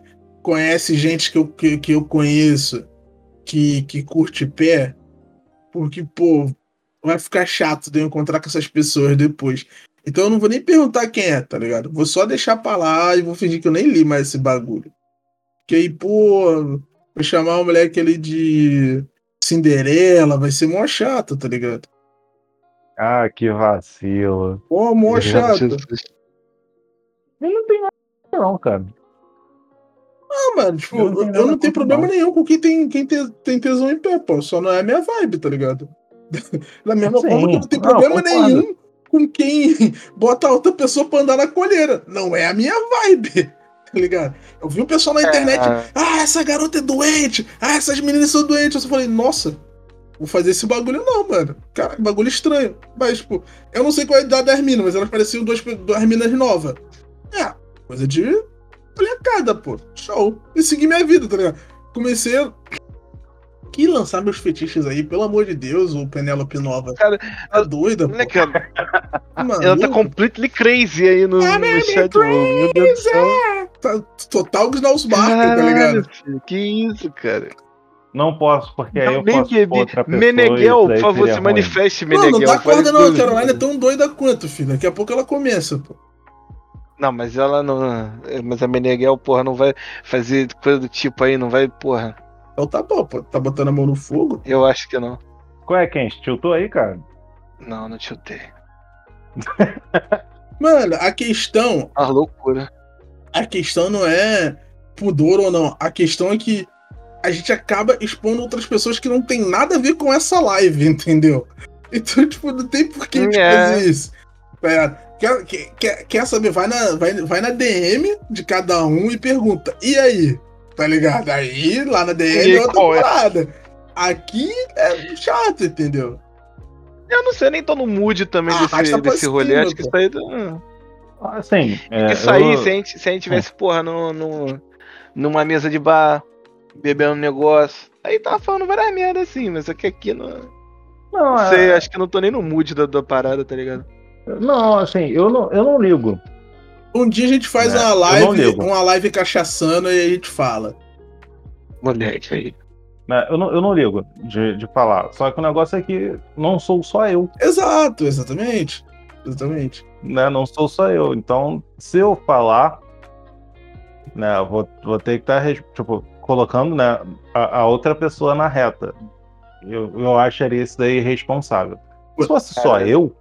conhece gente que eu, que, que eu conheço que, que curte pé, porque, pô, vai ficar chato de eu encontrar com essas pessoas depois. Então eu não vou nem perguntar quem é, tá ligado? Vou só deixar pra lá e vou fingir que eu nem li mais esse bagulho. Que aí, pô, vou chamar o moleque ali de Cinderela, vai ser mó chato, tá ligado? Ah, que vacilo. Pô, mó chato. Eu não tenho nada, não, cara. Ah, mano, tipo, Eu eu não não tenho tenho, nada contra, problema não. nenhum com quem tem, quem tem, tem tesão em pé, pô. Só não é a minha vibe, tá ligado? da mesma Sim. forma que eu não tenho Não, problema concordo. nenhum com quem bota outra pessoa pra andar na colheira. Não é a minha vibe, tá ligado? Eu vi o pessoal na internet, É, ah, essa garota é doente, ah, essas meninas são doentes. Eu só falei, nossa, vou fazer esse bagulho não, mano. Cara, bagulho estranho. Mas, tipo, eu não sei qual é a idade das minas, mas elas pareciam duas, duas minas novas. É, coisa de molecada, pô. Show. E segui minha vida, tá ligado? Comecei a que lançar meus fetiches aí, pelo amor de Deus, o Penélope Nova. Cara, tá doida, pô. moleque, ela, tá completely crazy aí no, Ah, no baby, chat. mano. Meu Deus do céu. Tá total Gnausbarker, tá ligado? Filho, que isso, cara. Não posso, porque aí Não, eu nem posso pôr outra pessoa. Meneghel, por favor, se manifeste, Não, Meneghel. não tá Fale corda não, a tudo. Caroline é tão doida quanto, filho. Daqui a pouco ela começa, pô. Não, mas ela não. Mas a Meneghel, porra, não vai fazer coisa do tipo aí, não vai, porra. Então tá bom, pô. Tá botando a mão no fogo. Eu acho que não. Qual é, quem? Tiltou aí, cara? Não, não tiltei. Mano, a questão, Uma loucura. a questão não é pudor ou não. A questão é que a gente acaba expondo outras pessoas que não tem nada a ver com essa live, entendeu? Então, tipo, não tem por que a gente É. fazer isso. Ligado? Quer, quer, quer, saber? Vai na, vai, vai na DM de cada um e pergunta. E aí? Tá ligado? Aí, lá na DM E aí, é outra é? parada. Aqui é chato, entendeu? Eu não sei, nem tô no mood também Ah, desse, pra desse cima, rolê. Acho que isso aí. tá- Assim, é, Isso aí, eu- se a gente, se a gente tivesse, porra, no, no, numa mesa de bar, bebendo um negócio, aí tava falando várias merda assim, mas aqui, aqui não. Não, Não é- sei, acho que não tô nem no mood da, da parada, tá ligado? Não, assim, eu não, eu não ligo. Um dia a gente faz É, uma live, uma live cachaçando e a gente fala. Moleque aí. né? Eu, não, eu não ligo de, de falar. Só que o negócio é que não sou só eu, Exato, exatamente. Exatamente. né? Não sou só eu. Então, se eu falar, né, eu vou, vou ter que estar, tipo, colocando né, a, a outra pessoa na reta. Eu, eu acharia isso daí irresponsável. Se fosse só Caralho. eu,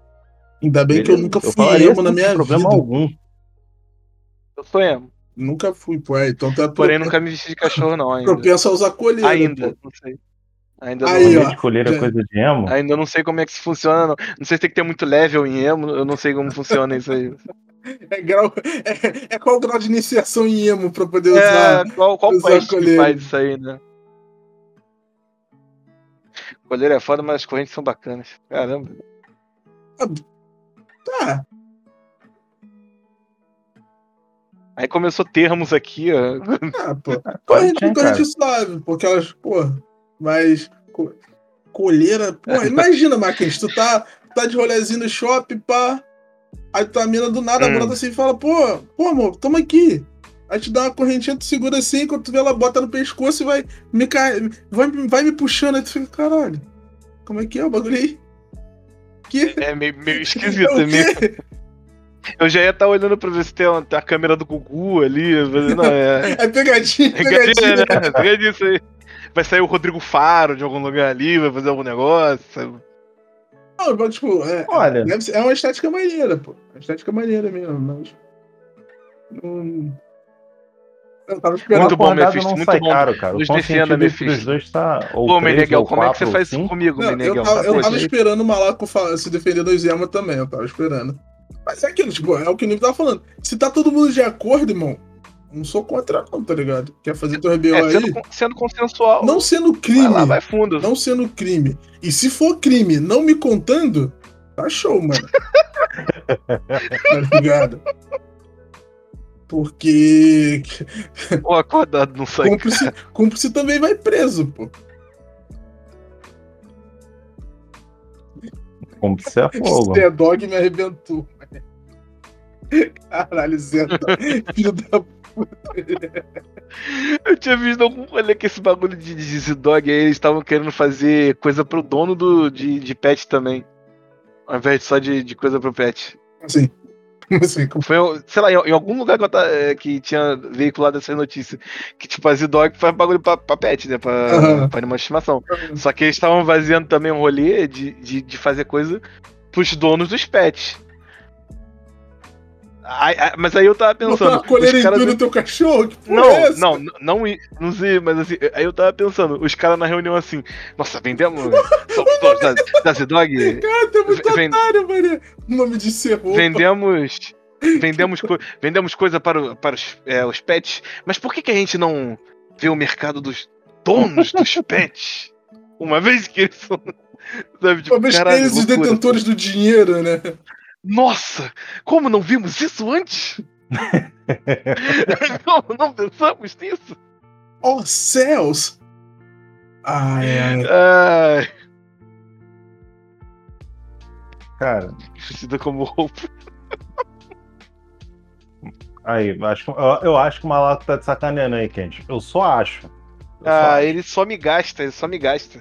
Ainda bem que eu beleza, nunca fui falaria emo na sem minha problema vida. algum. Eu sou emo. Nunca fui, pô. é, Então tá Porém, nunca me vesti de cachorro, não, ainda. propenso a usar colheira. Ainda, pô. não sei. Ainda Aí, não. ó. De colher já- é coisa de emo. Ainda não sei como é que isso funciona, não. Não sei se tem que ter muito level em emo, eu não sei como funciona isso aí. É, grau, é, é qual o grau de iniciação em emo pra poder usar? É, qual, qual usar país que colheira. faz isso aí, né? Colheira é foda, mas as correntes são bacanas. Caramba. Tá. Aí começou termos aqui, ó. Ah, pô. Pode Corrente ser, com corrente suave, porque elas, pô, mas. co- Colheira, pô, imagina, Marquinhos, tu tá, tá de rolezinho no shopping, pá. Aí tua mina do nada Hum. brota assim e fala, pô, pô, amor, toma aqui. Aí te dá uma correntinha, tu segura assim, quando tu vê ela bota no pescoço e vai me, vai, vai me puxando, aí tu fica, caralho, como é que é o bagulho aí? Que? É meio, meio esquisito, É é meio... Eu já ia estar olhando pra ver se tem, a câmera do Gugu ali. falei, Não, é. É pegadinha, Pegadinha, pegadinha. né? Pegadinha isso aí. Vai sair o Rodrigo Faro de algum lugar ali, vai fazer algum negócio. sabe? Não, mas, tipo, é, Olha. é uma estética maneira, pô. É uma estética maneira mesmo, mas. Não. Eu tava esperando. Muito bom, Mephisto, muito sai bom. caro, cara. O Nos consentido defenda, entre Mephisto. os dois tá. Ou Pô, Meneghel, como é que você faz isso comigo, Não, eu Meneghel? tava, eu tava esperando o Malaco se defender dos Yama também, eu tava esperando. Mas é aquilo, tipo, é o que o Nico tava falando. Se tá todo mundo de acordo, irmão, não sou contra, não, tá ligado? Quer fazer teu rebel É, aí? sendo, sendo consensual. Não sendo vai crime. lá, vai fundo. Não sendo crime. E se for crime, não me contando, tá show, mano. tá ligado? Porque Pô, acordado não sai. cúmplice, cúmplice também vai preso, pô. Se é fogo. Esse dog me arrebentou. Caralho, Zeta. Filho da Eu tinha visto algum rolê que esse bagulho de Dizzy Dog aí, eles estavam querendo fazer coisa pro dono do, de, de pet também. Ao invés de só de, de coisa pro pet. Assim. Foi, sei lá, em, algum lugar que, ta- eh, que tinha veiculado essa notícia. Que tipo, a Z-Dog faz bagulho pra, pra pet, né? Pra, Aham. pra animal estimação. Só que eles estavam vaziando também um rolê de, de, de fazer coisa pros donos dos pets. Ai, ai, mas aí eu tava Botar pensando. os em caras tu no teu cachorro? Que porra não, é essa? não, não, i- não sei, mas assim, aí eu tava pensando, os caras na reunião assim, nossa, vendemos. da, da Z-Dog, Cara, tu é muito Ven- otário, Maria. Nome de ser roupa. vendemos. Vendemos, co vendemos coisa para, o- para os, é, os pets, mas por que, que a gente não vê o mercado dos donos dos pets? Uma vez que eles são. Sabe, tipo, Uma vez que caralho, eles os loucura. detentores do dinheiro, né? Nossa, como não vimos isso antes? como não pensamos nisso? Oh, céus! Ai, ai. Ai, Cara, vestida como roupa. aí, acho, eu, eu acho que o maluco tá de sacaneando aí, Kent. Eu só acho. Eu só Ah, acho. ele só me gasta, ele só me gasta.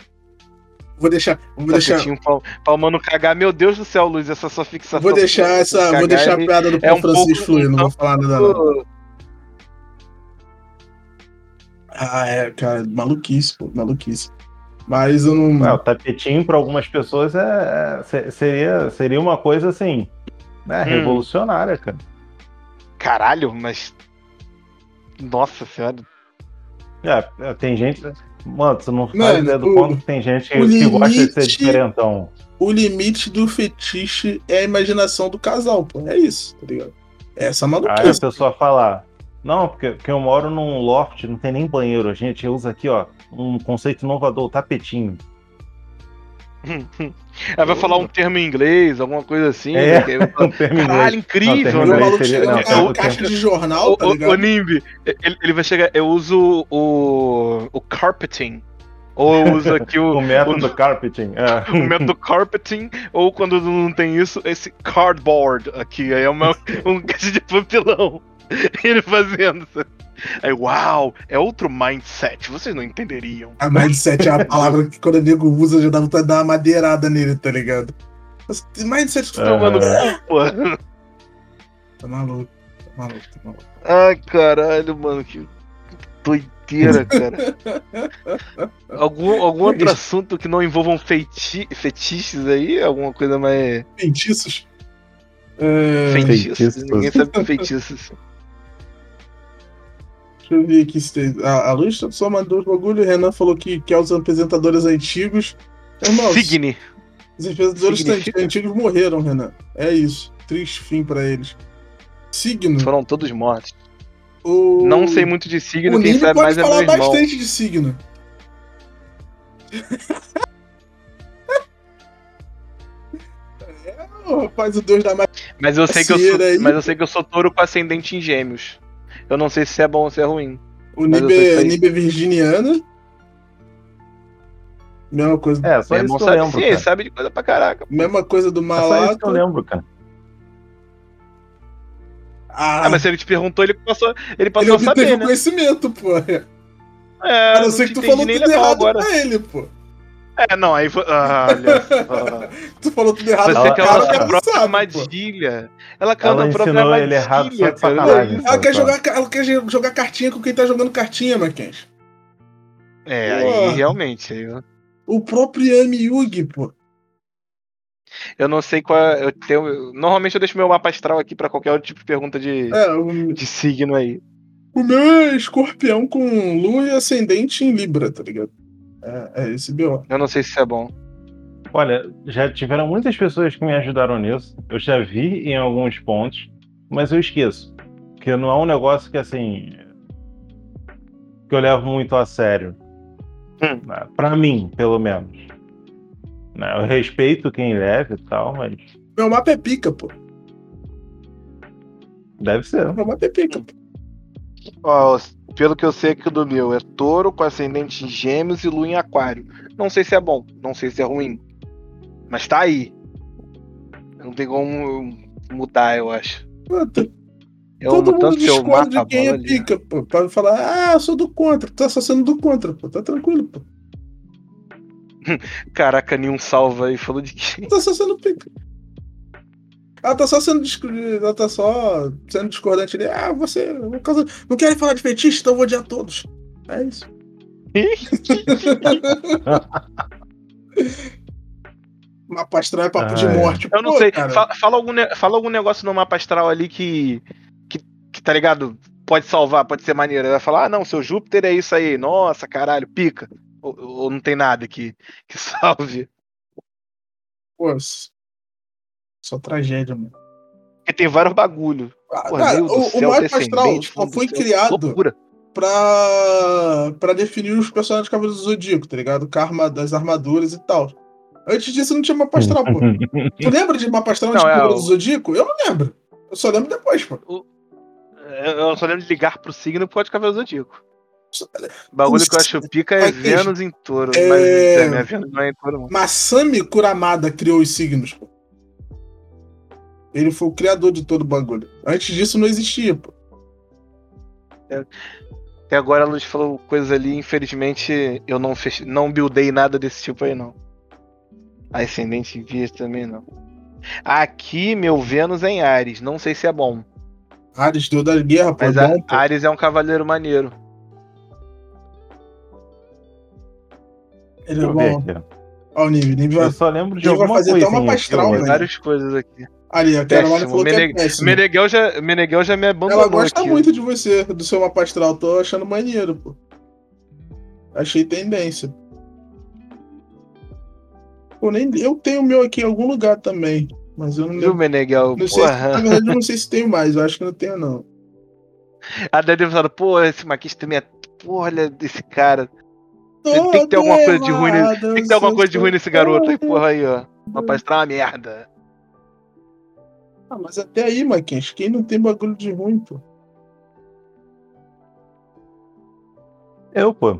Vou deixar, vou deixar, Tapetinho pra, pra o mano cagar. Meu Deus do céu, Luiz, essa sua fixação. vou deixar essa, cagar vou deixar a é- piada do é Paulo um Francisco pouco- fluir, não vou falar nada não. Ah, é, cara, maluquice, pô, maluquice. Mas eu não. É, o tapetinho para algumas pessoas é, é- se- seria, seria uma coisa assim, né, Hum. revolucionária, cara. Caralho, mas. Nossa senhora. É, é, tem gente. Mano, você não faz Mano, ideia do o- quanto que tem gente que, que gosta de ser limite- diferentão. O limite do fetiche é a imaginação do casal, pô. É isso, tá ligado? É essa Aí a maluquice. pessoa fala, não, porque, porque eu moro num loft, não tem nem banheiro. A gente usa aqui, ó, um conceito inovador, o tapetinho. Ela vai falar um termo em inglês, alguma coisa assim. É. né, Um termo em Caralho, inglês. incrível, Não, O né? em maluco seria- chega não, a caixa de jornal, O, tá o, o ligado? Nimbi, ele, ele vai chegar. Eu uso o. o carpeting. Ou eu uso aqui o. O método carpeting. É. o método carpeting, ou quando não tem isso, esse cardboard aqui. Aí é uma, um caixa de papelão. Ele fazendo. sabe? Aí, uau, é outro mindset. Vocês não entenderiam. A mindset é a palavra que quando o nego usa já dá vontade de dar uma madeirada nele, tá ligado? Mas Mindset que tu tá. Mano, pô. Tá maluco, tá maluco, tá maluco. Ai, caralho, mano, que doideira, cara. Algum, algum outro assunto que não envolvam feiti fetiches aí? Alguma coisa mais. Feitiços? É, Feitiços? feitiços. Ninguém sabe que feitiços. Se tem. A, a Luz só mandou os bagulho. O Renan falou que quer os apresentadores antigos. Irmão, Signe. os apresentadores Significa? antigos morreram, Renan. É isso. Triste fim pra eles. Signo. Foram todos mortos. O... Não sei muito de signo, O quem sabe mais é meu falar irmão. bastante de signo. é, o rapaz, o Deus da Mas eu sei que eu sou, aí. mas eu sei que eu sou touro com ascendente em gêmeos. Eu não sei se é bom ou se é ruim. O Nibe, sei que aí- Nibe virginiana. Mesma coisa, É, só é isso bom que eu saber. lembro, Sim, ele cara. sabe de coisa pra caraca. mesma coisa do É só isso que Malato. eu lembro, cara. Ah, Ah, mas se ele te perguntou, ele passou, ele ele passou a obteve saber, né? conhecimento, pô. É, A não ser te que tu falou tudo legal errado agora. pra ele, pô. É, não, aí foi. Ah, olha. Tu falou tudo errado Você que pro ela cara, a cara própria sabe, pô. armadilha. Ela canta Ela a própria ensinou armadilha. ele errado só de sacanagem. Ela quer, Só. jogar, ela quer jogar cartinha com quem tá jogando cartinha, Mackenzie. É, aí Porra. realmente. aí eu- O próprio Yami Yugi, pô. Eu não sei qual. é- Eu tenho, normalmente eu deixo meu mapa astral aqui pra qualquer outro tipo de pergunta de, É, o, de signo aí. o meu é escorpião com lua e ascendente em Libra, tá ligado? É, é esse B.O. Eu não sei se isso é bom. Olha, já tiveram muitas pessoas que me ajudaram nisso. Eu já vi em alguns pontos, mas eu esqueço. Porque não é um negócio que, assim. que eu levo muito a sério. Hum. Né? Pra mim, pelo menos. Né? Eu respeito quem leva e tal, mas Meu mapa é pica, pô. deve ser. Meu mapa é pica, pô. Ó, pelo que eu sei aqui do meu, é touro com ascendente em gêmeos e lua em aquário. Não sei se é bom, não sei se é ruim. Mas tá aí. Não tem como mudar, eu acho. Eu todo amo mundo discorda mato de quem é ali. pica, pô. Pra falar, ah, eu sou do contra. Tu tá só sendo do contra, pô. Tá tranquilo, pô. Caraca, nenhum salva aí. Falou de quem? Tá só sendo pica. Ela tá só sendo disc- ela tá só sendo discordante ali. Ah, você. Por causa... Não querem falar de fetiche, então eu vou odiar todos. É isso. Mapa astral é papo de Ah, é. morte. Eu não Pô, sei. cara. Fa- Fala, algum, fala algum negócio no mapa astral ali que, que. que tá ligado? Pode salvar, pode ser maneiro. Vai falar, ah, não, seu Júpiter é isso aí. Nossa, caralho, pica. Ou, ou não tem nada que, que salve. Pô, só tragédia, mano. Porque tem vários bagulho. Ah, cara, o, o mapa astral só foi criado Loucura. pra, pra definir os personagens do Cavaleiro do Zodíaco, tá ligado? Com a arma- das armaduras e tal. Antes disso não tinha mapa astral, pô. Tu lembra de mapa astral de Não, é, Cavaleiro o- do Zodíaco? Eu não lembro. Eu só lembro depois, pô. Eu eu só lembro de ligar pro signo por causa de Cavaleiro Zodíaco. O bagulho que eu acho pica é Vênus em touro. é- Mas é, minha Vênus não é em touro, não. Masami Kuramada criou os signos, pô. Ele foi o criador de todo o bagulho. Antes disso não existia, pô. Até agora a Luz falou coisas ali, infelizmente eu não fech... não buildei nada desse tipo aí não. Ascendente em Virgem também não. Aqui meu Vênus é em Ares, não sei se é bom, Ares deu da guerra, pô. mas é a- bom, pô. Ares é um cavaleiro maneiro. Ele é bom. Ó, o Nive. Nive Eu vai... só lembro de Ele vai alguma fazer até uma pastral, velho. Várias coisas aqui. Ali, a Caroline Péssimo. falou que é péssimo. Meneghel já, Meneghel já me abandonou Ela gosta aqui. muito de você, do seu mapa astral. Tô achando maneiro, pô. Achei tendência. Pô, nem eu tenho o meu aqui em algum lugar também. Mas eu não lembro. Meneghel? Não sei se, na verdade, eu não sei se tenho mais. Eu acho que não tenho, não. A Dani deve falar, pô, esse maquista também é. Porra, olha esse cara. Tem- tem que ter alguma coisa de ruim nele. Tem que ter alguma coisa de ruim nesse garoto aí, porra aí, ó. Uma pastral é uma merda. Ah, mas até aí, Maquinhos, quem não tem bagulho de ruim, pô? Eu, pô.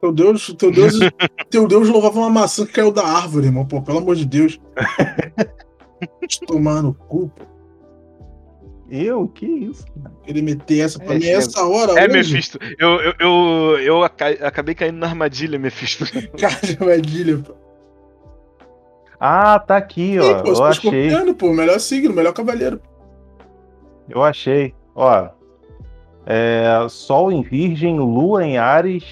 Teu Deus, teu Deus, teu Deus louvava uma maçã que caiu da árvore, irmão. Pô, pelo amor de Deus. Te tomar no cu, pô. Eu? Que isso? Ele meter essa pra É, mim esse essa hora É, hoje. Mephisto. Eu, eu, eu, eu aca- acabei caindo na armadilha, Mephisto. Cara de armadilha, pô. Ah, tá aqui, Ih, ó. pô, Eu achei. pô. Melhor signo, melhor cavaleiro. Eu achei. Ó. É, Sol em Virgem, Lua em Ares,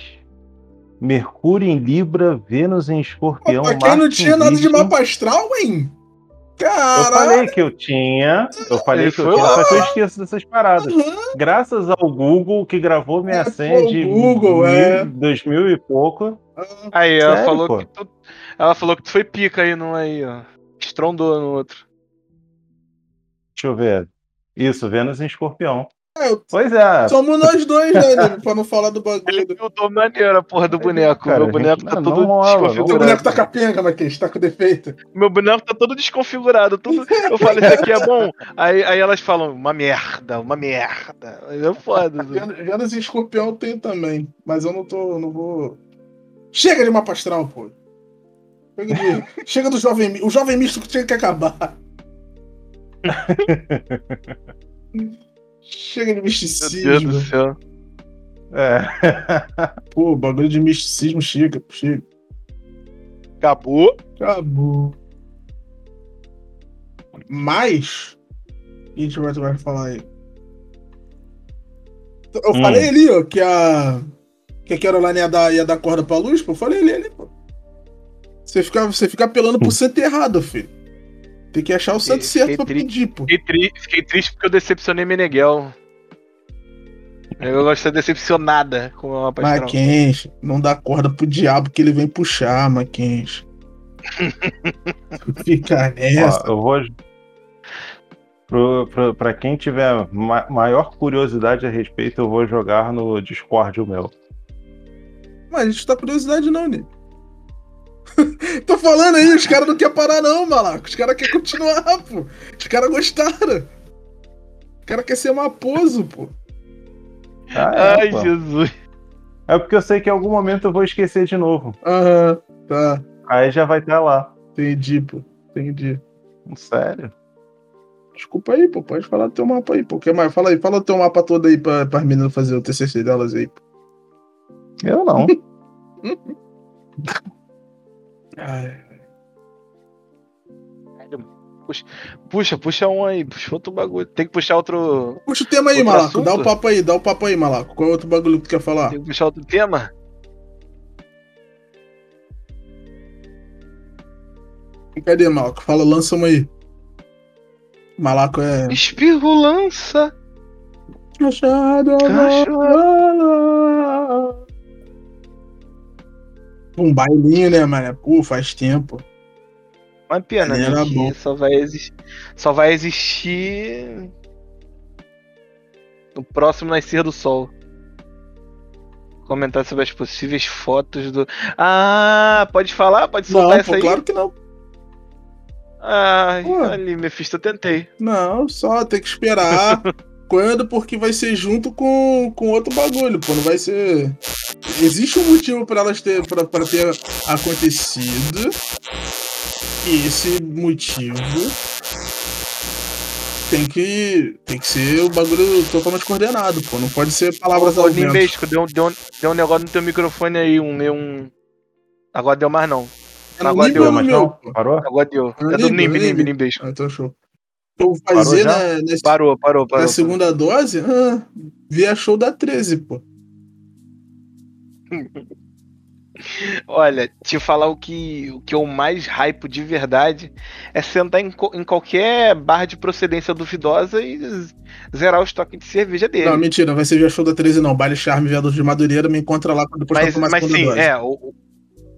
Mercúrio em Libra, Vênus em Escorpião. pra quem não Marte tinha nada de mapa astral, hein? Eu Caralho. falei que eu tinha. Eu falei Ele que eu tinha, só que eu esqueço dessas paradas. Uhum. Graças ao Google que gravou minha É, senha pô, de Google, mil, é. dois mil e pouco. Aí, ela Sério, falou pô? que tu. Ela falou que tu foi pica aí num aí, ó. Estrondou no outro. Deixa eu ver. Isso, Vênus em Escorpião. É, eu- Pois é. somos nós dois, né, Nive? Pra não falar do bagulho. Ele buildou maneiro a porra do boneco. Cara, Meu boneco gente- tá não, todo não desconfigurado. boneco tá capenga, Maquinhos. Tá com defeito. Meu boneco tá todo desconfigurado. Tudo... Eu falo, isso aqui é bom. Aí, aí elas falam, uma merda, uma merda. Mas é foda. Vênus Vênus e escorpião eu tenho também. Mas eu não tô. Não vou. Chega de mapa astral, pô. Chega, de- chega do jovem. O jovem misto que tinha que acabar. Chega de Meu Deus do misticismo. céu. É. Pô, bagulho de misticismo chega, chega. Acabou. Acabou. Mas. O que a gente vai, vai falar aí? Eu Hum. falei ali, ó, que a. Que a Caroline ia dar, ia dar corda pra luz, pô. Eu falei ali, ali, pô. Você fica, você fica apelando pro santo errado, filho. Tem que achar o santo certo pra pedir, pô. Fiquei, tri- fiquei triste porque eu decepcionei Meneghel. Eu gosto de ser decepcionada com uma pastral. Mackenzie, não dá corda pro diabo que ele vem puxar, Mackenzie. Fica nessa. Ó, eu vou. Pro, pro, pra quem tiver ma- maior curiosidade a respeito, eu vou jogar no Discord o meu. Mas a gente tá curiosidade não, né? Tô falando aí, os caras não querem parar não, malaco. Os caras querem continuar, pô. Os caras gostaram. Os caras querem ser maposo, pô. Ah, é, Ai, pô. Jesus. É porque eu sei que em algum momento eu vou esquecer de novo. Aham, tá. Aí já vai estar lá. Entendi, pô. Entendi. Sério? Desculpa aí, pô. Pode falar do teu mapa aí, pô. O que mais? Fala aí, fala o teu mapa todo aí pra, as meninas fazer o TCC delas aí, pô. Eu não. Ai, Puxa, puxa, puxa um aí, puxa outro bagulho. Tem que puxar outro. Puxa o tema aí, Malaco. assunto? Dá o papo aí, dá o papo aí, Malaco. Qual é outro bagulho que tu quer falar? Tem que puxar outro tema? Cadê, Malaco? Fala, lança uma aí. Malaco é. Espirro lança. Machado. Um bailinho, né, mano? Pô, faz tempo. Uma pena, né? que só vai existir. Só vai existir. No próximo nascer do sol. Comentar sobre as possíveis fotos do. Ah, pode falar? Pode soltar Não, essa pô, aí? claro que não. Ai, Pô. ali, Mephisto, eu tentei. Não, só tem que esperar. Quando? Porque vai ser junto com, com outro bagulho, pô. Não vai ser. Existe um motivo pra elas ter, pra, pra ter acontecido. E esse motivo tem que, tem que ser o bagulho totalmente coordenado, pô. Não pode ser palavras ao vento. Deu, um- deu, um- deu um negócio no teu microfone aí, um. um... Agora deu mais não. É agora deu, Mas não? Parou? Agora deu. É É do Nimbe, Nimbe, Nimbe, Nimbe. Ah, então show. Vou fazer já? na, nesse- Parou, parou, na parou. segunda dose? Ah, via show da 13, pô. Olha, te falar o que, o que eu mais hypo de verdade é sentar em, em qualquer bar de procedência duvidosa e zerar o estoque de cerveja dele. Não, mentira, vai ser via show da 13, não. Baile Charme, Viador de Madureira, me encontra lá depois que eu mas, mas segunda sim, dose. é. O-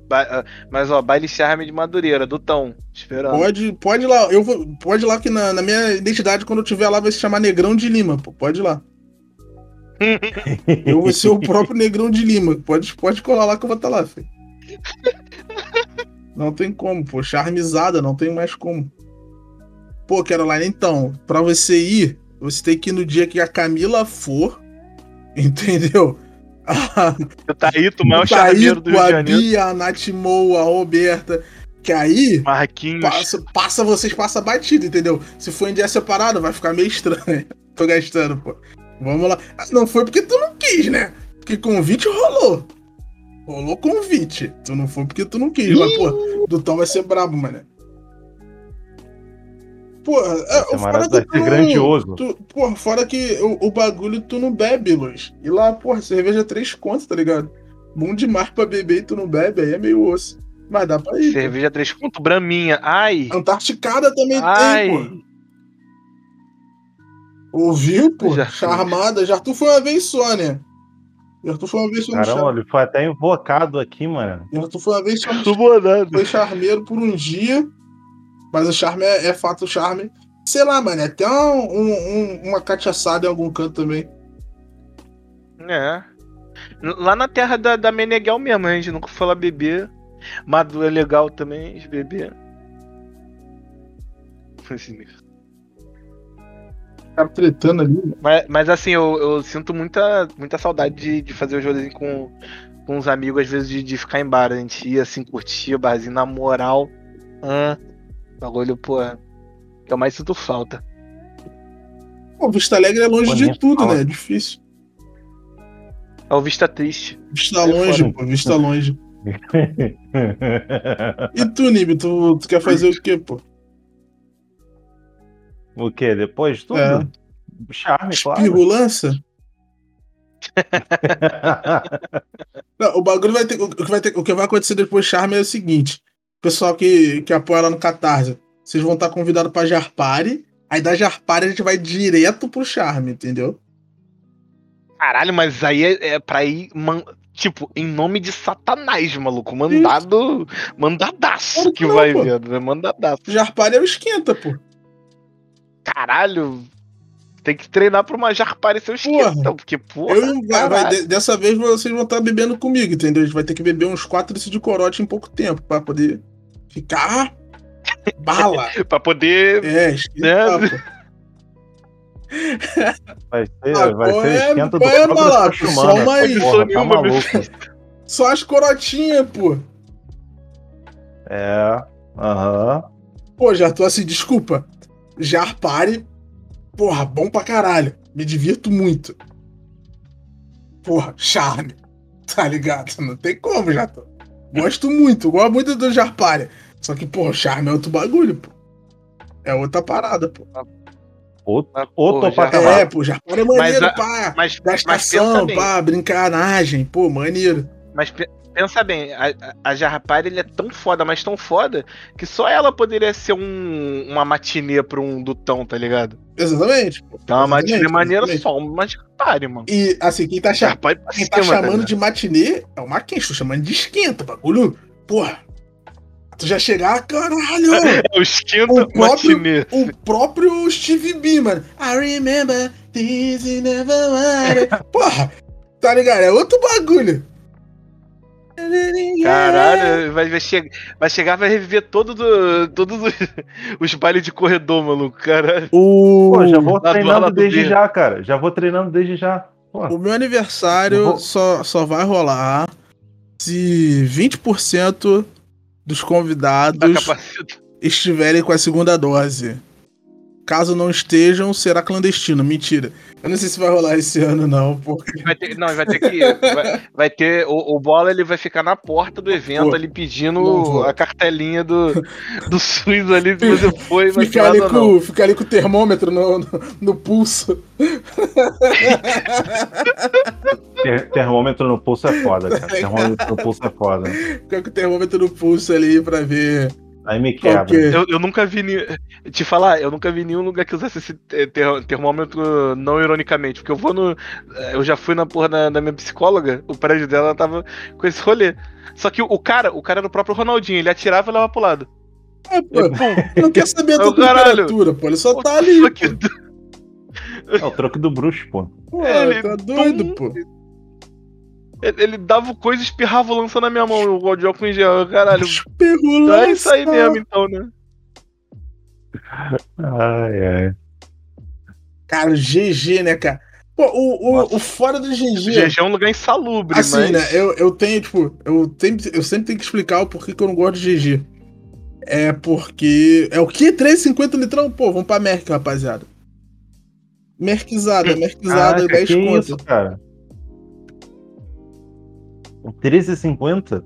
ba- ah, mas ó, baile charme de Madureira, do Tão. Esperando. Pode, pode ir lá, eu vou, pode ir lá que na, na minha identidade, quando eu tiver lá, vai se chamar Negrão de Lima, pô. Pode ir lá. Eu vou ser o próprio Negrão de Lima. Pode, pode colar lá que eu vou estar lá, filho. Não tem como, pô. Charmizada, não tem mais como. Pô, Caroline, então, pra você ir, você tem que ir no dia que a Camila for, entendeu? O Taíto, o maior O charmeiro do Rio de a. Bia, a a Roberta. Que aí, Marquinhos. passa, passa vocês, passa batido, entendeu? Se for em dia separado, vai ficar meio estranho. Tô gastando, pô. Vamos lá. Ah, Não foi porque tu não quis, né? Porque convite rolou. Rolou convite. Tu não foi porque tu não quis. Mas, pô, Dutão vai ser brabo, mano. Pô, é, fora que vai tu grandioso. Tu, porra, fora que o, o bagulho tu não bebe, Luiz. E lá, porra, cerveja é três contos, tá ligado? Bom demais pra beber e tu não bebe, aí é meio osso. Mas dá pra ir. Cerveja 3 pontos, Braminha. Ai. Antarticada também Ai. tem, pô. Ouviu, pô? Já- Charmada. Já tu foi uma vez só, né? Já tu foi uma vez só no Caramba, ele foi até invocado aqui, mano. Já tu foi uma vez só no. Foi charmeiro por um dia. Mas o charme é, é fato charme. Sei lá, mano. Até um, um- um- uma cachaçada em algum canto também. É. Lá na terra da, da Meneghel mesmo, a gente nunca foi lá beber. Madu é legal também de beber. Assim, Cara tretando ali. né? Mas, mas assim, eu, eu sinto muita, muita saudade de, de fazer os rolezinhos com, com os amigos, às vezes de, de ficar em bar. A gente ia assim, curtir o barzinho na moral. Ah, bagulho, pô. Que eu mais sinto falta. Pô, Vista Alegre é longe Pô, de tudo, fala. né? É difícil. É o Vista Triste. Vista É longe, foda. pô. Vista longe. E tu, Nib, tu, tu quer fazer o quê, pô? o quê? Depois de tudo? É. Charme, claro. Espirrulança? Não, o bagulho vai ter. O que vai, ter, o que vai acontecer depois do Charme é o seguinte: pessoal que, que apoia lá no Catarse, vocês vão estar convidados pra Jarpari. Aí da Jarpari a gente vai direto pro Charme, entendeu? Caralho, mas aí é, é pra ir. man- Tipo, em nome de Satanás, maluco. Mandado. Mandadaço Claro que não, vai pô. vendo, né? Mandadaço. Jarpari é o esquenta, pô. Caralho. Tem que treinar pra uma jarpare seu Porra. esquentão, porque, porra. Eu, vai, dessa vez vocês vão estar bebendo comigo, entendeu? A gente vai ter que beber uns 4 litros de corote em pouco tempo pra poder ficar bala. Pra poder. É, esquentar, Né? pô. Vai ser, Ah, vai ser é- esquenta do é, Só uma aí. Porra, tá maluco. Só as corotinhas, pô. É, aham. Pô, já tô assim, desculpa. Jar Party, porra, bom pra caralho. Me divirto muito. Porra, charme. Tá ligado? Não tem como, já tô. Gosto muito, gosto muito do Jar Party. Só que, porra, charme é outro bagulho, pô. É outra parada, pô. Outro, Mas, outro pô, já- patamar. É, pô, Jar Party é maneiro, a- pá. Mas, mas Gastação, bem. pá, brincanagem, pô, maneiro. Mas pensa bem, a, a Jarrapari ele é tão foda, mas tão foda, que só ela poderia ser um, uma matinê pra um dutão, tá ligado? Exatamente. Então uma Exatamente, matinê maneira só, uma Jarrapari, mano. E, assim, quem tá, cha- quem tá cima, chamando ligado? de matinê é o Marquinhos, tô chamando de esquenta, bagulho. Porra. Tu já chegar, caralho! É o esquenta O próprio- matinê. o próprio Steve B, mano. I remember this never. Porra, tá ligado? É outro bagulho. Caralho, vai, vai, che vai chegar, vai reviver todo do- todos os, os bailes de corredor, maluco, caralho. O... Pô, já vou Lá do treinando desde dele. já, cara. Já vou treinando desde já. Pô, o meu aniversário vou- só, só vai rolar se 20% dos convidados estiverem com a segunda dose. Caso não estejam, será clandestino. Mentira. Eu não sei se vai rolar esse ano, não, porque. Vai ter, não, vai ter que. Vai, vai ter. O, o bola ele vai ficar na porta do evento Pô, ali pedindo a cartelinha do, do SUS ali, se você foi, Ficar ali, com, ficar ali com o termômetro no, no, no pulso. ter- termômetro no pulso é foda, cara. Termômetro no pulso é foda. Ficar com o termômetro no pulso ali pra ver. Aí me quebra. que é? Eu, eu nunca vi. ni- Te falar, eu nunca vi nenhum lugar que usasse esse te- ter- termômetro não ironicamente. Porque eu vou no. Eu já fui na porra da, da minha psicóloga, o prédio dela tava com esse rolê. Só que o, o cara, o cara era o próprio Ronaldinho, ele atirava e levava pro lado. É, pô, não quer saber a Ô, tua caralho. temperatura, pô. Ele só tá ali. Pô, É o troco do bruxo, pô. Pô, Ele- tá doido, pô. Ele, ele dava coisa e espirrava o lança na minha mão, o álcool em gel. Caralho, Perro é isso aí mesmo, então, né? Ai, ai. Cara, GG, né, cara? Pô, o, o, o fora do O GG. GG é um lugar insalubre, Assim, mas. né? Eu, eu tenho, tipo, eu, tenho, eu sempre tenho que explicar o porquê que eu não gosto de GG. É porque. É o que? 3,50 litrão? Pô, vamos pra Merck, rapaziada. Merckzada, Merckzada, Caraca, 10 que conto. isso, cara? O 13,50?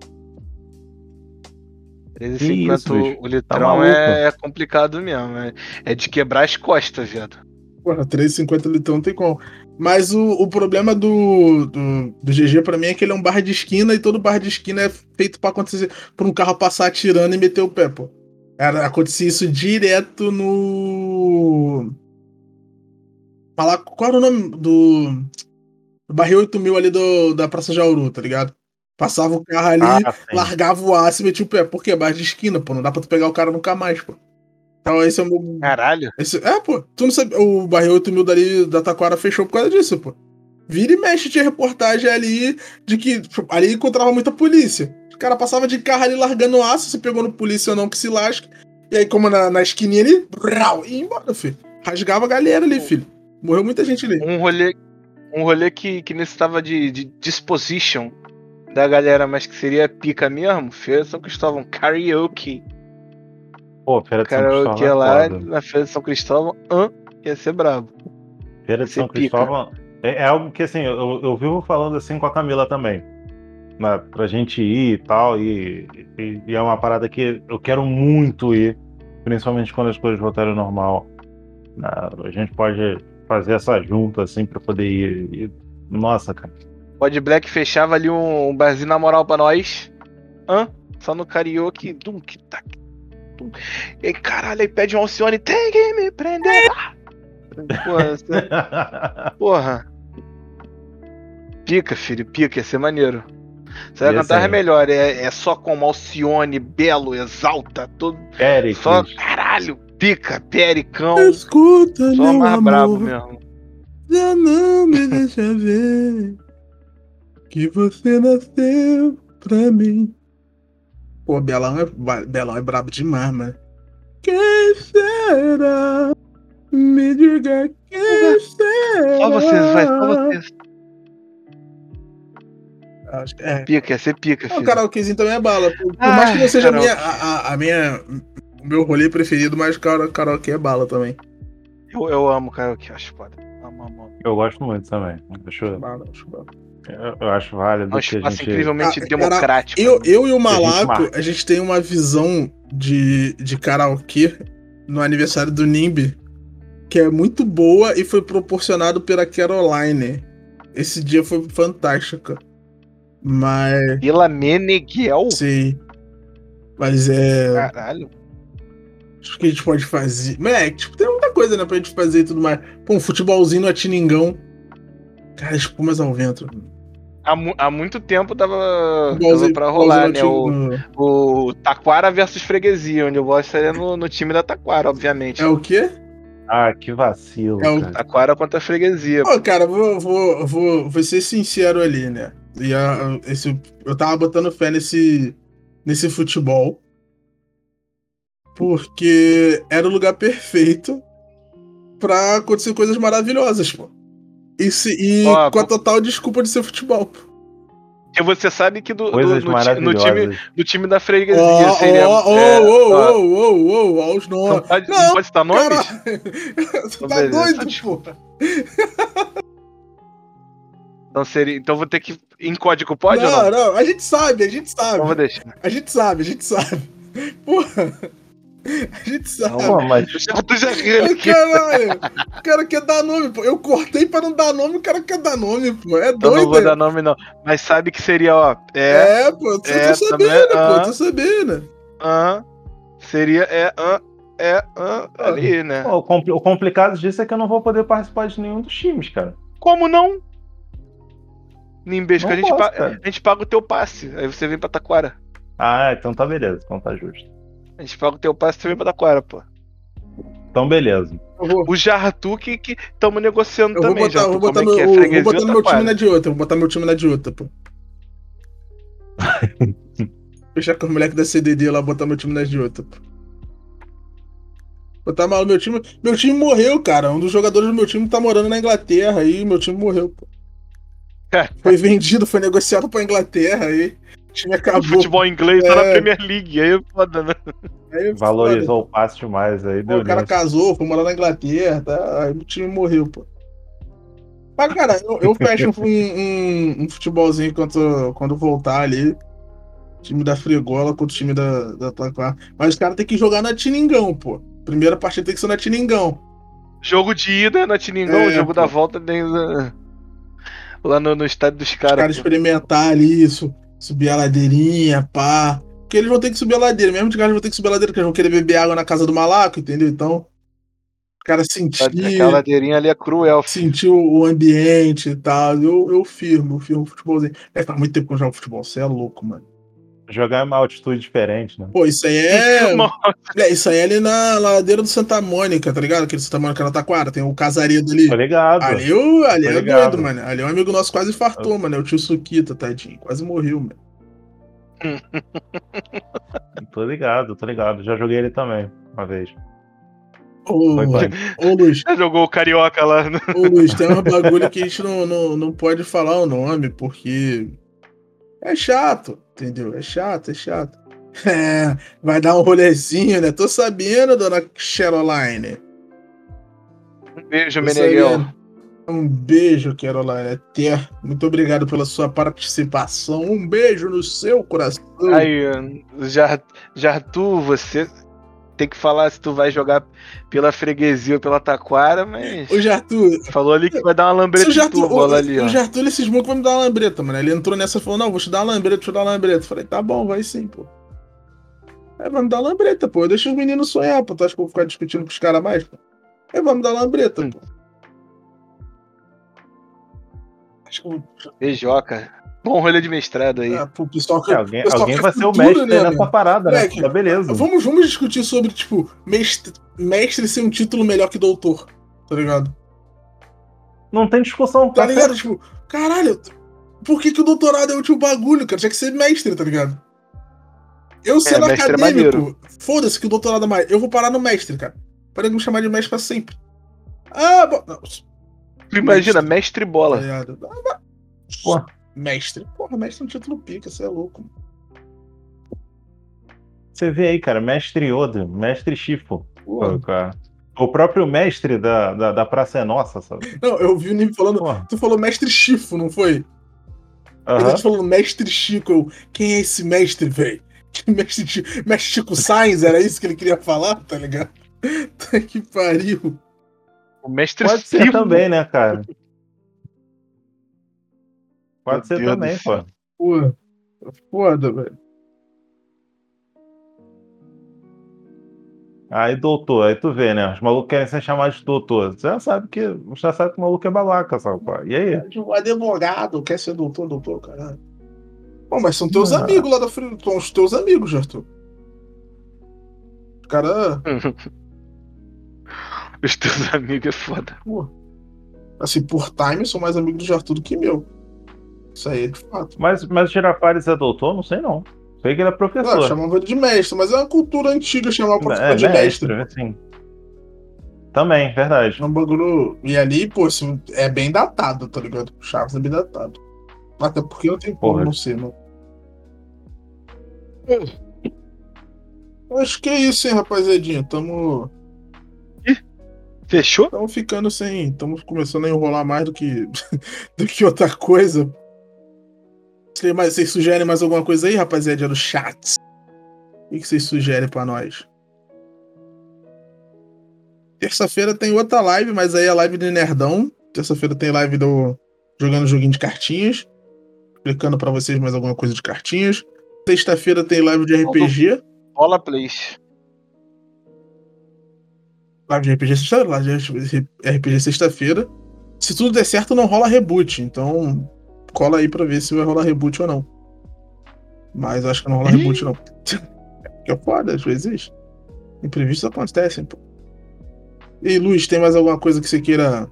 13,50 isso, bicho? o litrão maluco? é, é complicado mesmo. É, é de quebrar as costas, viado. Porra, 3,50 litrão não tem como. Mas o, o problema do, do, do GG pra mim é que ele é um bar de esquina e todo bar de esquina é feito pra acontecer pra um carro passar atirando e meter o pé, pô. Era, acontecia isso direto no. Falar, qual era o nome do. do barril 8000 ali do, da Praça Jauru, tá ligado? Passava o carro ali, Ah, largava o aço e metia o pé. Por quê? Bar de esquina, pô. Não dá pra tu pegar o cara nunca mais, pô. Então esse é o meu, Caralho. esse- é, pô. Tu não sabe. O barril 8000 dali da Taquara fechou por causa disso, pô. Vira e mexe, tinha reportagem ali de que tipo, ali encontrava muita polícia. Os caras passavam de carro ali largando aço, se pegou no polícia ou não, que se lasque. E aí, como na, na esquininha ali, brau, e ia embora, filho. Rasgava a galera ali, filho. Morreu muita gente ali. Um rolê, um rolê que, que necessitava de, de disposition da galera, mas que seria pica mesmo. Feira de São Cristóvão, karaoke. Pô, Feira de São Karaoke Cristóvão lá é foda. na Feira de São Cristóvão, hã? ia ser brabo. Feira de São pica. Cristóvão é, é algo que, assim, eu, eu vivo falando assim com a Camila também. Na, pra gente ir e tal, e, e- e é uma parada que eu quero muito ir, principalmente quando as coisas voltarem ao normal. Na- a gente pode fazer essa junta, assim, pra poder ir. Nossa, cara. Pod Black fechava ali um, um barzinho na moral pra nós. Hã? Só no karaoke. Dum, que tac, dum. E caralho, aí pede um Alcione, tem que me prender. Porra, você- porra. Pica, filho, pica, ia ser maneiro. Você vai cantar é melhor, é, é só com Alcione, Belo, Exalta, tudo. Péricles. Só, caralho, pica, pericão. Escuta, Só meu mais amor, brabo mesmo. já não me deixa ver que você nasceu pra mim. Pô, Belão é, Belão é brabo demais, mano. Quem será? Me diga quem será? Só vocês, vai, só vocês. Acho que é. Pica, ia ser pica, O filho. karaokezinho também é bala. Por, por Ah, mais que não seja a minha, a, a- minha o meu rolê preferido, mas karaokê é bala também. Eu, eu amo karaokê, acho foda. Amo, amo. Eu gosto muito também. Acho, eu, Bala, acho bala. Eu acho válido É um espaço gente. incrivelmente Ah, democrático. Eu, eu e o Malaco, a gente tem uma visão de, de karaokê no aniversário do Nimbi que é muito boa e foi proporcionado pela Caroline. Esse dia foi fantástico. Mas. Vila Meneghel? Sim. Mas é. Caralho. Acho que a gente pode fazer. Moleque, tipo, tem muita coisa, né, pra gente fazer e tudo mais. Pô, um futebolzinho no Atiningão. Cara, espumas ao vento. Há, mu- há muito tempo tava, tava pra rolar, né? O, no no- o Taquara versus Freguesia, onde eu vou estaria no, no time da Taquara, obviamente. É o quê? Ah, que vacilo. É o- cara. Taquara contra a Freguesia. Pô, cara, vou, vou, vou, vou ser sincero ali, né? E a- esse, eu tava botando fé nesse, nesse futebol. Porque era o lugar perfeito pra acontecer coisas maravilhosas, pô. E, se- e Ó, com a total desculpa de ser futebol. Porque você sabe que do, do- no, no time, do time da Freguesia Ó, seria. ó, ó, é, ó, ó, ó, ó, ó, ó, os Não nomes. pode, Não, não pode citar nomes? Você tá Beleza. doido, pô. Então, seria, então vou ter que. Em código pode ou não, não? não, a gente sabe, a gente sabe. Então vou deixar. A gente sabe, a gente sabe. Porra. A gente sabe. Pô, mas Eu já aqui. caralho. O cara quer dar nome, pô. Eu cortei pra não dar nome, o cara quer dar nome, pô. É Eu doido. não vou né? dar nome, não. Mas sabe que seria, ó. É. É, pô, eu tô, é, tô também, sabendo, pô, ah. eu tô sabendo. hã, seria. É. hã, é. hã, ali, né? pô, o, compli- o complicado disso é que eu não vou poder participar de nenhum dos times, cara. Como não? Nimbesco, Não a, gente posso, a gente paga o teu passe. Aí você vem pra Taquara. Ah, então tá beleza, então tá justo. A gente paga o teu passe e vem pra Taquara, pô. Então beleza. Vou, O Jartu que estamos negociando eu também, botar, Jartu. vou botar, meu, é que é? vou botar no meu time na de outra. Vou botar meu time na de outra, pô. Fechar com os moleques da CDD lá, botar meu time na de outra, pô. Botar mal meu time. Meu time morreu, cara. Um dos jogadores do meu time tá morando na Inglaterra aí meu time morreu, pô. Foi vendido, foi negociado pra Inglaterra aí. O time O acabou. futebol inglês tá na É. Premier League. Aí é foda, né? Aí, foda. Valorizou o passe demais aí, Pô, deu o cara nisso. casou, foi morar na Inglaterra, tá? Aí o time morreu, pô. Mas, cara, eu, eu fecho um, um, um futebolzinho quando, quando voltar ali. Time da Fregola contra o time da, da Taquara. Mas os caras tem que jogar na Tiningão, pô. Primeira partida tem que ser na Tiningão. Jogo de ida na Tiningão, É, o jogo pô. da volta tem lá- lá no, no estádio dos Os caras caras. pô. experimentar ali isso, subir a ladeirinha, pá. Porque eles vão ter que subir a ladeira, mesmo de cara eles vão ter que subir a ladeira, porque eles vão querer beber água na casa do malaco, entendeu? Então, os caras sentir. Aquela ladeirinha ali é cruel, filho. sentir o o ambiente e tal. Eu, eu firmo, eu firmo futebolzinho. É, faz muito tempo que eu jogo futebol, você é louco, mano. Jogar em uma altitude diferente, né? Pô, isso aí é. Mano, é isso aí é ali na ladeira do Santa Mônica, tá ligado? Aquele Santa Mônica na Taquara, tem o Casaredo ali. Tô ligado. Ali, o, ali é ligado. doido, mano. Ali um amigo nosso quase infartou, mano. É o tio Suquita, tadinho. Quase morreu, mano. Tô ligado, tô ligado. Já joguei ele também, uma vez. Ô, ô Luiz, já jogou o Carioca lá. né? ô Luiz, tem um bagulho que a gente não, não, não pode falar o nome, porque é chato, entendeu? É chato, é chato. É, vai dar um rolezinho, né? Tô sabendo, dona Caroline. Um beijo, Tô Meneghel. sabendo. Um beijo, Caroline. Até. Muito obrigado pela sua participação. Um beijo no seu coração. Aí, Jar- Jartu, você tem que falar se tu vai jogar pela freguesia ou pela taquara, mas Ô, Jartu, falou ali que vai dar uma lambreta o Jartu, turbo o, lá ali, ó. o Jartu ele cismou que vai me dar uma lambreta, mano. Ele entrou nessa e falou: Não, vou te dar uma lambreta, vou te dar uma lambreta. Eu Falei: Tá bom, vai sim, pô. É, vai me dar lambreta, pô. Deixa os meninos sonhar, pô. Tu acha que eu vou ficar discutindo com os caras mais, pô? É, vai me dar lambreta, Hum. pô. Acho que eu- Beijoca. Bom rolê de mestrado aí. pô, o pessoal que. É, alguém pessoal alguém vai ser o mestre né, nessa parada, né? Tá beleza. Vamos, vamos discutir sobre, tipo, mestre, mestre ser um título melhor que doutor, tá ligado? Não tem discussão, Tá tá ligado? Tipo, caralho, por que, que o doutorado é o último bagulho, cara? Tinha que ser mestre, tá ligado? Eu sendo mestre é acadêmico, foda-se que o doutorado é mais. Eu vou parar no mestre, cara. Para de me chamar de mestre pra sempre. Ah. Não, Tu imagina, mestre. mestre tá bola. ligado? Ah, mas- Pô. Mestre. Porra, mestre é um título pica, você é louco. mano. você vê aí, cara, mestre Yoda, mestre Chifo. Porra. cara. O próprio mestre da, da, da Praça é Nossa, sabe? Não, eu vi o Nive falando. Porra. Tu falou mestre Chifo, não foi? Aham. gente falando mestre Chico. Eu, quem é esse mestre, velho? Mestre, Chi- mestre Chico Sainz, era isso que ele queria falar, tá ligado? Tá que pariu. O mestre Pode ser Silva. também, né, cara? Pode ser Deus também, pô. Porra. Foda, velho. Aí, doutor, aí tu vê, né? Os malucos querem ser chamados de doutor. Você já sabe que, você já sabe que o maluco é babaca, sabe? pô? E aí? O advogado quer ser doutor, doutor, caralho. Pô, mas são teus Ah. amigos lá da Free. São os teus amigos, Arthur. Os caras. Os teus amigos é foda. Assim, por time, são mais amigos do Arthur do que meu. Isso aí é de fato. Mas, mas o Girafales é doutor? Não sei não. Sei que ele é Ah, professor. chamava ele de mestre, mas é uma cultura antiga chamar o professor é, de mestre. mestre, assim. Também, verdade. É um bagulho. E ali, pô, assim, é bem datado, tá ligado? O Chaves é bem datado. Até porque não tem como não ser, não. Acho que é isso, hein, rapaziadinha. Tamo. Fechou? Estamos ficando sem. Estamos começando a enrolar mais do que, do que outra coisa. Vocês sugerem mais alguma coisa aí, rapaziada, no chat? O que vocês sugerem pra nós? Terça-feira tem outra live, mas aí é a live do Nerdão. Terça-feira tem live do Jogando Joguinho de Cartinhas. Explicando pra vocês mais alguma coisa de cartinhas. Sexta-feira tem live de RPG. Bola Plays. Live de RPG sexta-feira, live de RPG sexta-feira. Se tudo der certo, não rola reboot. Então, cola aí pra ver se vai rolar reboot ou não. Mas acho que não rola Ih. reboot, não. Que é foda, às vezes. Imprevistos acontecem, pô. E aí, Luiz, tem mais alguma coisa que você queira.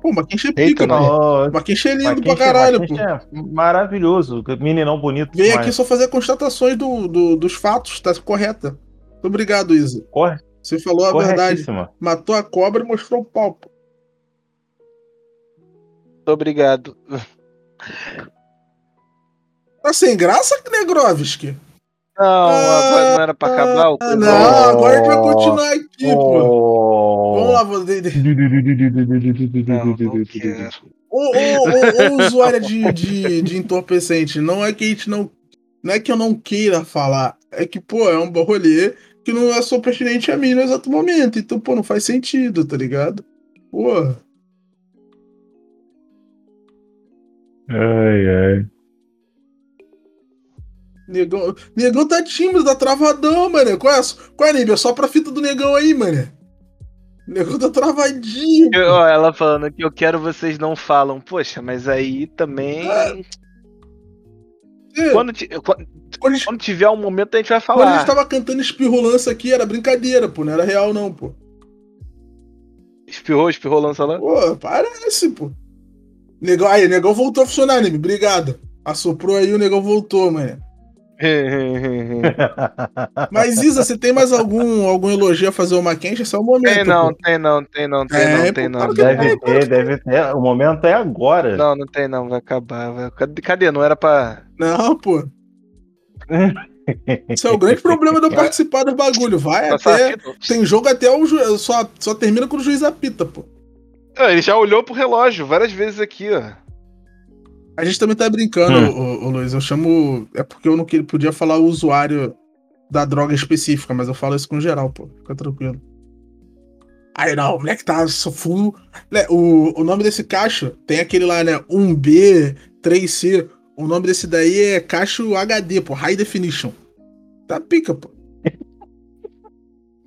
Pô, quem é pica, Mas quem é lindo pra caralho, Marquinhos pô. é maravilhoso. Meninão bonito. Vem demais. aqui só fazer constatações do, do- dos fatos, tá correta. Muito obrigado, Isa. Corre, Você falou a verdade. Matou a cobra e mostrou o pau. pô. Muito obrigado. Tá sem graça, Negrovski? Não, agora não era pra acabar o Ah, não, agora a gente vai continuar aqui, pô. Oh. Vamos lá, vou... Ô, ô, ô, ô, usuária de, de, de entorpecente, não é que a gente não. Não é que eu não queira falar, é que, pô, é um rolê que não é só pertinente a mim no exato momento. Então, pô, não faz sentido, tá ligado? Pô. Ai, ai. Negão, negão tá tímido, tá travadão, mano. Qual é, qual é a nível? Só pra fita do negão aí, mano. O negão tá travadinho. Eu- ó, ela falando que eu quero vocês não falam. Poxa, mas aí também. Ah, É, Quando, ti- quando- quando, quando tiver um momento a gente vai quando a gente falar. tava cantando espirrolança aqui, era brincadeira, pô. Não era real, não, pô. Espirrou, espirrou, lança lá. Pô, parece, pô. Negão, aí, negão voltou a funcionar, anime. Obrigado. Assoprou aí, o negão voltou, mano. Mas, Isa, você tem mais algum, algum elogio a fazer uma quente? Esse é o momento. tem não, pô. tem não, tem não, tem É, não, tem não. Deve ter, deve ter. O momento é agora. Não, não tem não, vai acabar. vai- Cadê? Não era pra. Não, pô. Esse é o grande problema de eu participar do bagulho. Vai até. Tem jogo até o juiz. Só, só termina quando o juiz apita, pô. Ah, Ele já olhou pro relógio várias vezes aqui, ó. A gente também tá brincando, Hum. ô, ô, Luiz. Eu chamo. É porque eu não queria, podia falar o usuário da droga específica, mas eu falo isso com geral, pô. Fica tranquilo. Aí não, o moleque tá só full. né, O, o nome desse cacho tem aquele lá, né? 1B, 3C. O nome desse daí é cacho HD, pô. High Definition. Tá pica, pô.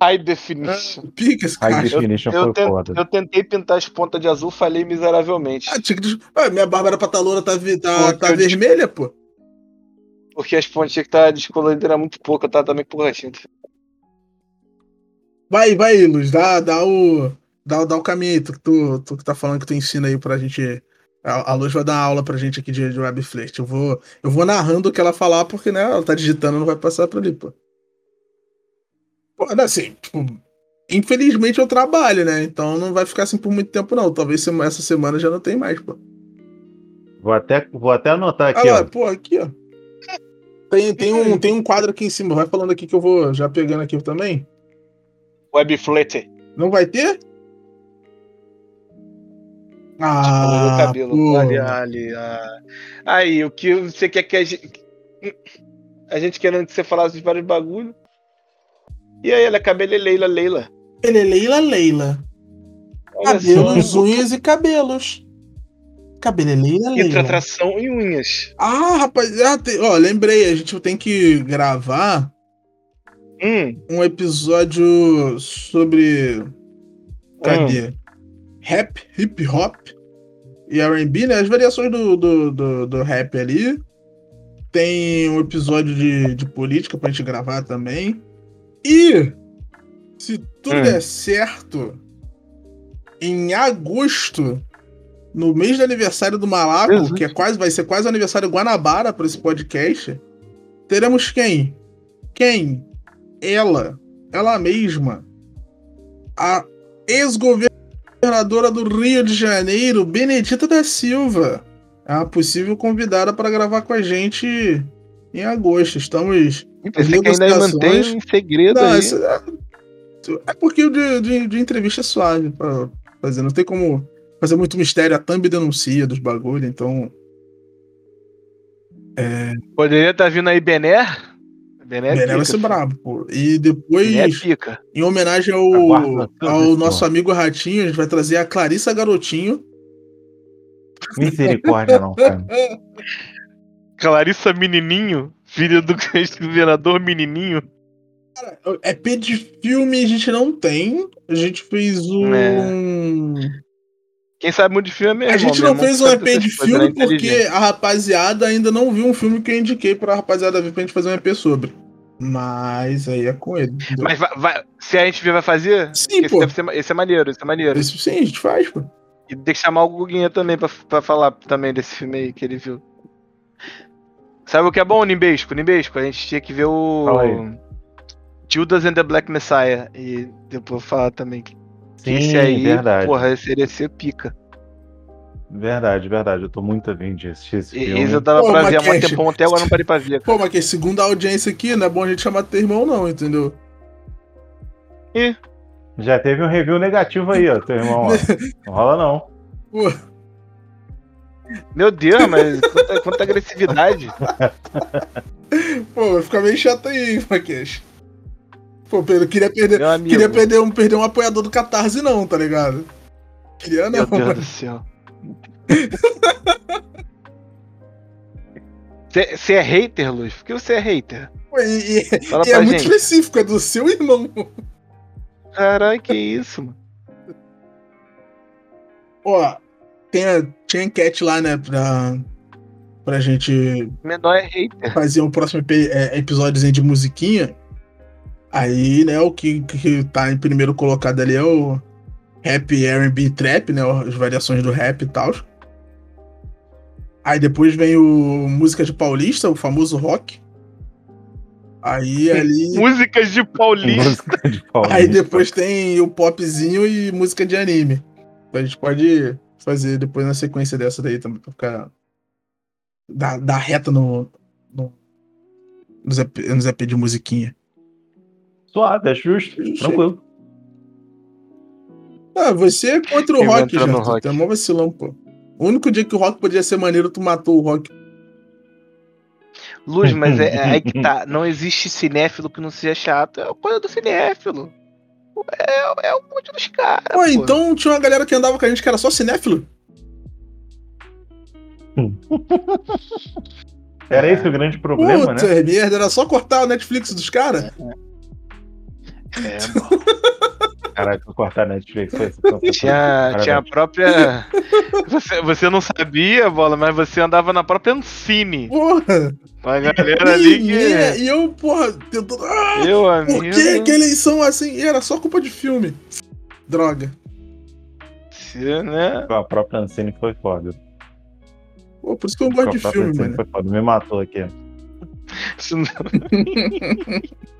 High definition. Pica esse High cacho. definition Eu, foi ten- foda. eu tentei pintar as pontas de azul, falhei miseravelmente. Ah, tinha que Ah, minha Bárbara Pataloura tá, tá, tá eu des- vermelha, pô. Porque as pontinhas que tá descolorida era muito pouca, tá também por tinta. Vai, vai, Luz, dá, dá o. Dá, dá o caminho aí, tu, que tu, tu que tá falando que tu ensina aí pra gente. A, a Luz vai dar aula pra gente aqui de, de Webflirt. Eu vou, eu vou narrando o que ela falar, porque, né, ela tá digitando, não vai passar pra ali, pô. Pô, não, assim, tipo, infelizmente eu trabalho, né? Então não vai ficar assim por muito tempo, não. Talvez essa semana já não tem mais, pô. Vou até, vou até anotar aqui, Ah lá, ó. pô, aqui, ó. Tem, tem, um, tem um quadro aqui em cima. Vai falando aqui que eu vou já pegando aqui também. Webflete. Não vai ter? Ah, Ah, cabelo. pô. Ali, ali, ah. Aí, o que você quer que a gente. A gente querendo que você falasse de vários bagulho. E aí, ela é cabeleleila, Leila. Ele é Leila Leila. Olha Cabelos, unhas e cabelos. Cabelo é Leila Leila. Hidratação e unhas. Ah, rapaz, ah, tem- ó, lembrei, a gente tem que gravar Hum, um episódio sobre. Cadê? Rap, hip hop e RB, né? As variações do, do, do, do rap ali. Tem um episódio de, de política pra gente gravar também. E se tudo Hum. der certo, em agosto, no mês do aniversário do Malaco, que é quase, vai ser quase o aniversário Guanabara para esse podcast, teremos quem? Quem? Ela, ela mesma, a ex-governadora do Rio de Janeiro, Benedita da Silva, é uma possível convidada para gravar com a gente em agosto. Estamos pensei que ainda mantém em segredo não, aí. isso é, é porque o de, de, de entrevista é suave pra fazer. Não tem como fazer muito mistério. A Thumb denuncia dos bagulho, então. Poderia estar vindo aí Bené. Bené é Bené pica, vai ser filho. brabo, pô. E depois, é pica. em homenagem ao, ao nosso amigo Ratinho, a gente vai trazer a Clarissa Garotinho. Misericórdia, não, cara. Clarissa Menininho, filha do governador Menininho. É P de filme a gente não tem. A gente fez um. Quem sabe muito de filme é meu A gente não irmão fez um EP de é filme porque a rapaziada ainda não viu um filme que eu indiquei pra rapaziada ver pra gente fazer um EP sobre. Mas aí é com ele. entendeu? Mas vai, vai- se a gente ver, vai fazer? Sim, esse, pô. ser, esse é maneiro, esse é maneiro. Isso sim, a gente faz, pô. E tem que chamar o Guguinha também pra, pra falar também desse filme aí que ele viu. Sabe o que é bom, Nimbesco? Nimbesco, a gente tinha que ver o. Judas and the Black Messiah. E depois falar também que Sim, esse aí, verdade. porra, esse seria ser pica. Verdade, verdade. Eu tô muito afim de assistir esse E filme. esse eu tava Pô, pra ver há muito tempo, até agora não parei pra ver. Pô, mas que segundo a audiência aqui, não é bom a gente chamar teu irmão, não, entendeu? Já teve um review negativo aí, ó, teu irmão. Ó. Não rola, não. Pô, Meu Deus, mas quanta, quanta agressividade. pô, vai ficar meio chato aí, hein, Maquete. Pô, Pedro, queria perder. Queria perder um, perder um apoiador do Catarse, não, tá ligado? Queria não, Meu Deus mano. do céu. Você é hater, Luz? Por que você é hater? Pô, E, e- e é muito gente. específico, é do seu irmão. Caralho, que isso, mano? Ó, tem a, tinha enquete lá, né, pra, pra gente Menor é hater. fazer um próximo é, episódiozinho de musiquinha. Aí, né, o que, que tá em primeiro colocado ali é o rap, R&B, trap, né, as variações do rap e tal. Aí depois vem o música de paulista, o famoso rock. Aí ali, Músicas de Paulista. Música de Paulista. aí depois tem o popzinho e música de anime. A gente pode fazer depois na sequência dessa daí também, pra ficar dar, dar reta no, no nos, EP, nos EP de musiquinha. Suave, é justo. Justo. Tranquilo. Ah, você é contra o rock, já. rock? Tu é mó vacilão, pô. O único dia que o rock podia ser maneiro, tu matou o rock. Luz, mas é, é aí que tá. Não existe cinéfilo que não seja chato. É a coisa do cinéfilo. É, é o monte dos caras. Pô, então tinha uma galera que andava com a gente que era só cinéfilo. Era esse o grande problema, Puta né? merda, era só cortar o Netflix dos caras. É, Caralho, vou cortar a Netflix. Foi, foi, tinha, tinha a própria. Você, você não sabia, bola, mas você andava na própria Ancine. Porra. Com a galera ali que. e eu, porra, tentando. Ah, Meu por amigo. que, que eleição assim? E era só culpa de filme. Droga. Você, né? A própria Ancine foi foda. Pô, por isso que eu não gosto de A própria filme, mano. foi foda. Me matou aqui. Isso não-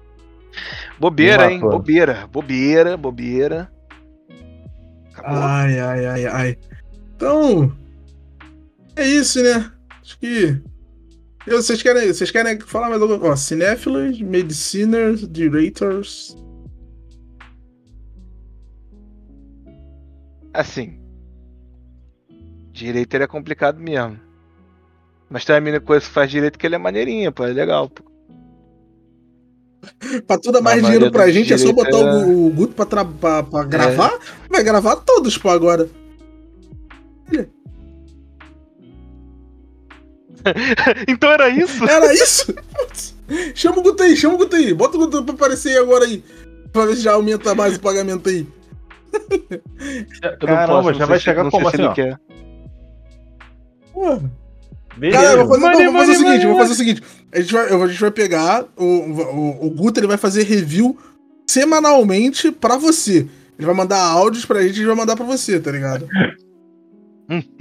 Bobeira, hein? Bobeira, bobeira, bobeira. Acabou. Ai, ai, ai, ai. Então. É isso, né? Acho que. Eu- Vocês querem, vocês querem falar mais alguma coisa? Ó, Cinéfilos, Mediciners, Directors. Assim. Direito ele é complicado mesmo. Mas tem uma menina coisa que faz direito que ele é maneirinha, pô. É legal, pô. Pra tudo dar mais dinheiro pra gente, é só botar direitos, o, Guto pra, tra- pra- pra gravar. Vai gravar todos, pô, agora. então era isso? Era isso? Chama o Guto aí, chama o Guto aí. Bota o Guto pra aparecer aí agora aí. Pra ver se já aumenta mais o pagamento aí. Caramba, posso, já vai chegar como assim, ele ó? Porra. Beleza. Cara, eu vou fazer, Money, não, vou fazer money, o seguinte, money, vou fazer o seguinte. A gente vai, a gente vai pegar, o, o, o Guto ele vai fazer review semanalmente pra você. Ele vai mandar áudios pra gente e a gente vai mandar pra você, tá ligado?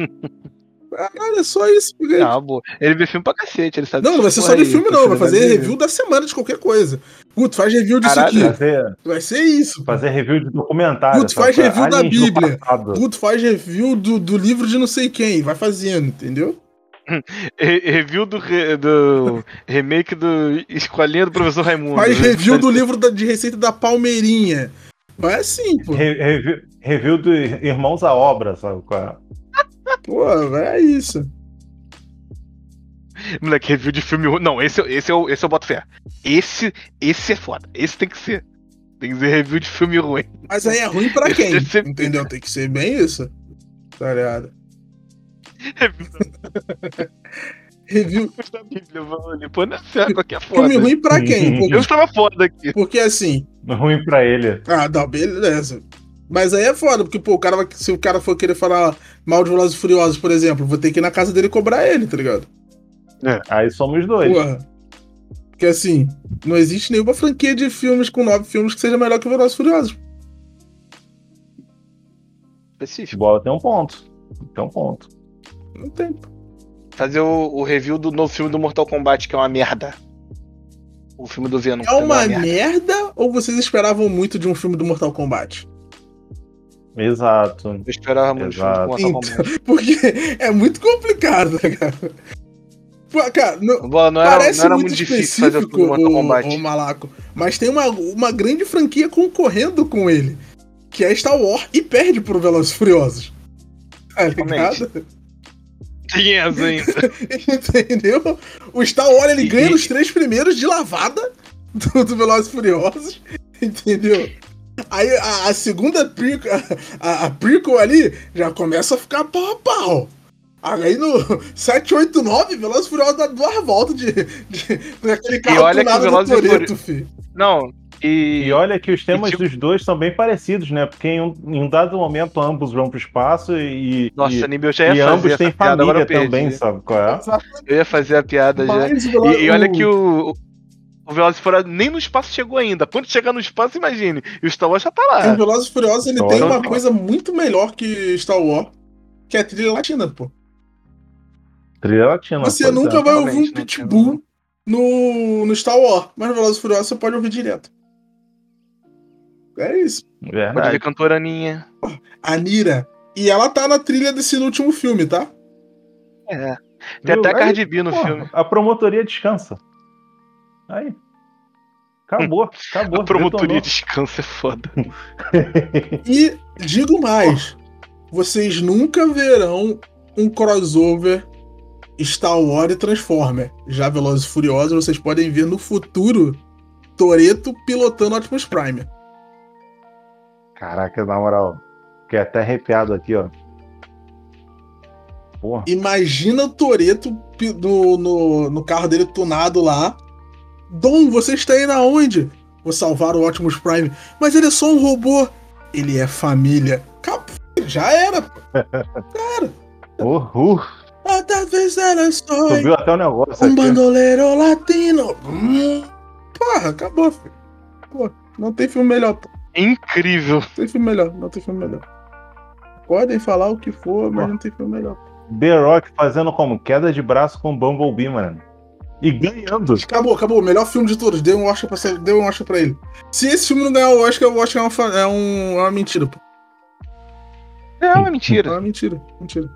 Caralho, é só isso. porque- Ah, boa. Ele vê filme pra cacete, ele sabe Não, não vai ser só de filme, não. Vai fazer review da semana de qualquer coisa. Guto, faz review disso Caralho, aqui. Fazer, Vai ser isso. fazer review de documentário. Sabe? faz review da Bíblia. Guto faz review do, do livro de não sei quem. Vai fazendo, entendeu? Re- Review do, re- do remake do Escolinha do Professor Raimundo. Faz né? review do livro da- de receita da Palmeirinha. Vai assim, pô. Re- review, review do Irmãos à Obra, sabe? qual é? Pô, é isso. Moleque, review de filme ruim. Não, esse, esse, eu, esse eu boto fé. Esse, esse é foda. Esse tem que ser. Tem que ser review de filme ruim. Mas aí é ruim pra quem? Entendeu? Tem que ser bem isso. Tá ligado? Review Review. da Bíblia, mano. Pô, não é certo, qualquer foda. Filme ruim pra quem? Porque, Eu estava foda aqui. porque assim. Ruim pra ele. Ah, não, beleza. Mas aí é foda, porque, pô, o cara vai, se o cara for querer falar mal de Velozes e Furiosos, por exemplo, vou ter que ir na casa dele cobrar ele, tá ligado? Aí somos dois. Porra. Porque assim, não existe nenhuma franquia de filmes com nove filmes que seja melhor que Velozes e Furiosos. Específico. Bola tem um ponto. Tem um ponto. Não tem. Fazer o, o review do novo filme do Mortal Kombat, que é uma merda. O filme do Venom. É também uma merda. merda ou vocês esperavam muito de um filme do Mortal Kombat? Exato. Eu esperava muito filme do Exato. Mortal Então, Kombat. porque é muito complicado, né, cara? Pô, cara, não, Bola, não era, parece não era muito, muito difícil fazer o filme do Mortal o, Kombat. o Malaco, mas tem uma, uma grande franquia concorrendo com ele, que é Star Wars, e perde pro Velozes Furiosos. Tá ligado? Tinha ainda. Entendeu? O Star Wars ele ganha nos três primeiros de lavada do, do Velozes e Furiosos. Entendeu? Aí a, a segunda prequel, a, a prequel ali já começa a ficar pau a pau. Aí no 789, Velozes e Furiosos dá duas voltas de, de, daquele carro olha que Velozes e filho. Não, e. E olha que os temas tipo- dos dois são bem parecidos, né? Porque em um, em um dado momento ambos vão pro espaço e, Nossa, e, Aníbal, eu já ia e fazer ambos têm família também, sabe qual é? Eu ia fazer a piada já. Mas o E, e olha que o. O Velozes e Furiosos nem no espaço chegou ainda. Quando chegar no espaço, imagine. E o Star Wars já tá o lá. Velozes e Furiosos ele tem uma não. coisa muito melhor que Star Wars, que é a trilha latina, pô. Trilha latina. Você pois nunca é. vai ouvir um não pitbull no, no Star Wars, mas no Velozes e Furiosos você pode ouvir direto. É isso. Pode ver Verdade. cantoraninha. A Nira. E ela tá na trilha desse último filme, tá? É. Tem Viu? até Cardi B no porra, filme. A promotoria descansa. Aí. Acabou, acabou. A promotoria detonou. descansa é foda. E digo mais: vocês nunca verão um crossover Star Wars e Transformer. Já Velozes e Furiosos, vocês podem ver no futuro Toreto pilotando Optimus Prime. Caraca, na moral. Fiquei até arrepiado aqui, ó. Porra. Imagina o Toreto no, no, no carro dele tunado lá. Dom, você está indo aonde? Vou salvar o Optimus Prime. Mas ele é só um robô. Ele é família. Já era. pô. Uh, uh, Outra vez era só subiu até o negócio um aqui. bandoleiro latino. Hum. Porra, acabou, filho. Pô, não tem filme melhor. Pô. Incrível. Não tem filme melhor. Não tem filme melhor. Podem falar o que for, mas não tem filme melhor. The Rock fazendo como? Queda de braço com Bumblebee, mano. E ganhando. Acabou, acabou. Melhor filme de todos. Deu um Oscar pra, ser- deu um Oscar pra ele. Se esse filme não ganhar o Oscar, o Oscar é uma, é um- é uma mentira, pô. É uma É mentira. uma mentira. Mentira.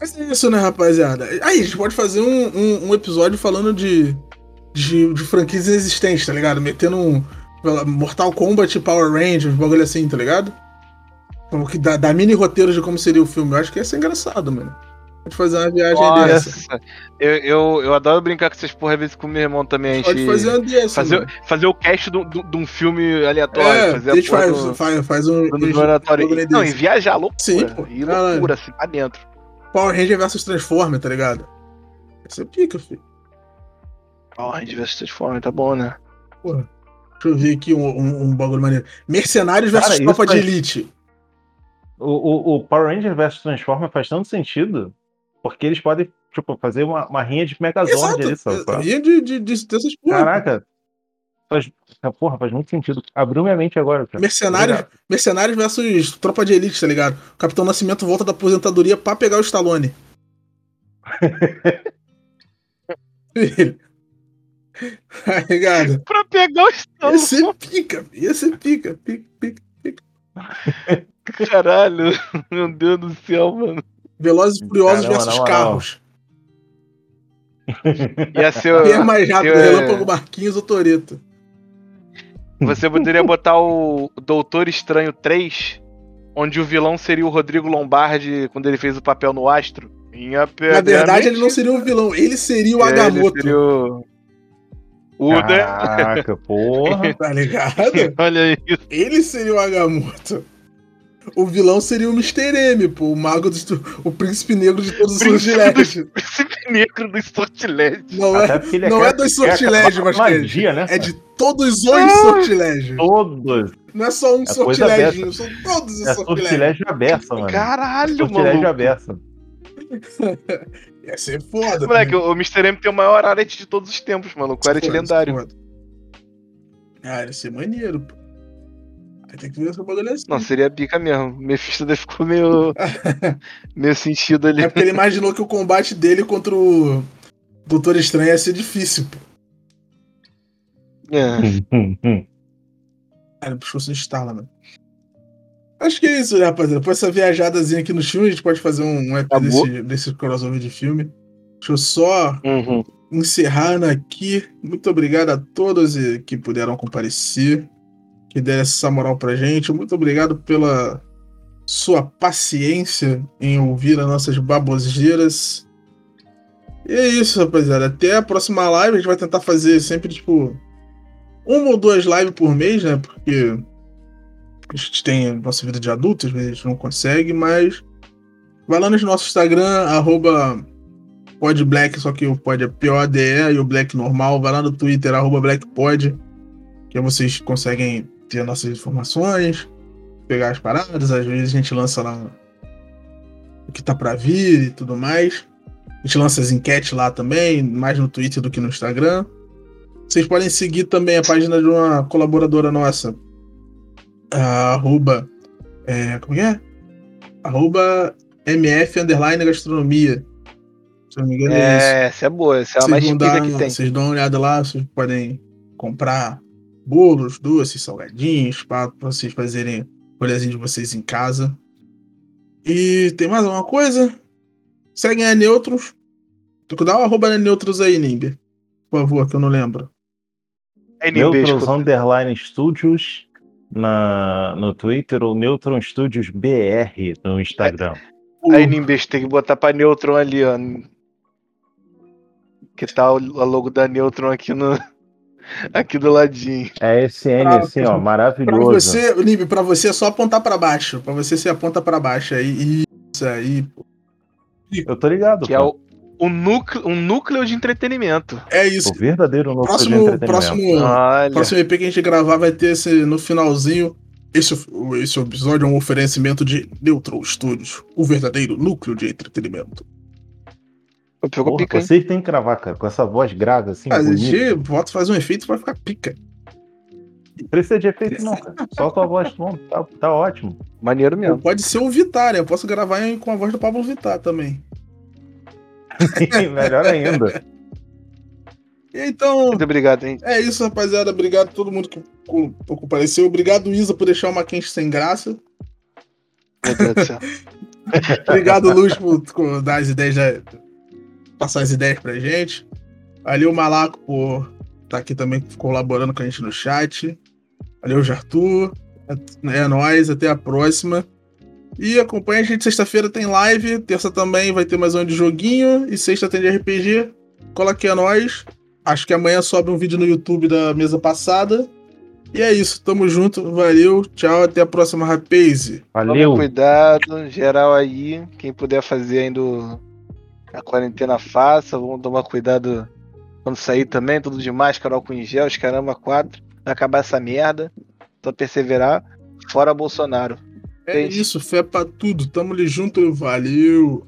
Mas é isso, né, rapaziada? Aí, a gente pode fazer um, um, um episódio falando de, de, de franquias existentes, tá ligado? Metendo um Mortal Kombat Power Rangers, um bagulho assim, tá ligado? Como que dá, dá mini roteiros de como seria o filme. Eu acho que ia ser engraçado, mano. Pode fazer uma viagem Nossa, dessa. eu, eu, eu adoro brincar com essas porra, às vezes com meu irmão também. Pode fazer uma dessa. fazer, mano. fazer o cast de um- filme aleatório. É, fazer a gente faz, do- faz, faz um. do- do aleatório. bagulho Não, e viajar, loucura. Sim, pô. E loucura, assim, pra dentro. Power Ranger versus Transformer, tá ligado? Essa é pica, filho. Gente vê se transforma, tá bom, né? Porra. Deixa eu ver aqui um, um, um bagulho maneiro. Mercenários Cara, versus Tropa de aí- Elite. O, o, o Power Ranger vs Transformer faz tanto sentido, porque eles podem, tipo, fazer uma, uma rinha de Megazord ali, sabe? é? Ria de, de, de, dessas porra. Caraca. Faz, porra, faz muito sentido. Abriu minha mente agora, cara. Mercenários. Mercenários versus Tropa de Elite, tá ligado? O Capitão Nascimento volta da aposentadoria pra pegar o Stallone. Filho. Tá ligado? Pra pegar o Ia estômago, ser pica, ia ser pica, pica, pica. caralho. Meu Deus do céu, mano. Velozes e Furiosos Caramba, versus moral. carros. Ia ser. Quem é mais rápido, eu- Relâmpago Marquinhos ou Toreto? Você poderia botar o Doutor Estranho 3, onde o vilão seria o Rodrigo Lombardi quando ele fez o papel no Astro. Minha Na verdade, ele não seria o vilão, ele seria o Agamotto, Seria o. O né? Caraca, porra. tá ligado? Olha isso. Ele seria o Agamotto. O vilão seria o Mr. M, pô, o mago do, o príncipe negro de todos os sortilégios. Príncipe negro do sortilégio. Não é, ele não é dos sortilégios, mas magia, né? é de todos os Ah! sortilégios. todos. Não é só um coisa sortiléginho, são todos os É sortilégios. sortilégio aberta, mano. Caralho, Sortilégio mano. Ia ser foda. Moleque, também. o Mr. M tem o maior arete de todos os tempos, mano. O Foda, lendário. foda. Ah, ia ser maneiro, pô. Aí tem que ver esse bagulho assim. Não, seria pica mesmo. Mephisto daí ficou meio. meio sentido ali. É porque ele imaginou que o combate dele contra o Doutor Estranho ia ser difícil, pô. É. Cara, o pescoço instala, mano. Acho que é isso, rapaziada? Depois dessa viajadazinha aqui no filme, a gente pode fazer um, EP desse, desse crossover de filme. Deixa eu só Uhum. encerrando aqui. Muito obrigado a todos que puderam comparecer, que deram essa moral pra gente. Muito obrigado pela sua paciência em ouvir as nossas baboseiras. E é isso, rapaziada. Até a próxima live. A gente vai tentar fazer sempre, tipo, uma ou duas lives por mês, né? Porque a gente tem a nossa vida de adulto, às vezes a gente não consegue, mas vai lá no nosso Instagram, arroba podblack, só que o pod é P-O-D-E e o black normal. Vai lá no Twitter, arroba blackpod, que vocês conseguem ter nossas informações, pegar as paradas, às vezes a gente lança lá o que tá pra vir e tudo mais. A gente lança as enquetes lá também, mais no Twitter do que no Instagram. Vocês podem seguir também a página de uma colaboradora nossa, arroba, é, como é? Arroba MF Underline Gastronomia. Se não me engano, é isso. É, essa é boa. Essa é a Vocês mais dar- que tem. Vocês dão uma olhada lá, vocês podem comprar bolos, doces, salgadinhos, para vocês fazerem o de vocês em casa. E tem mais alguma coisa? Seguem a Neutros. Tu dá uma arroba na Neutros aí, Nimber. Por favor, que eu não lembro. É. Neutros Underline Studios na, no Twitter ou Neutron Studios BR no Instagram. Aí, Nimbesco, tem que botar pra Neutron ali, ó. Que tal a logo da Neutron aqui no. Aqui do ladinho. É SN Ah, assim, ó, pra maravilhoso. você, Nimber, pra você é só apontar pra baixo. Pra você ser aponta pra baixo aí. Isso aí. Eu tô ligado. Que é pô. o, o núcleo, um núcleo de entretenimento. É isso. O verdadeiro núcleo de Próximo, entretenimento. próximo, Olha. próximo EP que a gente gravar vai ter esse no finalzinho. Esse, esse episódio é um oferecimento de Neutral Studios, o verdadeiro núcleo de entretenimento. Porra, pica, hein? vocês têm que gravar, cara, com essa voz grave assim. a bonita. gente bota, faz um efeito vai ficar pica. Não precisa de efeito, não, cara. Só com a voz, não, tá, tá ótimo. Maneiro Ou mesmo. pode ser o Vitar, né? Eu posso gravar com a voz do Pablo Vitar também. Melhor ainda. E então, Muito obrigado, hein? é isso, rapaziada. Obrigado a todo mundo que co- compareceu. Obrigado, Isa, por deixar uma quente sem graça. Meu Deus do céu. Obrigado, Luz, por, por dar as ideias, da- passar as ideias pra gente. Valeu, Malaco, por estar aqui também colaborando com a gente no chat. Valeu, Jartur. É, é nóis, até a próxima. E acompanha a gente sexta-feira tem live, terça também vai ter mais um de joguinho e sexta tem de RPG. Cola aqui a nós. Acho que amanhã sobe um vídeo no YouTube da mesa passada. E é isso, tamo junto, valeu, tchau, até a próxima, rapaz. Valeu. Toma cuidado, geral aí. Quem puder fazer ainda a quarentena, faça. Vamos tomar cuidado quando sair também. Tudo de máscara, álcool em gel, os caramba, quatro. Vai acabar essa merda. Só perseverar. Fora Bolsonaro. É isso, fé pra tudo, tamo junto, valeu.